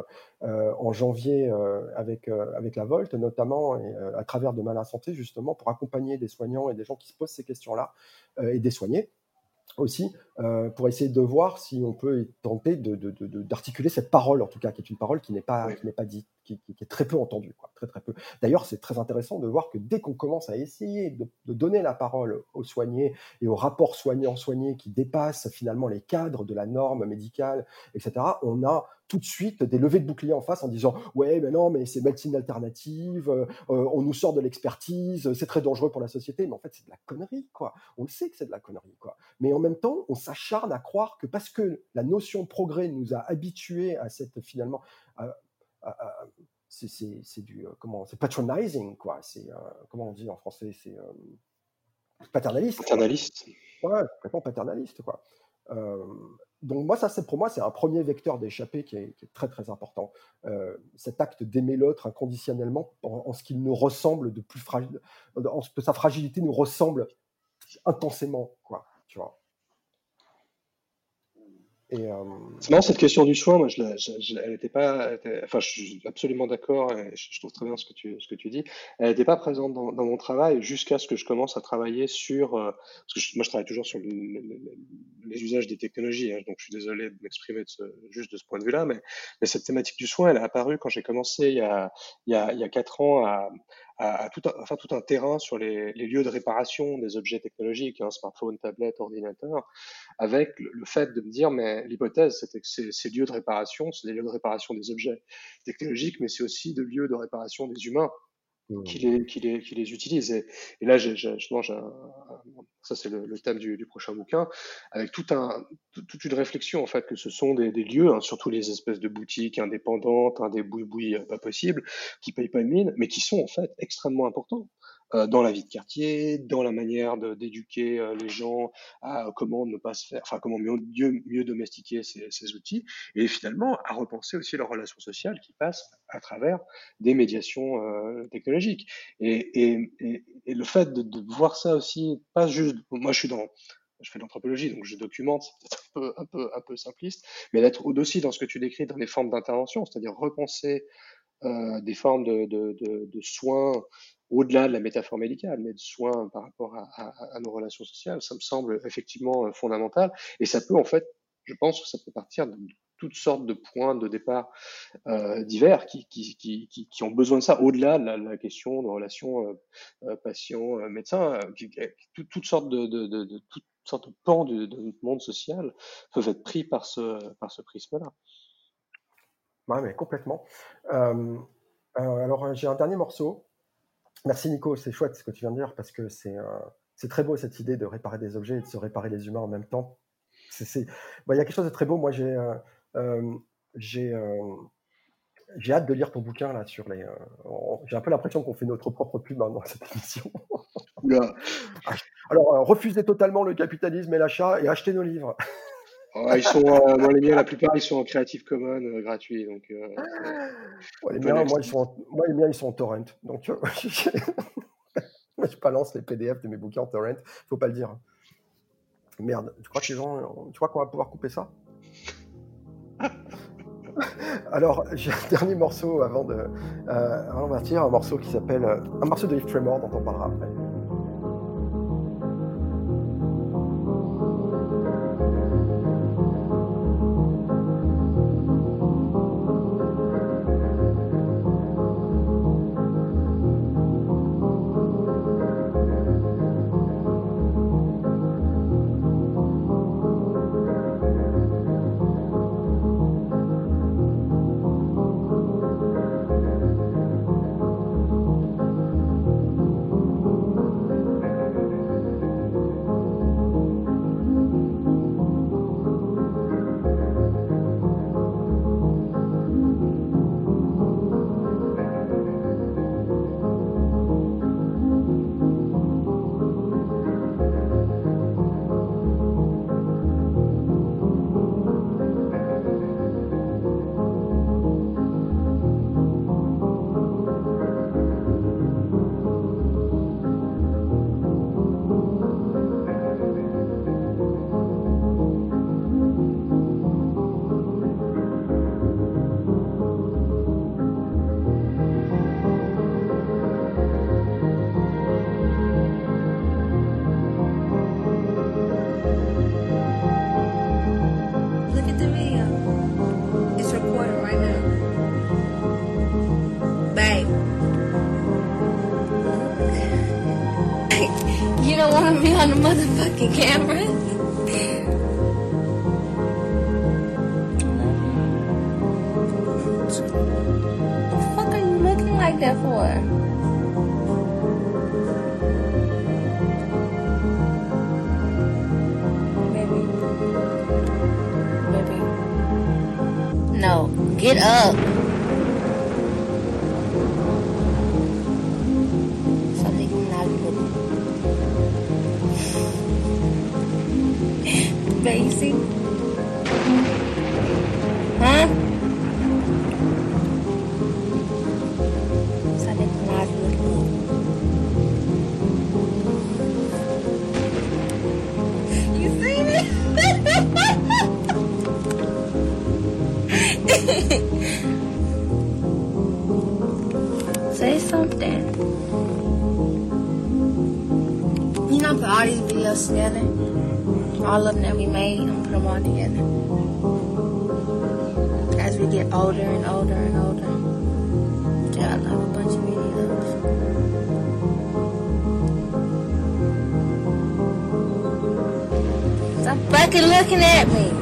euh, en janvier euh, avec euh, avec la Volte notamment et à travers de Malin Santé justement pour accompagner des soignants et des gens qui se posent ces questions-là et des soignés aussi euh, pour essayer de voir si on peut tenter de- de- de- de- d'articuler cette parole en tout cas qui est une parole qui n'est pas Oui. qui n'est pas dite qui, qui- qui est très peu entendue quoi, très très peu d'ailleurs c'est très intéressant de voir que dès qu'on commence à essayer de, donner la parole aux soignés et aux rapports soignants soignés qui dépassent finalement les cadres de la norme médicale etc on a tout de suite des levées de boucliers en face en disant ouais mais non mais c'est médecine alternative euh, euh, on nous sort de l'expertise c'est très dangereux pour la société mais en fait c'est de la connerie quoi on le sait que c'est de la connerie quoi mais en même temps, on s'acharne à croire que parce que la notion de progrès nous a habitués à cette finalement, à- à- à- c'est c'est- c'est du euh, comment, c'est patronizing quoi. C'est euh, comment on dit en français, c'est euh, paternaliste. Paternaliste. Ouais, complètement paternaliste, quoi. Donc moi, ça, c'est pour moi, c'est un premier vecteur d'échappée qui est, qui est très très important. Euh, cet acte d'aimer l'autre inconditionnellement en, en ce qu'il nous ressemble de plus fragile, en ce que sa fragilité nous ressemble intensément, quoi. Tu vois. Et euh, cette question du soin, moi je, je- je- elle n'était pas, enfin je suis absolument d'accord je, je trouve très bien ce que tu, ce que tu dis. Elle n'était pas présente dans, dans mon travail jusqu'à ce que je commence à travailler sur, euh, parce que moi je travaille toujours sur le- le- le- les usages des technologies, hein, donc je suis désolé de m'exprimer juste de ce point de vue-là, mais, mais cette thématique du soin, elle est apparue quand j'ai commencé il y a, il y a, il y a quatre ans à, à, tout un, enfin, tout un terrain sur les, les lieux de réparation des objets technologiques, hein, smartphone, tablette, ordinateur, avec le, le fait de me dire, mais l'hypothèse, c'était que ces, ces lieux de réparation, c'est des lieux de réparation des objets technologiques, mais c'est aussi des lieux de réparation des humains qui les, qui les, utilisent. Et, là, j'ai, justement, j'ai un- ça c'est le, thème du, prochain bouquin, avec toute une réflexion en fait que ce sont des, lieux, hein, surtout les espèces de boutiques indépendantes, hein, des boui-boui euh, pas possibles, qui payent pas de mine, mais qui sont en fait extrêmement importants dans la vie de quartier, dans la manière d'éduquer euh, les gens à comment ne pas se faire, enfin comment mieux, mieux, mieux domestiquer ces, ces outils, et finalement à repenser aussi leurs relations sociales qui passent à travers des médiations euh, technologiques. Et, et, et, et le fait de, de voir ça aussi, pas juste, moi je suis dans, je fais de l'anthropologie, donc je documente, c'est peut-être un peu, un peu, un peu simpliste, mais d'être aussi dans ce que tu décris dans les formes d'intervention, c'est-à-dire repenser euh, des formes de, de, de, de soins au-delà de la métaphore médicale, mais de soins par rapport à, nos relations sociales, ça me semble effectivement euh, fondamental. Et ça peut en fait, je pense que ça peut partir de toutes sortes de points de départ euh, divers qui, ont besoin de ça, au-delà de la, question de relations euh, euh, patient-médecin, toutes sortes de, de, sortes de pans de, notre monde social peuvent être pris par ce, par ce prisme-là. Ouais, mais complètement. Alors, j'ai un dernier morceau. Merci Nico, c'est chouette ce que tu viens de dire parce que c'est euh, c'est très beau cette idée de réparer des objets et de se réparer les humains en même temps. Bon, il y a quelque chose de très beau. Moi, j'ai euh, euh, j'ai euh, hâte de lire ton bouquin là sur les. euh, on- j'ai un peu l'impression qu'on fait notre propre pub hein, dans cette émission. Oula. Alors, refusez totalement le capitalisme et l'achat et achetez nos livres. Ils sont, euh, moi, les miens, la plupart, ils sont en Creative Commons euh, gratuit. Donc, euh, ah. moi, ils sont en, les miens, ils sont en torrent. Donc, moi, je balance les PDF de mes bouquins en torrent. Faut pas le dire. Merde, tu crois que les gens, tu crois qu'on va pouvoir couper ça? Alors, j'ai un dernier morceau avant de, avant de partir, un morceau qui s'appelle, un morceau de Yves Tremor dont on parlera après. on a motherfucking camera. the fuck are you looking like that for? Maybe. Maybe. No, get up. them that we made and put them all together. As we get older and older and older, yeah, I love a bunch of videos. Stop fucking looking at me.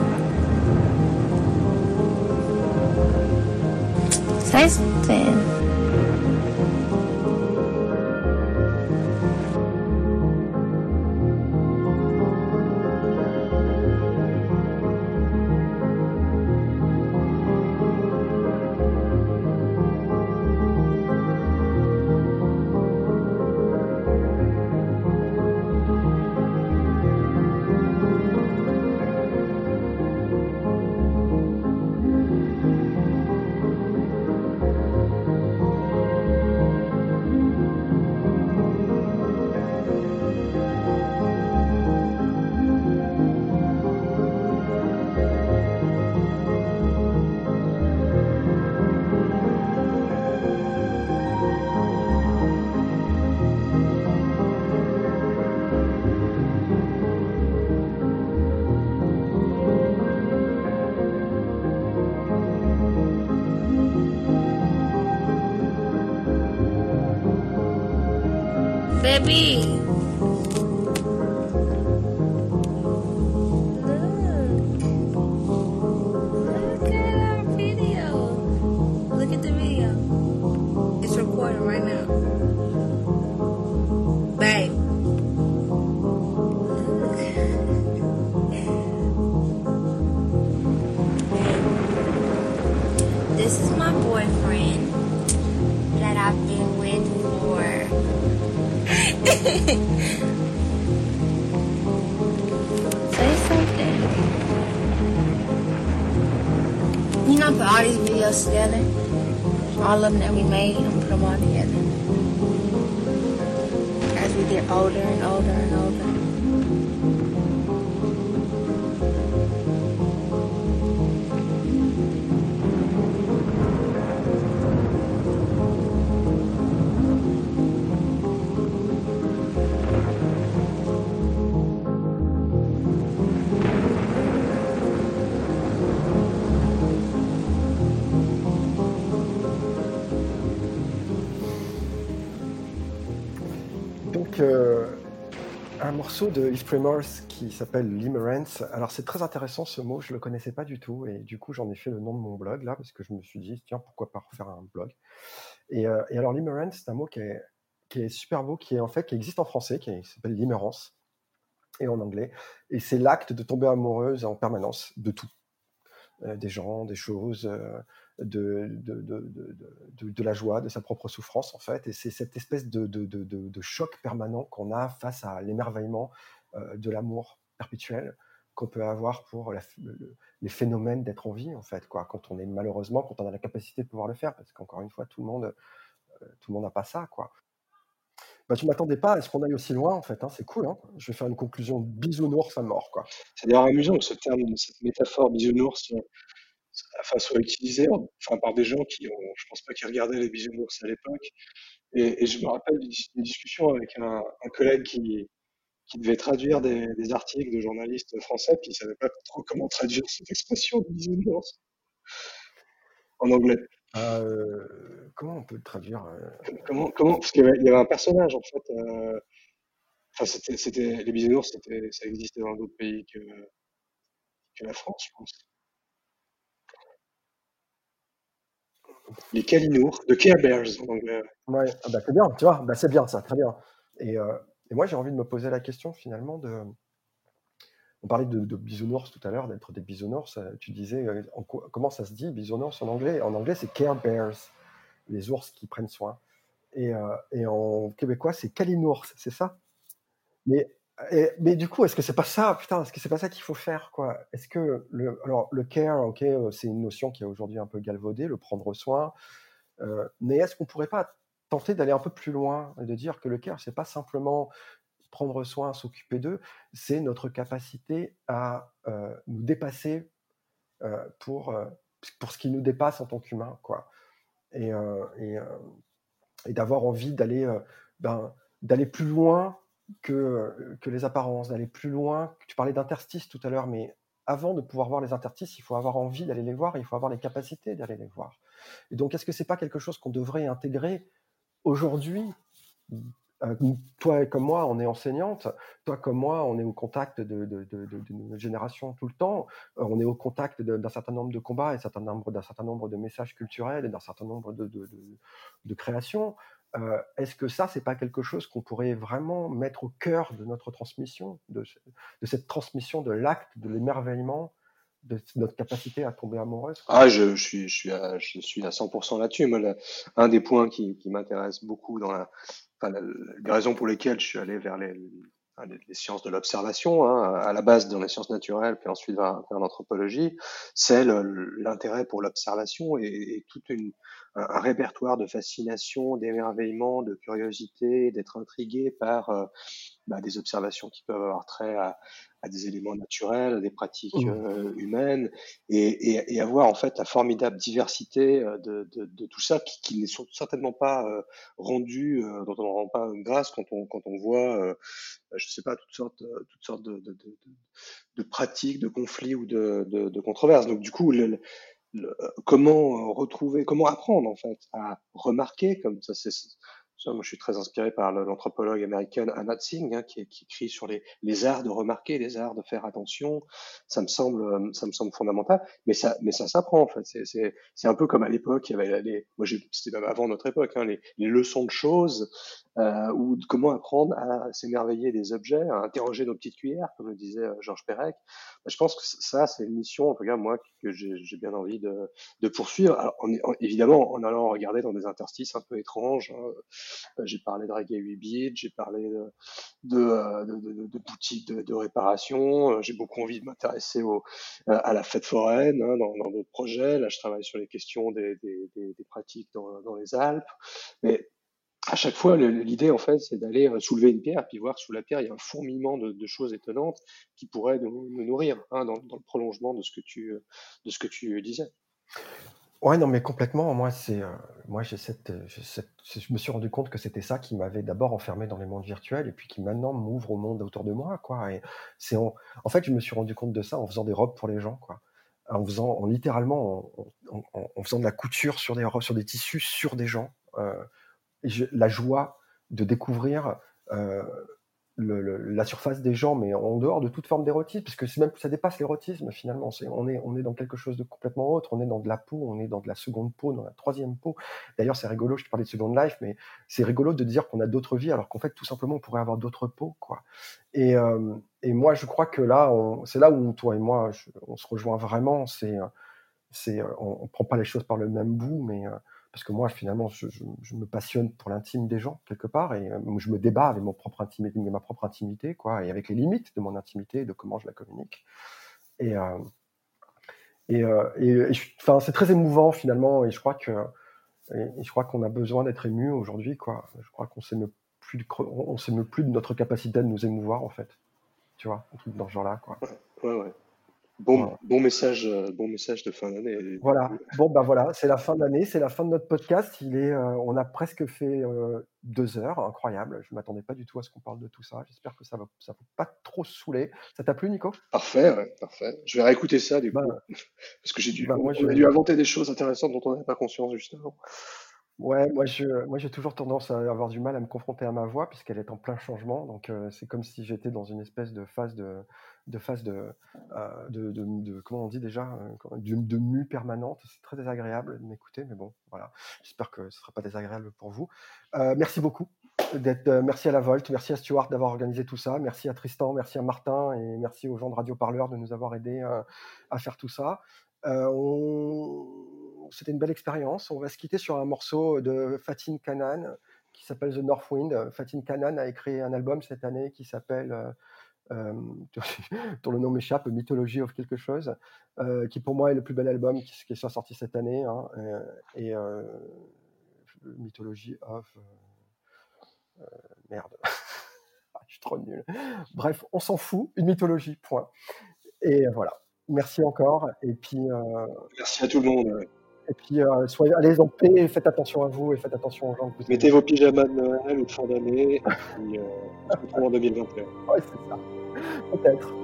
column that we made euh, un morceau de Yves Tremors qui s'appelle Limerence. Alors c'est très intéressant ce mot, je le connaissais pas du tout et du coup j'en ai fait le nom de mon blog là parce que je me suis dit tiens pourquoi pas refaire un blog. Et, euh, et alors Limerence c'est un mot qui est, qui est super beau, qui est en fait qui existe en français, qui s'appelle limerence et en anglais. Et c'est l'acte de tomber amoureuse en permanence de tout. Euh, des gens, des choses, de, de, de, de, la joie, de sa propre souffrance en fait. Et c'est cette espèce de, choc permanent qu'on a face à l'émerveillement euh, de l'amour perpétuel qu'on peut avoir pour les phénomènes d'être en vie en fait. Quoi. Quand on est malheureusement, quand on a la capacité de pouvoir le faire, parce qu'encore une fois, tout le monde, tout le monde n'a pas ça. quoi. Bah, tu m'attendais pas à ce qu'on aille aussi loin, en fait. Hein. C'est cool. Hein. Je vais faire une conclusion bisounours à mort, quoi. C'est d'ailleurs amusant ce terme, cette métaphore bisounours, euh, enfin, soit utilisée enfin, par des gens qui ont, je pense pas qu'ils regardaient les bisounours à l'époque. Et, et, je me rappelle d'une discussion avec un, un collègue qui, qui devait traduire des, des, articles de journalistes français, puis il savait pas trop comment traduire cette expression de bisounours en anglais. Euh, comment on peut le traduire euh? Comment, comment Parce qu'il y, avait un personnage en fait. Euh, enfin, c'était, les bisounours, ça existait dans d'autres pays que, que la France, je pense. Les Kalinours, de Care Bears en anglais. Ouais, ah bah, c'est bien, tu vois, bah, c'est bien ça, très bien. Et, euh, et moi j'ai envie de me poser la question finalement de on parlait de, bisounours tout à l'heure, d'être des bisounours. Euh, tu disais, euh, comment ça se dit bisounours en anglais? En anglais, c'est care bears, les ours qui prennent soin. Et, euh, en québécois, c'est calinours, c'est ça? Mais, mais du coup, est-ce que c'est pas ça Putain, est-ce que c'est pas ça qu'il faut faire quoi? Est-ce que le, alors le care, ok, c'est une notion qui est aujourd'hui un peu galvaudée, le prendre soin. mais est-ce qu'on pourrait pas tenter d'aller un peu plus loin et de dire que le care, c'est pas simplement prendre soin, s'occuper d'eux, c'est notre capacité à euh, nous dépasser euh, pour, euh, pour ce qui nous dépasse en tant qu'humain, quoi. Et, et, et d'avoir envie d'aller ben, d'aller plus loin que, que les apparences, d'aller plus loin. Tu parlais d'interstices tout à l'heure, mais avant de pouvoir voir les interstices, il faut avoir envie d'aller les voir, il faut avoir les capacités d'aller les voir. Et donc, est-ce que c'est pas quelque chose qu'on devrait intégrer aujourd'hui? Euh, toi comme moi, on est enseignante, toi comme moi, on est au contact de, notre génération tout le temps, euh, on est au contact d'un certain nombre de combats, et certain nombre, d'un certain nombre de messages culturels et d'un certain nombre de, créations. Euh, est-ce que ça, c'est pas quelque chose qu'on pourrait vraiment mettre au cœur de notre transmission, de, cette transmission de l'acte, de l'émerveillement, de notre capacité à tomber amoureuse? Ah, je, suis, à, je suis à 100% là-dessus. un des points qui, m'intéresse beaucoup dans la, enfin, les raisons pour lesquelles je suis allé vers les, sciences de l'observation, hein, à la base dans les sciences naturelles, puis ensuite vers, l'anthropologie, c'est l'intérêt pour l'observation et, et, tout une, un, répertoire de fascination, d'émerveillement, de curiosité, d'être intrigué par euh, bah, des observations qui peuvent avoir trait à, à des éléments naturels, à des pratiques mmh. euh, humaines, et, et, et, avoir en fait la formidable diversité euh, de, de, de tout ça qui, qui n'est certainement pas euh, rendu, euh, dont on ne rend pas grâce quand on, quand on voit, je sais pas, toutes sortes, toutes sortes de, pratiques, de conflits ou de, de, controverses. Donc du coup, le, comment retrouver, comment apprendre en fait à remarquer, comme ça c'est moi, je suis très inspiré par l'anthropologue américaine Anna Tsing, hein, qui, qui, écrit sur les, les, arts de remarquer, les arts de faire attention. Ça me semble, euh, ça me semble fondamental. Mais ça, mais ça s'apprend en fait. C'est un peu comme à l'époque, il y avait les, moi c'était même avant notre époque, hein, les, les, leçons de choses euh, ou comment apprendre à s'émerveiller des objets, à interroger nos petites cuillères, comme le disait euh, Georges Perec. Bah, je pense que ça, c'est une mission, en tout cas moi, que j'ai bien envie de, de poursuivre. Alors, évidemment, en allant regarder dans des interstices un peu étranges. Hein, j'ai parlé de Reggae 8 bits, j'ai parlé de, euh, boutiques de, réparation. Euh, j'ai beaucoup envie de m'intéresser à la fête foraine hein, dans, dans d'autres projets. Là, je travaille sur les questions des, pratiques dans, les Alpes. Mais à chaque fois, l'idée, en fait, c'est d'aller soulever une pierre, puis voir sous la pierre, il y a un fourmillement de, choses étonnantes qui pourraient nous, nourrir hein, dans, le prolongement de ce que tu disais. Ouais, non, mais complètement. Moi, c'est, euh, moi, j'ai cette, cette- je me suis rendu compte que c'était ça qui m'avait d'abord enfermé dans les mondes virtuels et puis qui maintenant m'ouvre au monde autour de moi, quoi. Et c'est en, en fait, je me suis rendu compte de ça en faisant des robes pour les gens, quoi. En faisant, en littéralement, en, faisant de la couture sur des robes, sur des tissus, sur des gens. Euh, la joie de découvrir euh, la surface des gens, mais en dehors de toute forme d'érotisme, parce que c'est même ça dépasse l'érotisme finalement. On est on est dans quelque chose de complètement autre. On est dans de la peau, on est dans de la seconde peau, dans la troisième peau. D'ailleurs, c'est rigolo. Je te parlais de Second Life, mais c'est rigolo de dire qu'on a d'autres vies, alors qu'en fait, tout simplement, on pourrait avoir d'autres peaux, quoi. Et, euh, et moi, je crois que là, c'est là où toi et moi, on se rejoint vraiment. C'est, on, on prend pas les choses par le même bout, mais euh, parce que moi, finalement, je, me passionne pour l'intime des gens quelque part, et euh, je me débat avec mon propre intimité, ma propre intimité, quoi, et avec les limites de mon intimité, de comment je la communique. Et, euh, euh, c'est très émouvant finalement, et je crois que, je crois qu'on a besoin d'être ému aujourd'hui, quoi. Je crois qu'on s'émeut plus, s'émeut plus de notre capacité de nous émouvoir, en fait. Tu vois, un truc dans ce genre-là, quoi. Ouais, ouais. Bon, Voilà. bon message, euh, bon message de fin d'année. Voilà. Bon, ben voilà, c'est la fin de l'année, c'est la fin de notre podcast. Il est, euh, on a presque fait euh, deux heures, incroyable. Je m'attendais pas du tout à ce qu'on parle de tout ça. J'espère que ça va, ça va pas trop saouler. Ça t'a plu, Nico? Parfait, ouais, parfait. Je vais réécouter ça du coup, Bah, parce que j'ai dû, bah, moi, on a dû inventer des choses intéressantes dont on n'avait pas conscience justement. Ouais, moi je, moi j'ai toujours tendance à avoir du mal à me confronter à ma voix puisqu'elle est en plein changement. Donc euh, c'est comme si j'étais dans une espèce de phase de, de phase de, euh, de, de, de- comment on dit déjà, euh, de, mue permanente. C'est très désagréable de m'écouter, mais bon, voilà. J'espère que ce sera pas désagréable pour vous. Merci beaucoup. D'être, merci à la Volt, merci à Stuart d'avoir organisé tout ça, merci à Tristan, merci à Martin et merci aux gens de Radio Parleur de nous avoir aidés à faire tout ça. On- C'était une belle expérience. On va se quitter sur un morceau de Fatin Kanan qui s'appelle The North Wind. Fatin Kanan a écrit un album cette année qui s'appelle, euh, euh, dont le nom m'échappe, Mythology of quelque chose, euh, qui pour moi est le plus bel album qui, qui soit sorti cette année. hein, et Mythology of. merde. Ah, Je suis trop nul. Bref, on s'en fout. Une mythologie, point. Et voilà. Merci encore. Et puis, Merci à tout le monde. Et puis euh, soyez, allez en paix, faites attention à vous et faites attention aux gens que vous. Mettez vos pyjamas de Noël ou de fin d'année, et puis euh, on se retrouve en 2021. Ouais, c'est ça. Peut-être.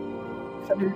Salut.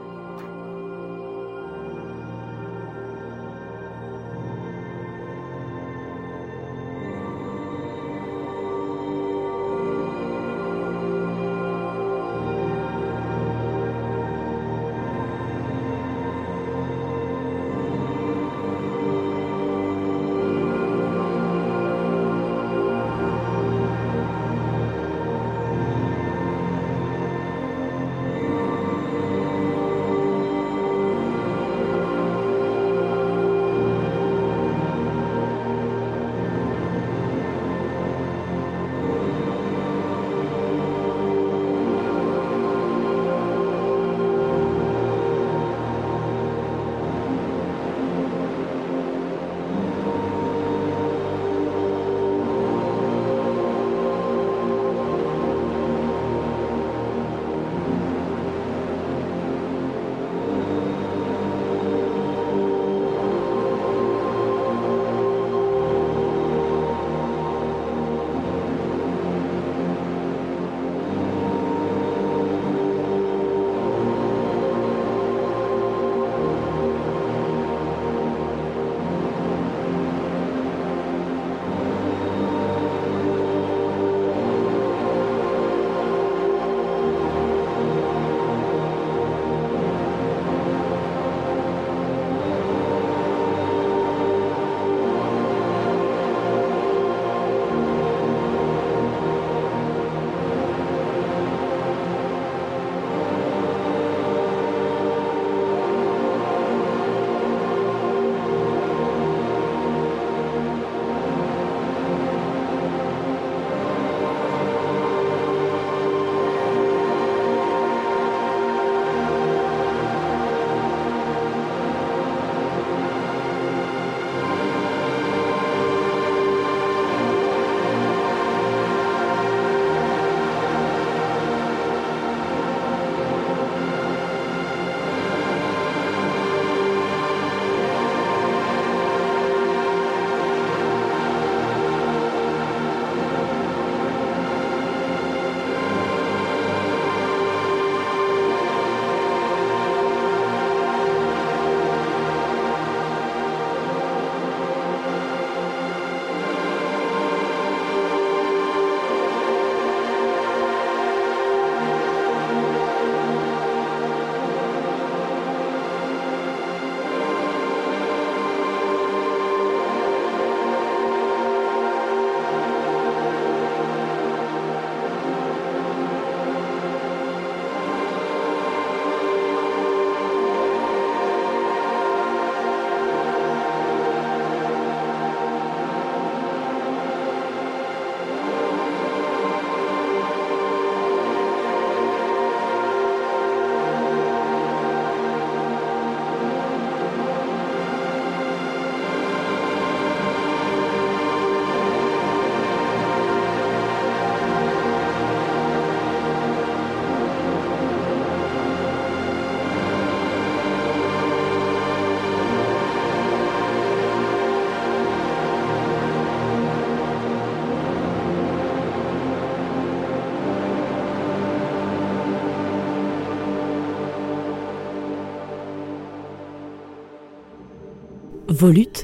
Volute